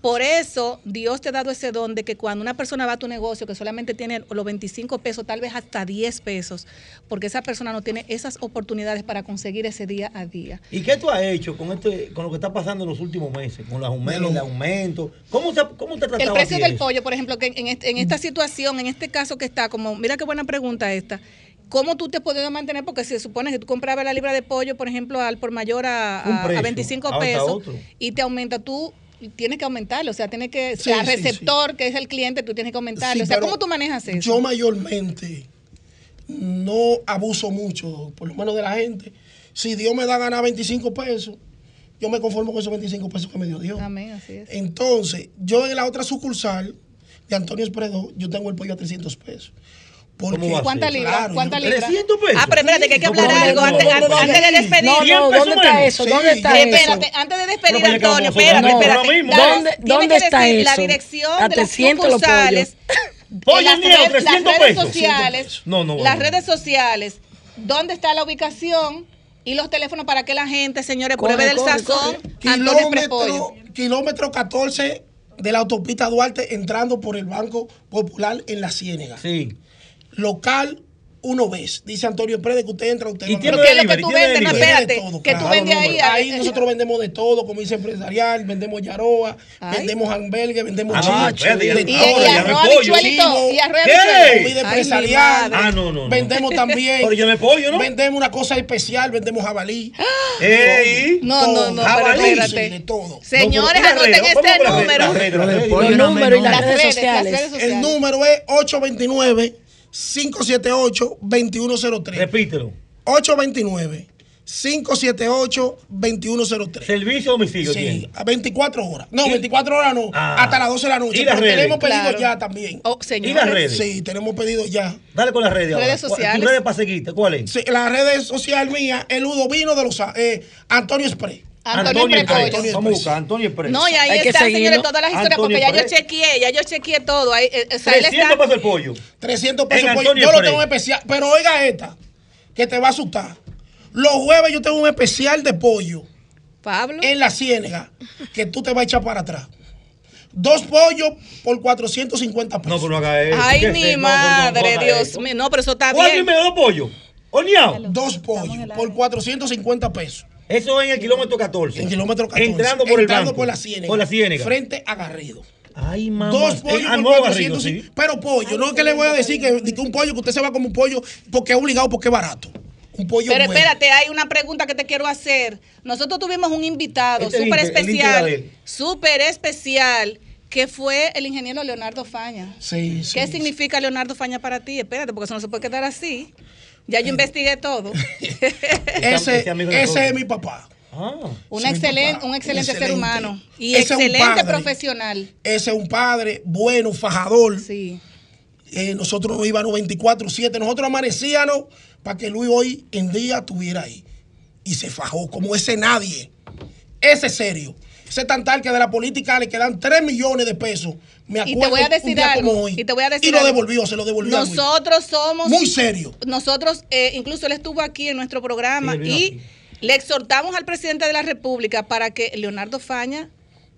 Por eso Dios te ha dado ese don de que cuando una persona va a tu negocio, que solamente tiene los 25 pesos, tal vez hasta 10 pesos, porque esa persona no tiene esas oportunidades para conseguir ese día a día. ¿Y qué tú has hecho con este, con lo que está pasando en los últimos meses? Con los aumentos, el aumento. ¿Cómo te, cómo te El precio del eso? pollo, por ejemplo, que en, este- en esta situación, en este caso que está, como, mira qué buena pregunta esta. ¿Cómo tú te has podido mantener? Porque se supone que tú comprabas la libra de pollo, por ejemplo, al por mayor a, a- a precio, 25 ahora está pesos y te aumenta tú tienes que aumentarlo, o sea, tienes que Sí, receptor que es el cliente, tú tienes que aumentarlo, o sea, ¿cómo tú manejas eso? Yo mayormente no abuso mucho, por lo menos de la gente. Si Dios me da ganar 25 pesos, yo me conformo con esos 25 pesos que me dio Dios. Amén, así es. Entonces, yo en la otra sucursal de Antonio Espredo, yo tengo el pollo a 300 pesos. Porque, ¿Cómo va a ¿Cuántas ser? libras? Claro, ¿Cuántas yo- libras? 300 pesos. Ah, pero espérate, que hay que hablar no, algo no, antes, no, de despedir. No, ¿Cien no, ¿dónde está eso? Sí. ¿Dónde está Espérate, eso? antes de despedir, Antonio, espérate, espérate. ahora mismo. Dale, ¿Dónde- dónde que está decir La eso? dirección de las 300 los sucursales. Pollo las redes- las 300 redes pesos. sociales. No, no, Las redes sociales. ¿Dónde está la ubicación? Y los teléfonos para que la gente, señores, Corre, pruebe del corre, sazón. corre. Antonio Prepollo. kilómetro, kilómetro 14 de la autopista Duarte entrando por el Banco Popular en la Ciénega. Sí. Local uno vez. Dice Antonio Pérez que usted entra, usted ¿Y va tiene a- ¿Qué es lo que tú ¿Tiene vendes? No, espérate. Todo, Que tú claro, vendes ahí. número. Ahí nosotros vendemos de todo, comida empresarial, vendemos yaroa, Ay. vendemos hamburgues, vendemos Ah, de Y, y ya arroz, y. Y arroz, comida empresarial. Ah, no, no, no. Vendemos también. Pero yo me pollo, ¿no? Vendemos una cosa especial, vendemos jabalí. Ey. No, no, no, pero Jabalí. espérate. De todo. Señores, No, pero- anoten ¿y este número. no números y las redes sociales. El número es 829-578-2103. Repítelo. 829-578-2103. Servicio a domicilio Sí, tiene. a 24 horas. No, Y- 24 horas no. Ah. Hasta las 12 de la noche. ¿Y las redes? tenemos pedido Claro. ya también. Oh, ¿Y las redes? Sí, tenemos pedido ya. Dale con las redes ahora. Redes ¿Cuál- sociales. ¿Tus redes para seguirte? ¿Cuál es? Sí, las redes sociales mías, el Udovino de los eh, Antonio Spray. Antonio Prepollo. Express. Vamos a buscar Antonio Express. No, y ahí Hay está, señores, todas las historias, Antonio porque ya yo chequeé, ya yo chequeé todo. Ahí, eh, o sea, él 300 está. pesos el pollo. 300 pesos En pollo. Antonio Yo lo tengo en especial. Pero oiga esta, que te va a asustar. Los jueves yo tengo un especial de pollo Pablo. en la ciénega que tú te vas a echar para atrás. Dos pollos por 450 pesos. No, pero no haga eso. Ay, ¿Qué es mi? No, no madre, haga Dios mío. No, pero eso está ¿Cuánto y bien. medio de pollo? Horneado. Dos pollos por 450 pesos. Eso es en el kilómetro 14. En kilómetro 14. Entrando por el Entrando banco. por la ciénega. Por la ciénega. Frente a Garrido. Ay, mamá. Dos pollos Eh, por ah, no, 450. Garrido, sí. Pero pollo, no es que le voy a decir que, que un pollo, que usted se va como un pollo porque es obligado, porque es barato. Un pollo Pero bueno. espérate, hay una pregunta que te quiero hacer. Nosotros tuvimos un invitado Este súper el especial, súper especial, que fue el ingeniero Leonardo Faña. Sí, sí, ¿Qué sí. significa Leonardo Faña para ti? Espérate, porque eso no se puede quedar así. Ya yo investigué todo. Ese, Ese es mi papá. Ah. un, excelente, un excelente, ser humano y Ese es un excelente padre. profesional. Ese es un padre bueno, fajador. Sí. Eh, nosotros nos íbamos 24-7. Nosotros amanecíamos para que Luis hoy en día estuviera ahí. Y se fajó como ese nadie. Ese es serio. Ese tan tal que de la política le quedan 3 millones de pesos. Me Y acuerdo te voy a un decir día algo, como hoy. y te voy a decir Y lo algo. devolvió, se lo devolvió. Nosotros somos Muy serio. Nosotros, eh, incluso él estuvo aquí en nuestro programa Sí, y aquí. le exhortamos al presidente de la República para que Leonardo Faña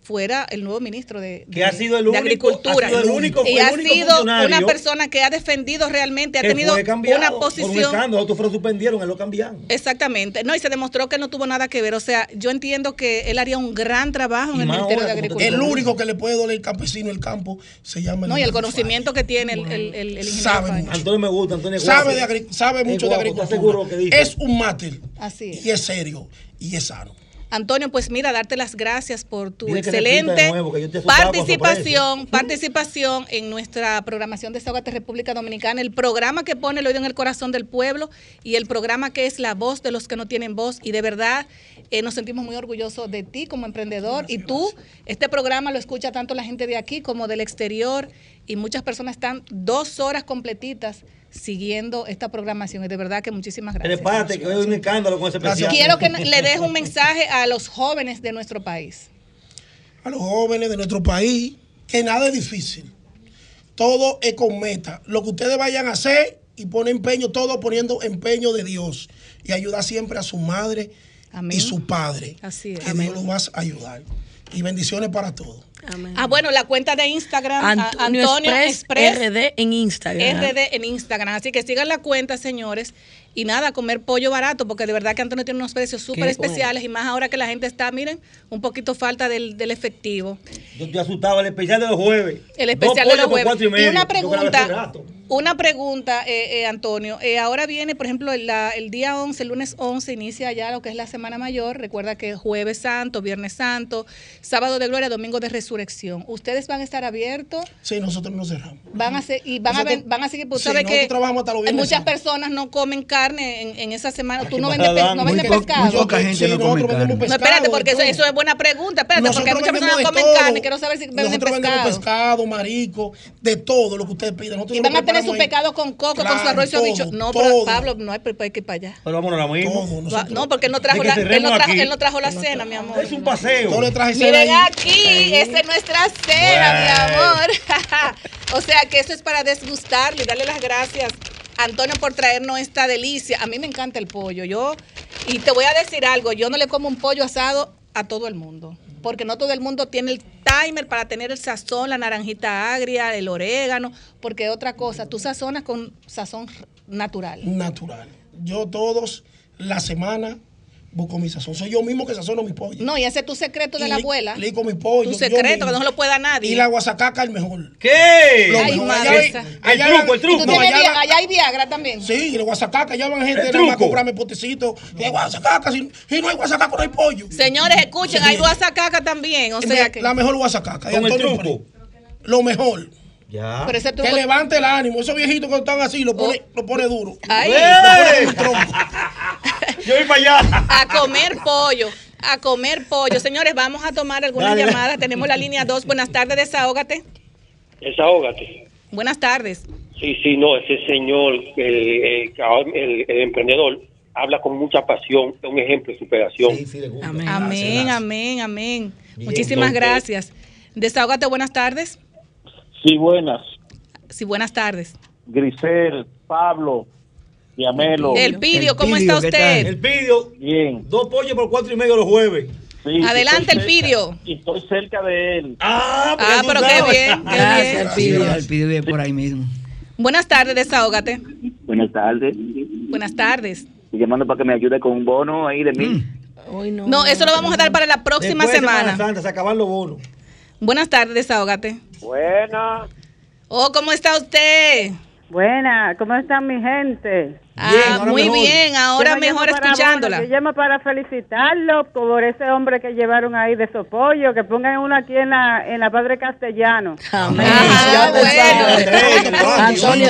fuera el nuevo ministro de, Que ha de- sido el de único- Agricultura. ha sido el único- y el ha único sido una persona que ha defendido realmente, ha tenido cambiado una Por un posición otros fueron suspendieron, él lo cambiaron. Exactamente. No, y se demostró que no tuvo nada que ver. O sea, yo entiendo que él haría un gran trabajo en Y el Ministerio de ahora, Agricultura. El único que le puede doler el campesino el campo se llama No, y el conocimiento que tiene el, el, el- el ingeniero Sabe mucho. Antonio me gusta, Antonio es Sabe, de agri- sabe mucho de guapo, ¿estás seguro agricultura. Es un máter. Así es. Y es serio. Y es sano. Antonio, pues mira, darte las gracias por tu Dile excelente nuevo, participación, participación en nuestra programación de Desahogate República Dominicana, el programa que pone el oído en el corazón del pueblo y el programa que es la voz de los que no tienen voz. Y de verdad eh, nos sentimos muy orgullosos de ti como emprendedor. y tú, este programa lo escucha tanto la gente de aquí como del exterior y muchas personas están dos horas completitas siguiendo esta programación. Y de verdad que muchísimas gracias. Prepárate, que hoy un escándalo con ese especial. Quiero que le des un mensaje a los jóvenes de nuestro país. A los jóvenes de nuestro país, que nada es difícil. Todo es con meta. Lo que ustedes vayan a hacer y pone empeño, todo poniendo empeño de Dios. Y ayudar siempre a su madre Amén. y su padre. Así es. Que Dios los va a ayudar. Y bendiciones para todos. Amén. Ah, bueno, la cuenta de Instagram, a- Antonio, Antonio, Express, Express, RD en Instagram. RD en Instagram. Así que sigan la cuenta, señores. Y nada, comer pollo barato, porque de verdad que Antonio tiene unos precios súper especiales y más ahora que la gente está, miren, un poquito falta del, del efectivo. Yo te asustaba el especial de los jueves. El especial Dos de los pollos por jueves. cuatro y, Y, una pregunta. Una pregunta, eh, eh, Antonio. Eh, ahora viene, por ejemplo, la- el día 11, el lunes 11, inicia ya lo que es la Semana Mayor. Recuerda que jueves santo, viernes santo, sábado de gloria, domingo de resurrección. ¿Ustedes van a estar abiertos? Sí, nosotros no cerramos. Van a ser, y van a, Nosotros- ven- van a seguir, pues sí, sabes nosotros que trabajamos hasta los viernes muchas personas no comen carne en, en esa semana. Tú no vendes, no po- pescado. muy poca gente Sí, no come nosotros carne. No, pescado, espérate, porque eso, eso es buena pregunta. Espérate, porque Nosotros muchas personas no comen todo. carne. Quiero saber si venden Nosotros vendemos pescado. pescado, marico, de todo lo que ustedes pidan. Nosotros Y van a tener preparamos su ahí. pescado con coco, con su arroz y su habicho. No, pero todo. Pablo, no hay, hay que ir para allá. Pero vámonos ahora mismo. Todo, nosotros- No, porque él no trajo, la, él cerremos no trajo, él no trajo la cena, mi amor. Es un paseo. Yo le traje Miren cena ahí. aquí, esta es nuestra cena, mi amor. o sea que eso es para desgustarle y darle las gracias a Antonio por traernos esta delicia. A mí me encanta el pollo. Yo, y te voy a decir algo, yo no le como un pollo asado a todo el mundo. Porque no todo el mundo tiene el timer para tener el sazón, la naranjita agria, el orégano, porque otra cosa, tú sazonas con sazón natural. Natural. Yo todos la semana busco mi sazón. Soy yo mismo que sazono mi pollo. No, y ese es tu secreto de Y la le- abuela. Le mi pollo. Tu secreto, que no se lo puede dar nadie. Y la guasacaca el mejor. ¿Qué? Lo Ay, mejor. madre Allá, esa. hay- El allá truco, el truco. ¿Y tú no, tienes allá van- allá hay Viagra también. Sí, el guasacaca, ya van gente a comprarme potecito. Y guasacaca, si, si no hay guasacaca, no hay pollo. Señores, escuchen, Sí. hay guasacaca también. O sea que. La mejor guasacaca. Con el Antonio truco. Lo mejor. Ya. Pero ese truco- Que levante el ánimo. Esos viejitos que están así, lo pone, lo pone duro. Ay. Lo pone en el tronco. Yo voy para allá. A comer pollo. A comer pollo. Señores, vamos a tomar algunas Dale, dale. llamadas. Tenemos la línea 2. Buenas tardes, desahógate. Desahógate. Buenas tardes. Sí, sí, no, ese señor, el, el, el- el emprendedor, habla con mucha pasión, es un ejemplo de superación. Sí, sí, le gusta. Amén. Amén, amén, amén. Bien, Muchísimas entonces- gracias. Desahógate, buenas tardes. Sí, buenas. Sí, buenas tardes. Grisel, Pablo, Yamelo. El Pidio, El ¿cómo está ¿qué usted? El pidio, Bien. dos pollos por cuatro y medio los jueves. Sí, Adelante, el. Pidio. Y estoy cerca de él. Ah, Ah, pero qué bien, qué Gracias, bien. Sí, Pidio. el Pidio vive por ahí mismo. Buenas tardes, desahógate. Buenas tardes. Buenas tardes. Estoy llamando para que me ayude con un bono ahí de mil. Hoy no. No, eso lo vamos a dar para la próxima Después de semana. Santa, se acaban los bonos. Buenas tardes, desahógate. Buena. Oh, ¿cómo está usted? Buena, ¿cómo están mi gente? Ah, ahora muy mejor. bien, ahora Yo mejor escuchándola. Yo llamo para felicitarlo por ese hombre que llevaron ahí de Sopollo, que pongan uno aquí en la, en la Padre Castellano. Amén.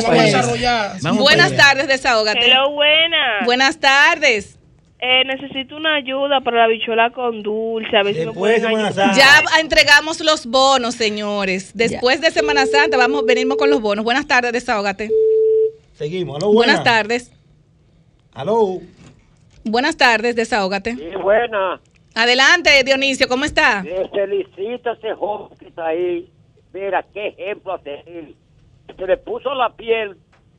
Bueno. Vamos Buenas tardes, desahógate. Hello, buena. Buenas tardes. Eh, necesito una ayuda para la bichuela con dulce. A ver si me Después de pueden Semana ayudar. Santa. Ya entregamos los bonos, señores. Después de Semana Santa vamos venimos con los bonos. Buenas tardes, desahógate. Seguimos. Aló, Buenas buena. tardes. Aló. Buenas tardes, desahógate. Sí, buena. Adelante, Dionisio, ¿cómo está? Felicito a ese joven que está ahí. Mira, qué ejemplo a seguir. Se le puso la piel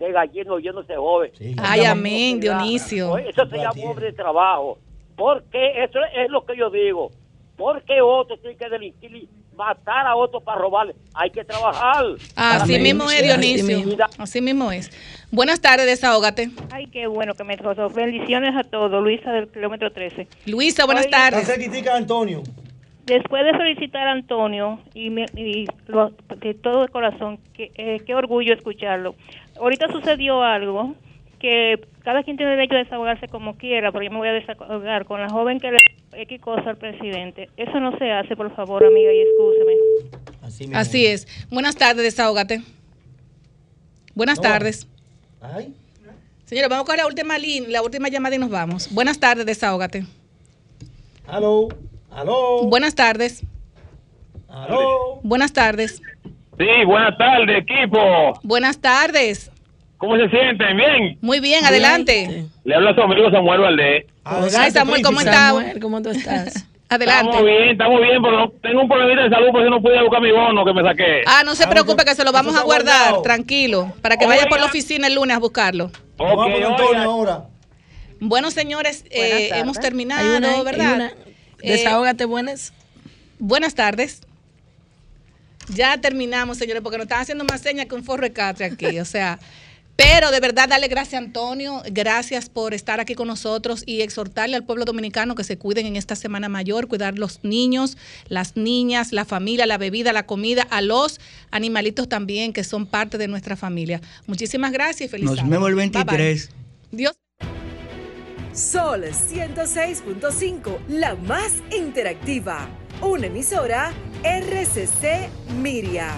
de gallino oyendo a ese joven. Sí. Ay, amén, Dionisio. Eso se llama hombre de trabajo. Porque eso es lo que yo digo. Porque otros tienen que delinquir y matar a otros para robarle. Hay que trabajar. Así Amén. mismo es, Dionisio. mismo. Así mismo es. Buenas tardes, desahógate. Ay, qué bueno que me tocó. Bendiciones a todos. Luisa del kilómetro 13. Luisa, buenas. Está tardes. cerquitica de Antonio. Después de felicitar a Antonio y, me- y lo- de todo el corazón, qué, eh, qué orgullo escucharlo. Ahorita sucedió algo que cada quien tiene derecho a desahogarse como quiera, pero yo me voy a desahogar con la joven que le X cosa al presidente. Eso no se hace, por favor, amiga, y excúseme. Así es. Buenas tardes, desahógate. Buenas No. tardes. Ay. Señores, vamos con la última línea, la última llamada y nos vamos. Buenas tardes, desahógate. Aló. Aló. Buenas tardes. Aló. Buenas tardes. Sí, buenas tardes, equipo. Buenas tardes. ¿Cómo se sienten? ¿Bien? Muy bien, adelante. Le habla a su amigo Samuel Valdés. Ay, Samuel, ¿cómo está? Samuel, ¿cómo tú estás? Adelante. Estamos bien, estamos bien, pero no- tengo un problemita de salud, por eso no pude buscar mi bono que me saqué. Ah, no se Ah, preocupe que se lo vamos a guardar, guardado. tranquilo, para que vaya por la oficina el lunes a buscarlo. Vamos Ok, con Antonio oiga. ahora. Bueno, señores, eh, hemos terminado, una, ¿verdad? una. Eh, Desahógate, buenas. buenas tardes. Ya terminamos, señores, porque nos están haciendo más señas que un forro de catre aquí. O sea, Pero de verdad, dale gracias Antonio, gracias por estar aquí con nosotros y exhortarle al pueblo dominicano que se cuiden en esta Semana Mayor, cuidar los niños, las niñas, la familia, la bebida, la comida, a los animalitos también que son parte de nuestra familia. Muchísimas gracias y feliz Nos vemos el Bye, bye. 23. Dios. Sol 106.5, la más interactiva. Una emisora RCC Miria.